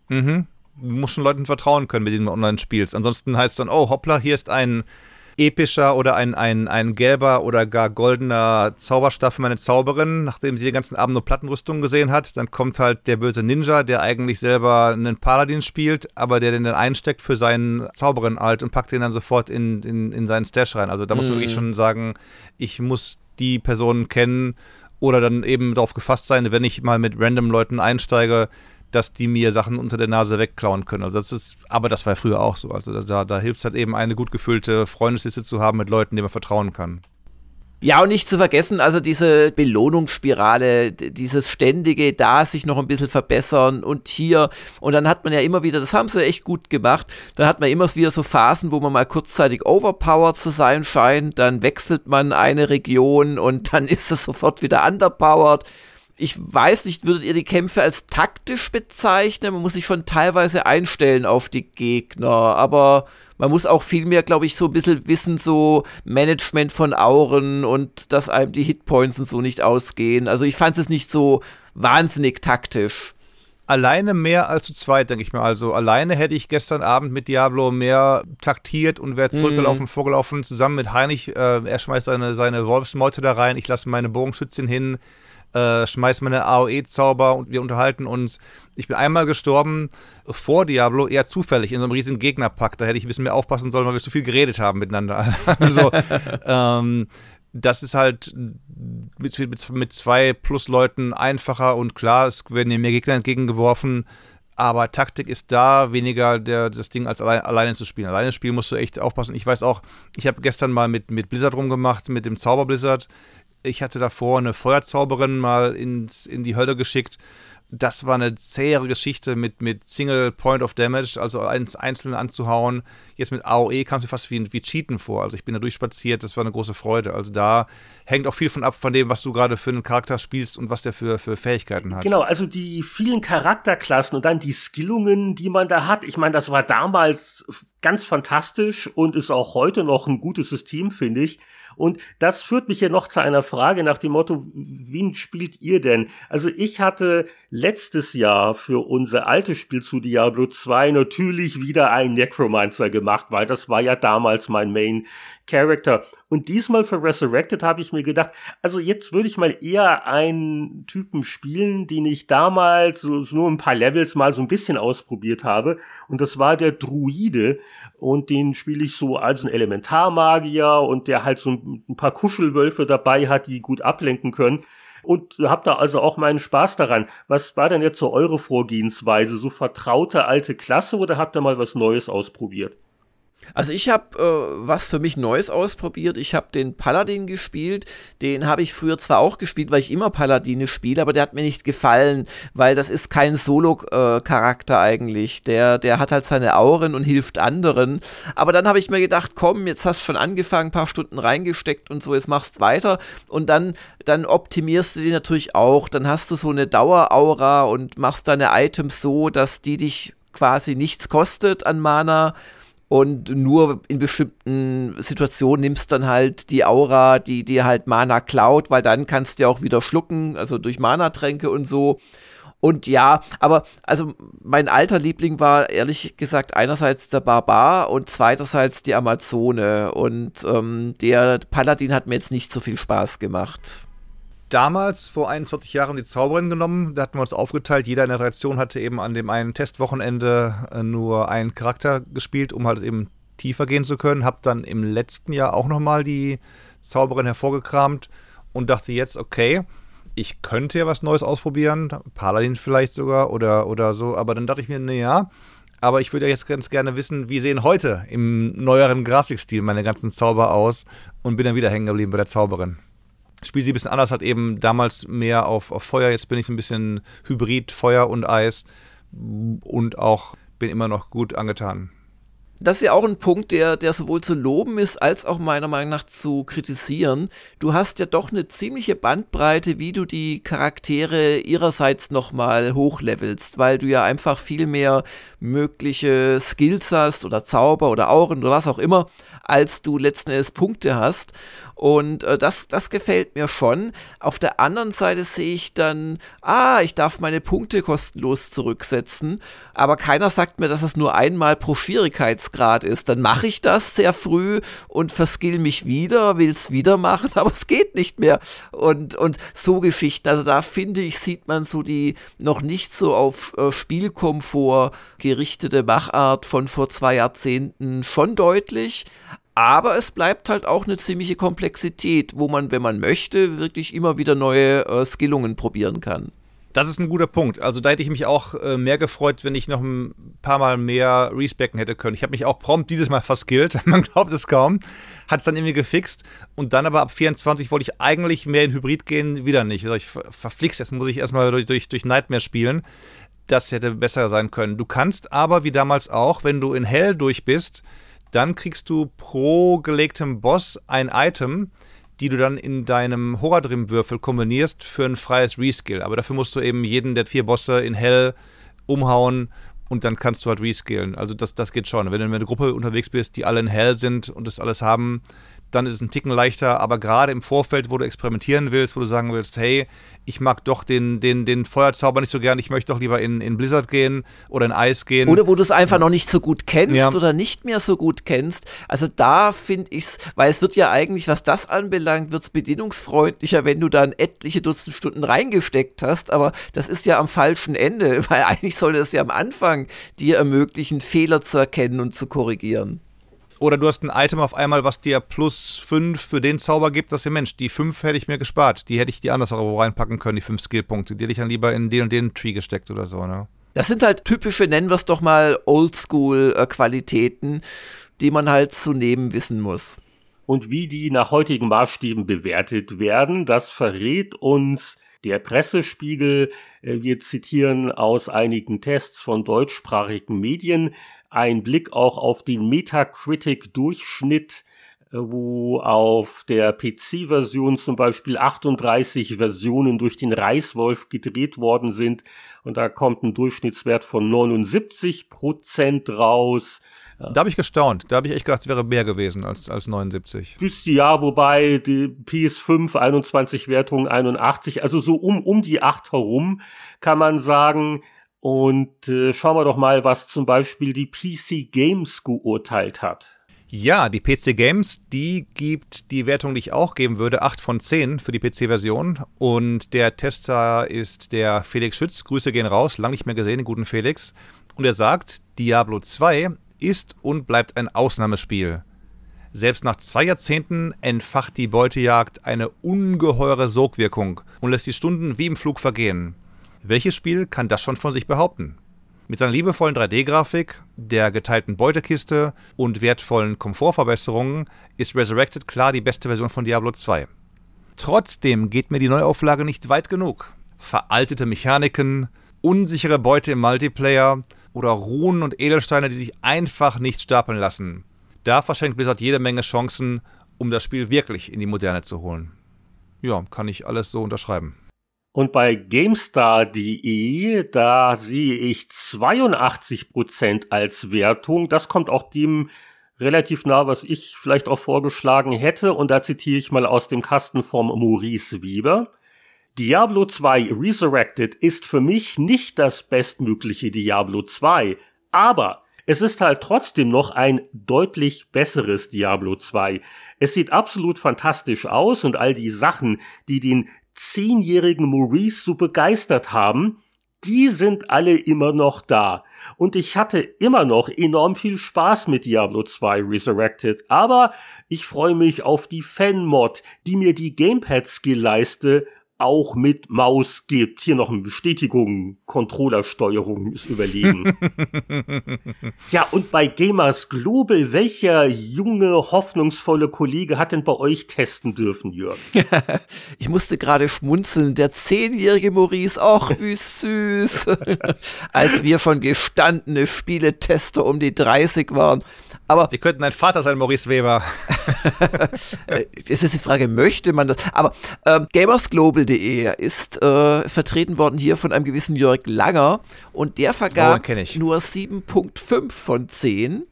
Mhm. Du musst schon Leuten vertrauen können, mit denen du online spielst. Ansonsten heißt dann, oh hoppla, hier ist ein epischer oder ein, ein, ein gelber oder gar goldener Zauberstab für meine Zauberin, nachdem sie den ganzen Abend nur Plattenrüstungen gesehen hat. Dann kommt halt der böse Ninja, der eigentlich selber einen Paladin spielt, aber der den dann einsteckt für seinen Zauberin alt und packt den dann sofort in, in, in seinen Stash rein. Also da muss man wirklich mhm. schon sagen, ich muss die Personen kennen oder dann eben darauf gefasst sein, wenn ich mal mit random Leuten einsteige, dass die mir Sachen unter der Nase wegklauen können. Also das ist, aber das war früher auch so. Also da, da hilft es halt eben, eine gut gefüllte Freundesliste zu haben mit Leuten, denen man vertrauen kann. Ja, und nicht zu vergessen, also diese Belohnungsspirale, dieses ständige da sich noch ein bisschen verbessern und hier. Und dann hat man ja immer wieder, das haben sie echt gut gemacht, dann hat man immer wieder so Phasen, wo man mal kurzzeitig overpowered zu sein scheint, dann wechselt man eine Region und dann ist es sofort wieder underpowered ich weiß nicht, würdet ihr die Kämpfe als taktisch bezeichnen? Man muss sich schon teilweise einstellen auf die Gegner, aber man muss auch viel mehr, glaube ich, so ein bisschen wissen, so Management von Auren und dass einem die Hitpoints und so nicht ausgehen. Also ich fand es nicht so wahnsinnig taktisch. Alleine mehr als zu zweit, denke ich mir. Also alleine hätte ich gestern Abend mit Diablo mehr taktiert und wäre zurückgelaufen, mm. vorgelaufen, zusammen mit Heinrich. Äh, er schmeißt seine, seine Wolfsmeute da rein, ich lasse meine Bogenschützin hin äh, schmeiß meine AOE-Zauber und wir unterhalten uns. Ich bin einmal gestorben vor Diablo, eher zufällig, in so einem riesigen Gegnerpack. Da hätte ich ein bisschen mehr aufpassen sollen, weil wir zu viel geredet haben miteinander. also, ähm, das ist halt mit, mit, mit zwei plus Leuten einfacher und klar, es werden dir mehr Gegner entgegengeworfen. Aber Taktik ist da weniger der, das Ding als allein, alleine zu spielen. Alleine spielen musst du echt aufpassen. Ich weiß auch, ich habe gestern mal mit, mit Blizzard rumgemacht, mit dem Zauber Blizzard ich hatte davor eine Feuerzauberin mal ins, in die Hölle geschickt. Das war eine zähere Geschichte mit, mit Single Point of Damage, also eins einzeln anzuhauen. Jetzt mit AOE kam es mir fast wie, wie Cheaten vor. Also ich bin da durchspaziert, das war eine große Freude. Also da hängt auch viel von ab von dem, was du gerade für einen Charakter spielst und was der für, für Fähigkeiten hat. Genau, also die vielen Charakterklassen und dann die Skillungen, die man da hat. Ich meine, das war damals ganz fantastisch und ist auch heute noch ein gutes System, finde ich. Und das führt mich hier noch zu einer Frage nach dem Motto, wen spielt ihr denn? Also ich hatte letztes Jahr für unser altes Spiel zu Diablo 2 natürlich wieder einen Necromancer gemacht, weil das war ja damals mein Main Character. Und diesmal für Resurrected habe ich mir gedacht, also jetzt würde ich mal eher einen Typen spielen, den ich damals so, nur ein paar Levels mal so ein bisschen ausprobiert habe. Und das war der Druide. Und den spiele ich so als ein Elementarmagier und der halt so ein, paar Kuschelwölfe dabei hat, die gut ablenken können und habt da also auch meinen Spaß daran. Was war denn jetzt so eure Vorgehensweise? So vertraute alte Klasse oder habt ihr mal was Neues ausprobiert? Also ich habe äh, was für mich Neues ausprobiert. Ich habe den Paladin gespielt. Den habe ich früher zwar auch gespielt, weil ich immer Paladine spiele, aber der hat mir nicht gefallen, weil das ist kein Solo-Charakter äh, eigentlich. Der, der hat halt seine Auren und hilft anderen. Aber dann habe ich mir gedacht, komm, jetzt hast du schon angefangen, ein paar Stunden reingesteckt und so, jetzt machst weiter. Und dann, dann optimierst du die natürlich auch. Dann hast du so eine Daueraura und machst deine Items so, dass die dich quasi nichts kostet an Mana und nur in bestimmten Situationen nimmst dann halt die Aura, die dir halt Mana klaut, weil dann kannst du ja auch wieder schlucken, also durch Mana-Tränke und so. Und ja, aber also mein alter Liebling war ehrlich gesagt einerseits der Barbar und zweiterseits die Amazone. Und ähm, der Paladin hat mir jetzt nicht so viel Spaß gemacht damals, vor 41 Jahren, die Zauberin genommen. Da hatten wir uns aufgeteilt. Jeder in der Redaktion hatte eben an dem einen Testwochenende äh, nur einen Charakter gespielt, um halt eben tiefer gehen zu können. Hab dann im letzten Jahr auch nochmal die Zauberin hervorgekramt und dachte jetzt, okay, ich könnte ja was Neues ausprobieren. Paladin vielleicht sogar oder, oder so. Aber dann dachte ich mir, naja, aber ich würde ja jetzt ganz gerne wissen, wie sehen heute im neueren Grafikstil meine ganzen Zauber aus und bin dann wieder hängen geblieben bei der Zauberin spielt sie ein bisschen anders, hat eben damals mehr auf, auf Feuer, jetzt bin ich ein bisschen Hybrid, Feuer und Eis und auch bin immer noch gut angetan. das ist ja auch ein Punkt, der, der sowohl zu loben ist, als auch meiner Meinung nach zu kritisieren. Du hast ja doch eine ziemliche Bandbreite, wie du die Charaktere ihrerseits nochmal hochlevelst, weil du ja einfach viel mehr mögliche Skills hast oder Zauber oder Auren oder was auch immer, als du letzten Endes Punkte hast. Und äh, das, das gefällt mir schon. Auf der anderen Seite sehe ich dann, ah, ich darf meine Punkte kostenlos zurücksetzen, aber keiner sagt mir, dass es nur einmal pro Schwierigkeitsgrad ist. Dann mache ich das sehr früh und verskill mich wieder, will es wieder machen, aber es geht nicht mehr. Und, und so Geschichten, also da finde ich, sieht man so die noch nicht so auf äh, Spielkomfort gerichtete Machart von vor zwei Jahrzehnten schon deutlich. Aber es bleibt halt auch eine ziemliche Komplexität, wo man, wenn man möchte, wirklich immer wieder neue äh, Skillungen probieren kann. Das ist ein guter Punkt. Also da hätte ich mich auch äh, mehr gefreut, wenn ich noch ein paar Mal mehr respecken hätte können. Ich habe mich auch prompt dieses Mal verskillt. Man glaubt es kaum. Hat es dann irgendwie gefixt. Und dann aber ab 24 wollte ich eigentlich mehr in Hybrid gehen, wieder nicht. Also ich verflixt, jetzt muss ich erstmal durch, durch, durch Nightmare spielen. Das hätte besser sein können. Du kannst aber, wie damals auch, wenn du in Hell durch bist, dann kriegst du pro gelegtem Boss ein Item, die du dann in deinem Horadrim-Würfel kombinierst für ein freies Reskill. Aber dafür musst du eben jeden der vier Bosse in Hell umhauen und dann kannst du halt reskillen. Also das, das geht schon. Wenn du in einer Gruppe unterwegs bist, die alle in Hell sind und das alles haben, dann ist es ein Ticken leichter. Aber gerade im Vorfeld, wo du experimentieren willst, wo du sagen willst, hey, ich mag doch den, den, den Feuerzauber nicht so gern, ich möchte doch lieber in, in Blizzard gehen oder in Eis gehen. Oder wo du es einfach noch nicht so gut kennst ja. oder nicht mehr so gut kennst. Also da finde ich es, weil es wird ja eigentlich, was das anbelangt, wird es bedienungsfreundlicher, wenn du dann etliche Dutzend Stunden reingesteckt hast, aber das ist ja am falschen Ende, weil eigentlich sollte es ja am Anfang dir ermöglichen, Fehler zu erkennen und zu korrigieren. Oder du hast ein Item auf einmal, was dir plus 5 für den Zauber gibt, dass der Mensch, die 5 hätte ich mir gespart. Die hätte ich dir anders auch reinpacken können, die 5 Skillpunkte. Die hätte ich dann lieber in den und den Tree gesteckt oder so, ne? Das sind halt typische, nennen wir es doch mal, Oldschool-Qualitäten, die man halt zu nehmen wissen muss. Und wie die nach heutigen Maßstäben bewertet werden, das verrät uns der Pressespiegel. Äh, wir zitieren aus einigen Tests von deutschsprachigen Medien ein Blick auch auf den Metacritic-Durchschnitt, äh, wo auf der PC-Version zum Beispiel 38 Versionen durch den Reißwolf gedreht worden sind. Und da kommt ein Durchschnittswert von 79 Prozent raus. Da habe ich gestaunt. Da habe ich echt gedacht, es wäre mehr gewesen als, als 79. Bis ja, wobei die PS5 21 Wertung 81, also so um, um die 8 herum kann man sagen, und äh, schauen wir doch mal, was zum Beispiel die PC Games geurteilt hat. Ja, die PC Games, die gibt die Wertung, die ich auch geben würde, 8 von 10 für die PC-Version. Und der Tester ist der Felix Schütz. Grüße gehen raus, lang nicht mehr gesehen, den guten Felix. Und er sagt, Diablo 2 ist und bleibt ein Ausnahmespiel. Selbst nach zwei Jahrzehnten entfacht die Beutejagd eine ungeheure Sogwirkung und lässt die Stunden wie im Flug vergehen. Welches Spiel kann das schon von sich behaupten? Mit seiner liebevollen 3D-Grafik, der geteilten Beutekiste und wertvollen Komfortverbesserungen ist Resurrected klar die beste Version von Diablo 2. Trotzdem geht mir die Neuauflage nicht weit genug. Veraltete Mechaniken, unsichere Beute im Multiplayer oder Runen und Edelsteine, die sich einfach nicht stapeln lassen. Da verschenkt Blizzard jede Menge Chancen, um das Spiel wirklich in die Moderne zu holen. Ja, kann ich alles so unterschreiben. Und bei GameStar.de, da sehe ich 82% als Wertung. Das kommt auch dem relativ nah, was ich vielleicht auch vorgeschlagen hätte. Und da zitiere ich mal aus dem Kasten vom Maurice Weber. Diablo 2 Resurrected ist für mich nicht das bestmögliche Diablo 2, aber es ist halt trotzdem noch ein deutlich besseres Diablo 2. Es sieht absolut fantastisch aus und all die Sachen, die den zehnjährigen Maurice so begeistert haben, die sind alle immer noch da. Und ich hatte immer noch enorm viel Spaß mit Diablo 2 Resurrected, aber ich freue mich auf die Fan-Mod, die mir die Gamepad-Skill-Leiste auch mit Maus gibt. Hier noch eine Bestätigung, Controllersteuerung ist überlegen. ja, und bei Gamers Global, welcher junge, hoffnungsvolle Kollege hat denn bei euch testen dürfen, Jörg? ich musste gerade schmunzeln, der zehnjährige Maurice, ach wie süß. Als wir schon gestandene Spieletester um die 30 waren. Aber die könnten ein Vater sein, Maurice Weber. es ist die Frage, möchte man das? Aber ähm, gamersglobal.de ist äh, vertreten worden hier von einem gewissen Jörg Langer und der vergab oh, nur 7.5 von 10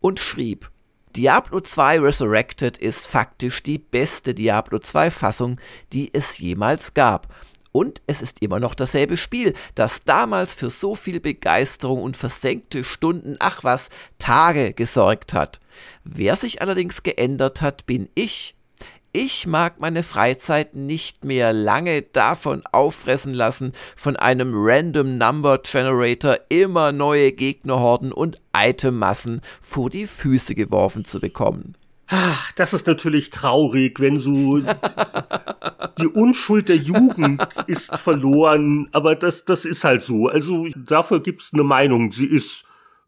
und schrieb, Diablo 2 Resurrected ist faktisch die beste Diablo 2 Fassung, die es jemals gab. Und es ist immer noch dasselbe Spiel, das damals für so viel Begeisterung und versenkte Stunden, ach was, Tage gesorgt hat. Wer sich allerdings geändert hat, bin ich. Ich mag meine Freizeit nicht mehr lange davon auffressen lassen, von einem Random Number Generator immer neue Gegnerhorden und Itemmassen vor die Füße geworfen zu bekommen. Ach, das ist natürlich traurig, wenn so die Unschuld der Jugend ist verloren, aber das, das ist halt so. Also dafür gibt's eine Meinung. Sie ist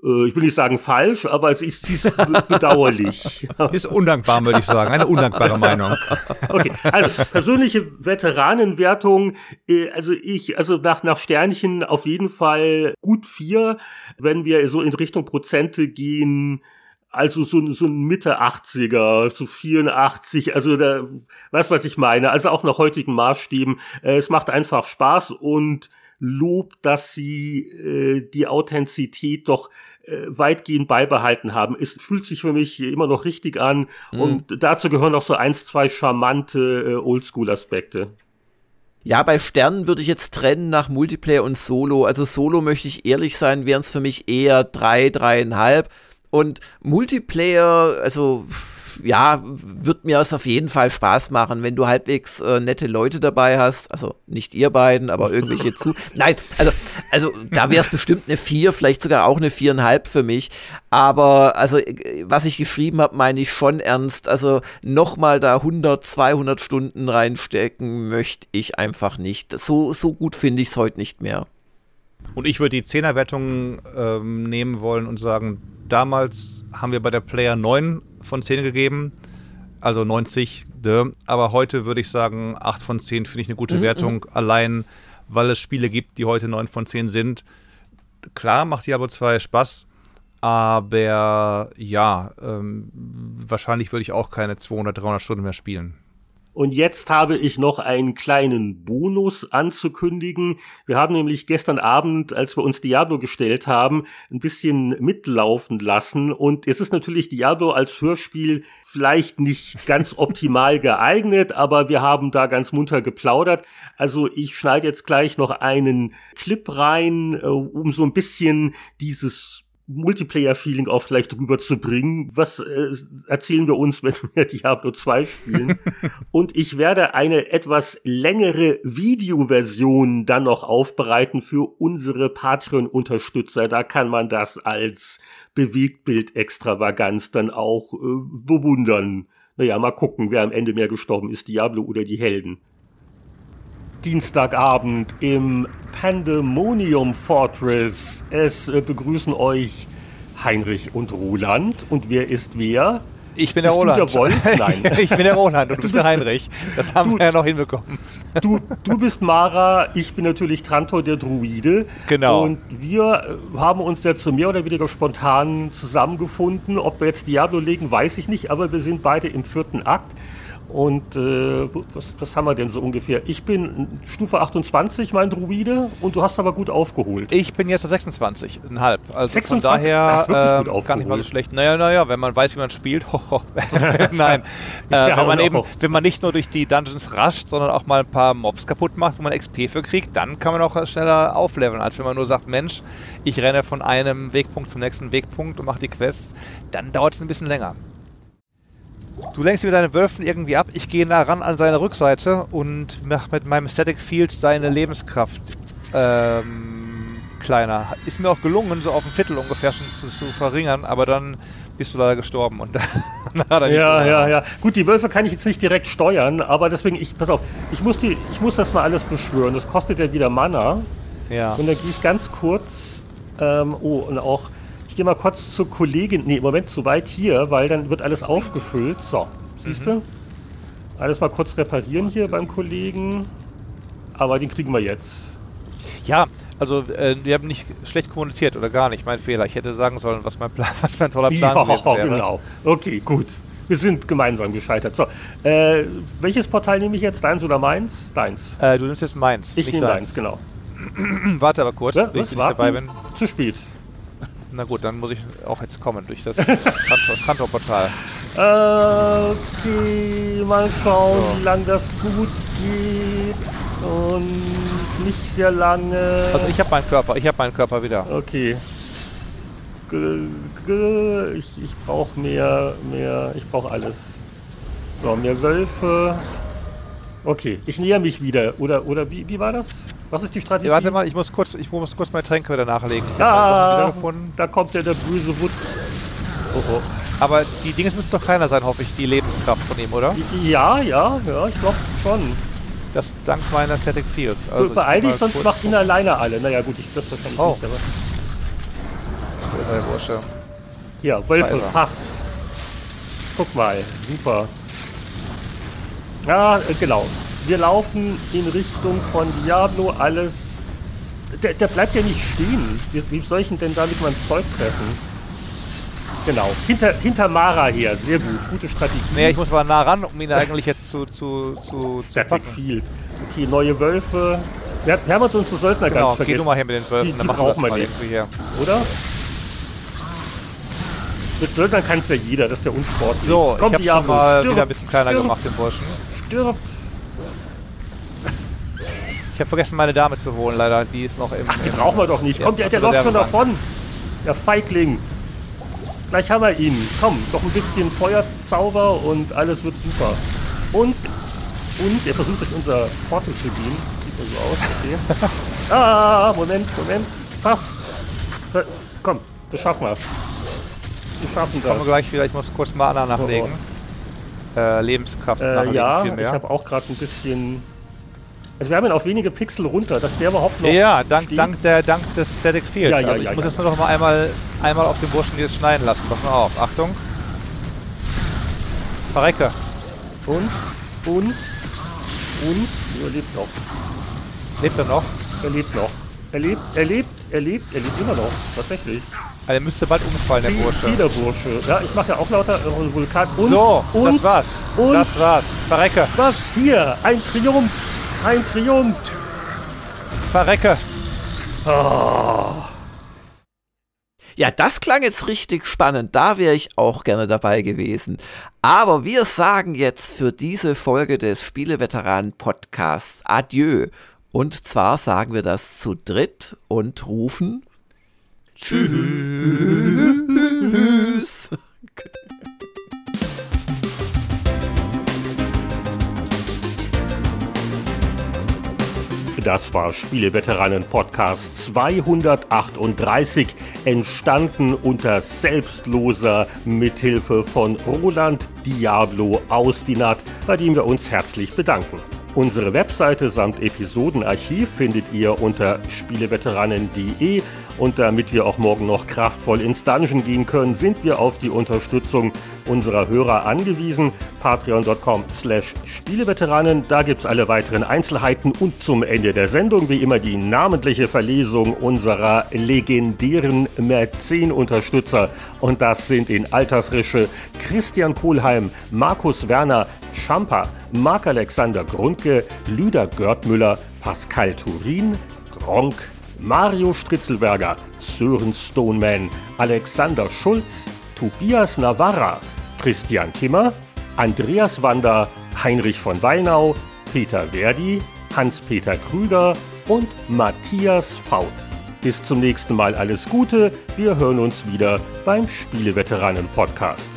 ich will nicht sagen falsch, aber sie ist, ist bedauerlich. Ist undankbar, würde ich sagen. Eine undankbare Meinung. Okay, also persönliche Veteranenwertung, äh, also ich, also nach, nach Sternchen auf jeden Fall gut vier. Wenn wir so in Richtung Prozente gehen, also so, so ein Mitte 80er, so 84, also da, weißt was ich meine, also auch nach heutigen Maßstäben. Äh, es macht einfach Spaß und Lob, dass sie äh, die Authentizität doch äh, weitgehend beibehalten haben. Es fühlt sich für mich immer noch richtig an mhm. und dazu gehören noch so eins, zwei charmante äh, Oldschool-Aspekte. Ja, bei Sternen würde ich jetzt trennen nach Multiplayer und Solo. Also Solo möchte ich ehrlich sein, wären es für mich eher drei, dreieinhalb. Und Multiplayer, also ja, wird mir es auf jeden Fall Spaß machen, wenn du halbwegs äh, nette Leute dabei hast. Also nicht ihr beiden, aber irgendwelche zu. Nein, also, also da wäre es bestimmt eine vier, vielleicht sogar auch eine viereinhalb für mich. Aber also, was ich geschrieben habe, meine ich schon ernst. Also nochmal da 100, 200 Stunden reinstecken möchte ich einfach nicht. So, so gut finde ich es heute nicht mehr. Und ich würde die Zehnerwertung ähm, nehmen wollen und sagen, damals haben wir bei der Player 9 von 10 gegeben, also 90, aber heute würde ich sagen, 8 von 10 finde ich eine gute mhm, Wertung, mhm. allein weil es Spiele gibt, die heute 9 von 10 sind. Klar macht Diablo 2 Spaß, aber ja, ähm, wahrscheinlich würde ich auch keine 200, 300 Stunden mehr spielen. Und jetzt habe ich noch einen kleinen Bonus anzukündigen. Wir haben nämlich gestern Abend, als wir uns Diablo gestellt haben, ein bisschen mitlaufen lassen. Und es ist natürlich Diablo als Hörspiel vielleicht nicht ganz optimal geeignet, aber wir haben da ganz munter geplaudert. Also ich schneide jetzt gleich noch einen Clip rein, äh, um so ein bisschen dieses Multiplayer-Feeling auch vielleicht rüberzubringen. Was äh, erzählen wir uns, wenn wir Diablo 2 spielen? Und ich werde eine etwas längere Videoversion dann noch aufbereiten für unsere Patreon-Unterstützer. Da kann man das als Bewegtbild-Extravaganz dann auch äh, bewundern. Naja, mal gucken, wer am Ende mehr gestorben ist, Diablo oder die Helden. Dienstagabend im Pandemonium Fortress. Es äh, begrüßen euch Heinrich und Roland. Und wer ist wer? Ich bin der bist Roland. Du der Wolf? Nein. ich bin der Roland und du, du bist der Heinrich. Das haben du, wir ja noch hinbekommen. Du, du bist Mara, ich bin natürlich Trantor der Druide. Genau. Und wir äh, haben uns jetzt so mehr oder weniger spontan zusammengefunden. Ob wir jetzt Diablo legen, weiß ich nicht, aber wir sind beide im vierten Akt. Und äh, was, was haben wir denn so ungefähr? Ich bin Stufe 28, mein Druide, und du hast aber gut aufgeholt. Ich bin jetzt auf 26,5. Also 26? von daher äh, gar nicht mal so schlecht. Naja, naja, wenn man weiß, wie man spielt. Nein. äh, wenn man eben, wenn man nicht nur durch die Dungeons rascht, sondern auch mal ein paar Mobs kaputt macht, wo man XP für kriegt, dann kann man auch schneller aufleveln, als wenn man nur sagt, Mensch, ich renne von einem Wegpunkt zum nächsten Wegpunkt und mache die Quests. Dann dauert es ein bisschen länger. Du lenkst mit deinen Wölfen irgendwie ab. Ich gehe nah ran an seine Rückseite und mache mit meinem Static Field seine Lebenskraft ähm, kleiner. Ist mir auch gelungen, so auf ein Viertel ungefähr schon zu, zu verringern, aber dann bist du leider gestorben und Ja, ja, ja. Gut, die Wölfe kann ich jetzt nicht direkt steuern, aber deswegen, ich, pass auf, ich muss, die, ich muss das mal alles beschwören. Das kostet ja wieder Mana. Ja. Und dann gehe ich ganz kurz, ähm, oh, und auch, ich gehe mal kurz zur Kollegin, nee, im Moment zu weit hier, weil dann wird alles aufgefüllt. So, siehst du? Mhm. Alles mal kurz reparieren hier beim Kollegen. Aber den kriegen wir jetzt. Ja, also äh, wir haben nicht schlecht kommuniziert oder gar nicht. Mein Fehler. Ich hätte sagen sollen, was mein, Plan, was mein toller Plan ja, gewesen wäre. genau. Okay, gut. Wir sind gemeinsam gescheitert. So, äh, welches Portal nehme ich jetzt? Deins oder meins? Deins. Äh, du nimmst jetzt meins. Ich nehme deins, genau. Warte aber kurz, ja, bis ich dabei bin. Zu spät. Na gut, dann muss ich auch jetzt kommen durch das Kantor-Portal. okay, mal schauen, so. wie lange das gut geht. Und nicht sehr lange. Also ich habe meinen Körper, ich habe meinen Körper wieder. Okay. Ich, ich brauche mehr, mehr, ich brauche alles. So, mehr Wölfe. Okay, ich näher mich wieder. Oder, oder wie, wie war das? Was ist die Strategie? Ja, warte mal, ich muss kurz, ich muss kurz meine Tränke wieder nachlegen. Ich ah, da kommt ja der böse Wutz. Oh, oh. Aber die Dinge müsste doch keiner sein, hoffe ich, die Lebenskraft von ihm, oder? Ja, ja, ja, ich glaube schon. Das dank meiner Static Fields. Also Beeil dich, sonst macht ihn alleine alle. Naja gut, ich das wahrscheinlich oh. nicht, aber. Wo ist der Bursche? Ja, Wölfe, Fass. Guck mal, super. Ja, genau. Wir laufen in Richtung von Diablo, alles. Der, der bleibt ja nicht stehen. Wie, wie soll ich ihn denn da mit meinem Zeug treffen? Genau. Hinter, hinter Mara her. Sehr gut. Gute Strategie. Nee, ich muss mal nah ran, um ihn eigentlich jetzt zu. zu, zu Static zu Field. Okay, neue Wölfe. Wir, wir haben uns unsere Söldner genau, ganz vergessen. Geh du mal her mit den Wölfen, die, dann machen wir das mal irgendwie her. Oder? Mit Söldnern kann es ja jeder, das ist ja unsportlich. So, Komm, ich habe schon mal wieder ein bisschen kleiner stirb, gemacht, den Burschen. Stirb! Ich habe vergessen, meine Dame zu holen, leider. Die ist noch im. Ach, die brauchen wir doch nicht. Kommt, der, der läuft schon davon. Der Feigling. Gleich haben wir ihn. Komm, noch ein bisschen Feuerzauber und alles wird super. Und, und, er versucht durch unser Portal zu gehen. Sieht nur so aus, okay. ah, Moment, Moment. Fast. Komm, das schaffen wir. Wir schaffen das. Kommen wir gleich wieder. Ich muss kurz Mana nachlegen. Oh, oh. Äh, Lebenskraft äh, ja, ich habe auch gerade ein bisschen also wir haben ihn auf wenige Pixel runter, dass der überhaupt noch. Ja, dank, dank, der, dank des Static Fields. Ja, ja, also ich ja, muss jetzt nur noch mal einmal, einmal auf den Burschen jetzt schneiden lassen. Pass mal auf. Achtung. Verrecke. Und, und, und, er lebt noch. Lebt er noch? Er lebt noch. Er lebt, er lebt, er lebt, er lebt immer noch. Tatsächlich. Also müsste bald umfallen, der Bursche. der Bursche. Ja, ich mache ja auch lauter äh, Vulkan. Und, so, und, das war's. Und, das war's. Verrecke. Was hier? Ein Triumph. Ein Triumph! Verrecke! Oh. Ja, das klang jetzt richtig spannend. Da wäre ich auch gerne dabei gewesen. Aber wir sagen jetzt für diese Folge des Spieleveteranen-Podcasts Adieu. Und zwar sagen wir das zu dritt und rufen Tschüss. Das war Spieleveteranen Podcast 238, entstanden unter selbstloser Mithilfe von Roland Diablo Austinat, bei dem wir uns herzlich bedanken. Unsere Webseite samt Episodenarchiv findet ihr unter spieleveteranen.de und damit wir auch morgen noch kraftvoll ins Dungeon gehen können, sind wir auf die Unterstützung unserer Hörer angewiesen. Patreon.com slash Spieleveteranen. Da gibt es alle weiteren Einzelheiten und zum Ende der Sendung wie immer die namentliche Verlesung unserer legendären Mäzen-Unterstützer. Und das sind in alter Frische Christian Kohlheim, Markus Werner, Champa, Marc-Alexander Grundke, Lüder Görtmüller, Pascal Turin, Gronk, Mario Stritzelberger, Sören Stoneman, Alexander Schulz, Tobias Navarra, Christian Timmer, Andreas Wander, Heinrich von Weinau, Peter Verdi, Hans-Peter Krüger und Matthias Faut. Bis zum nächsten Mal alles Gute, wir hören uns wieder beim Spieleveteranen-Podcast.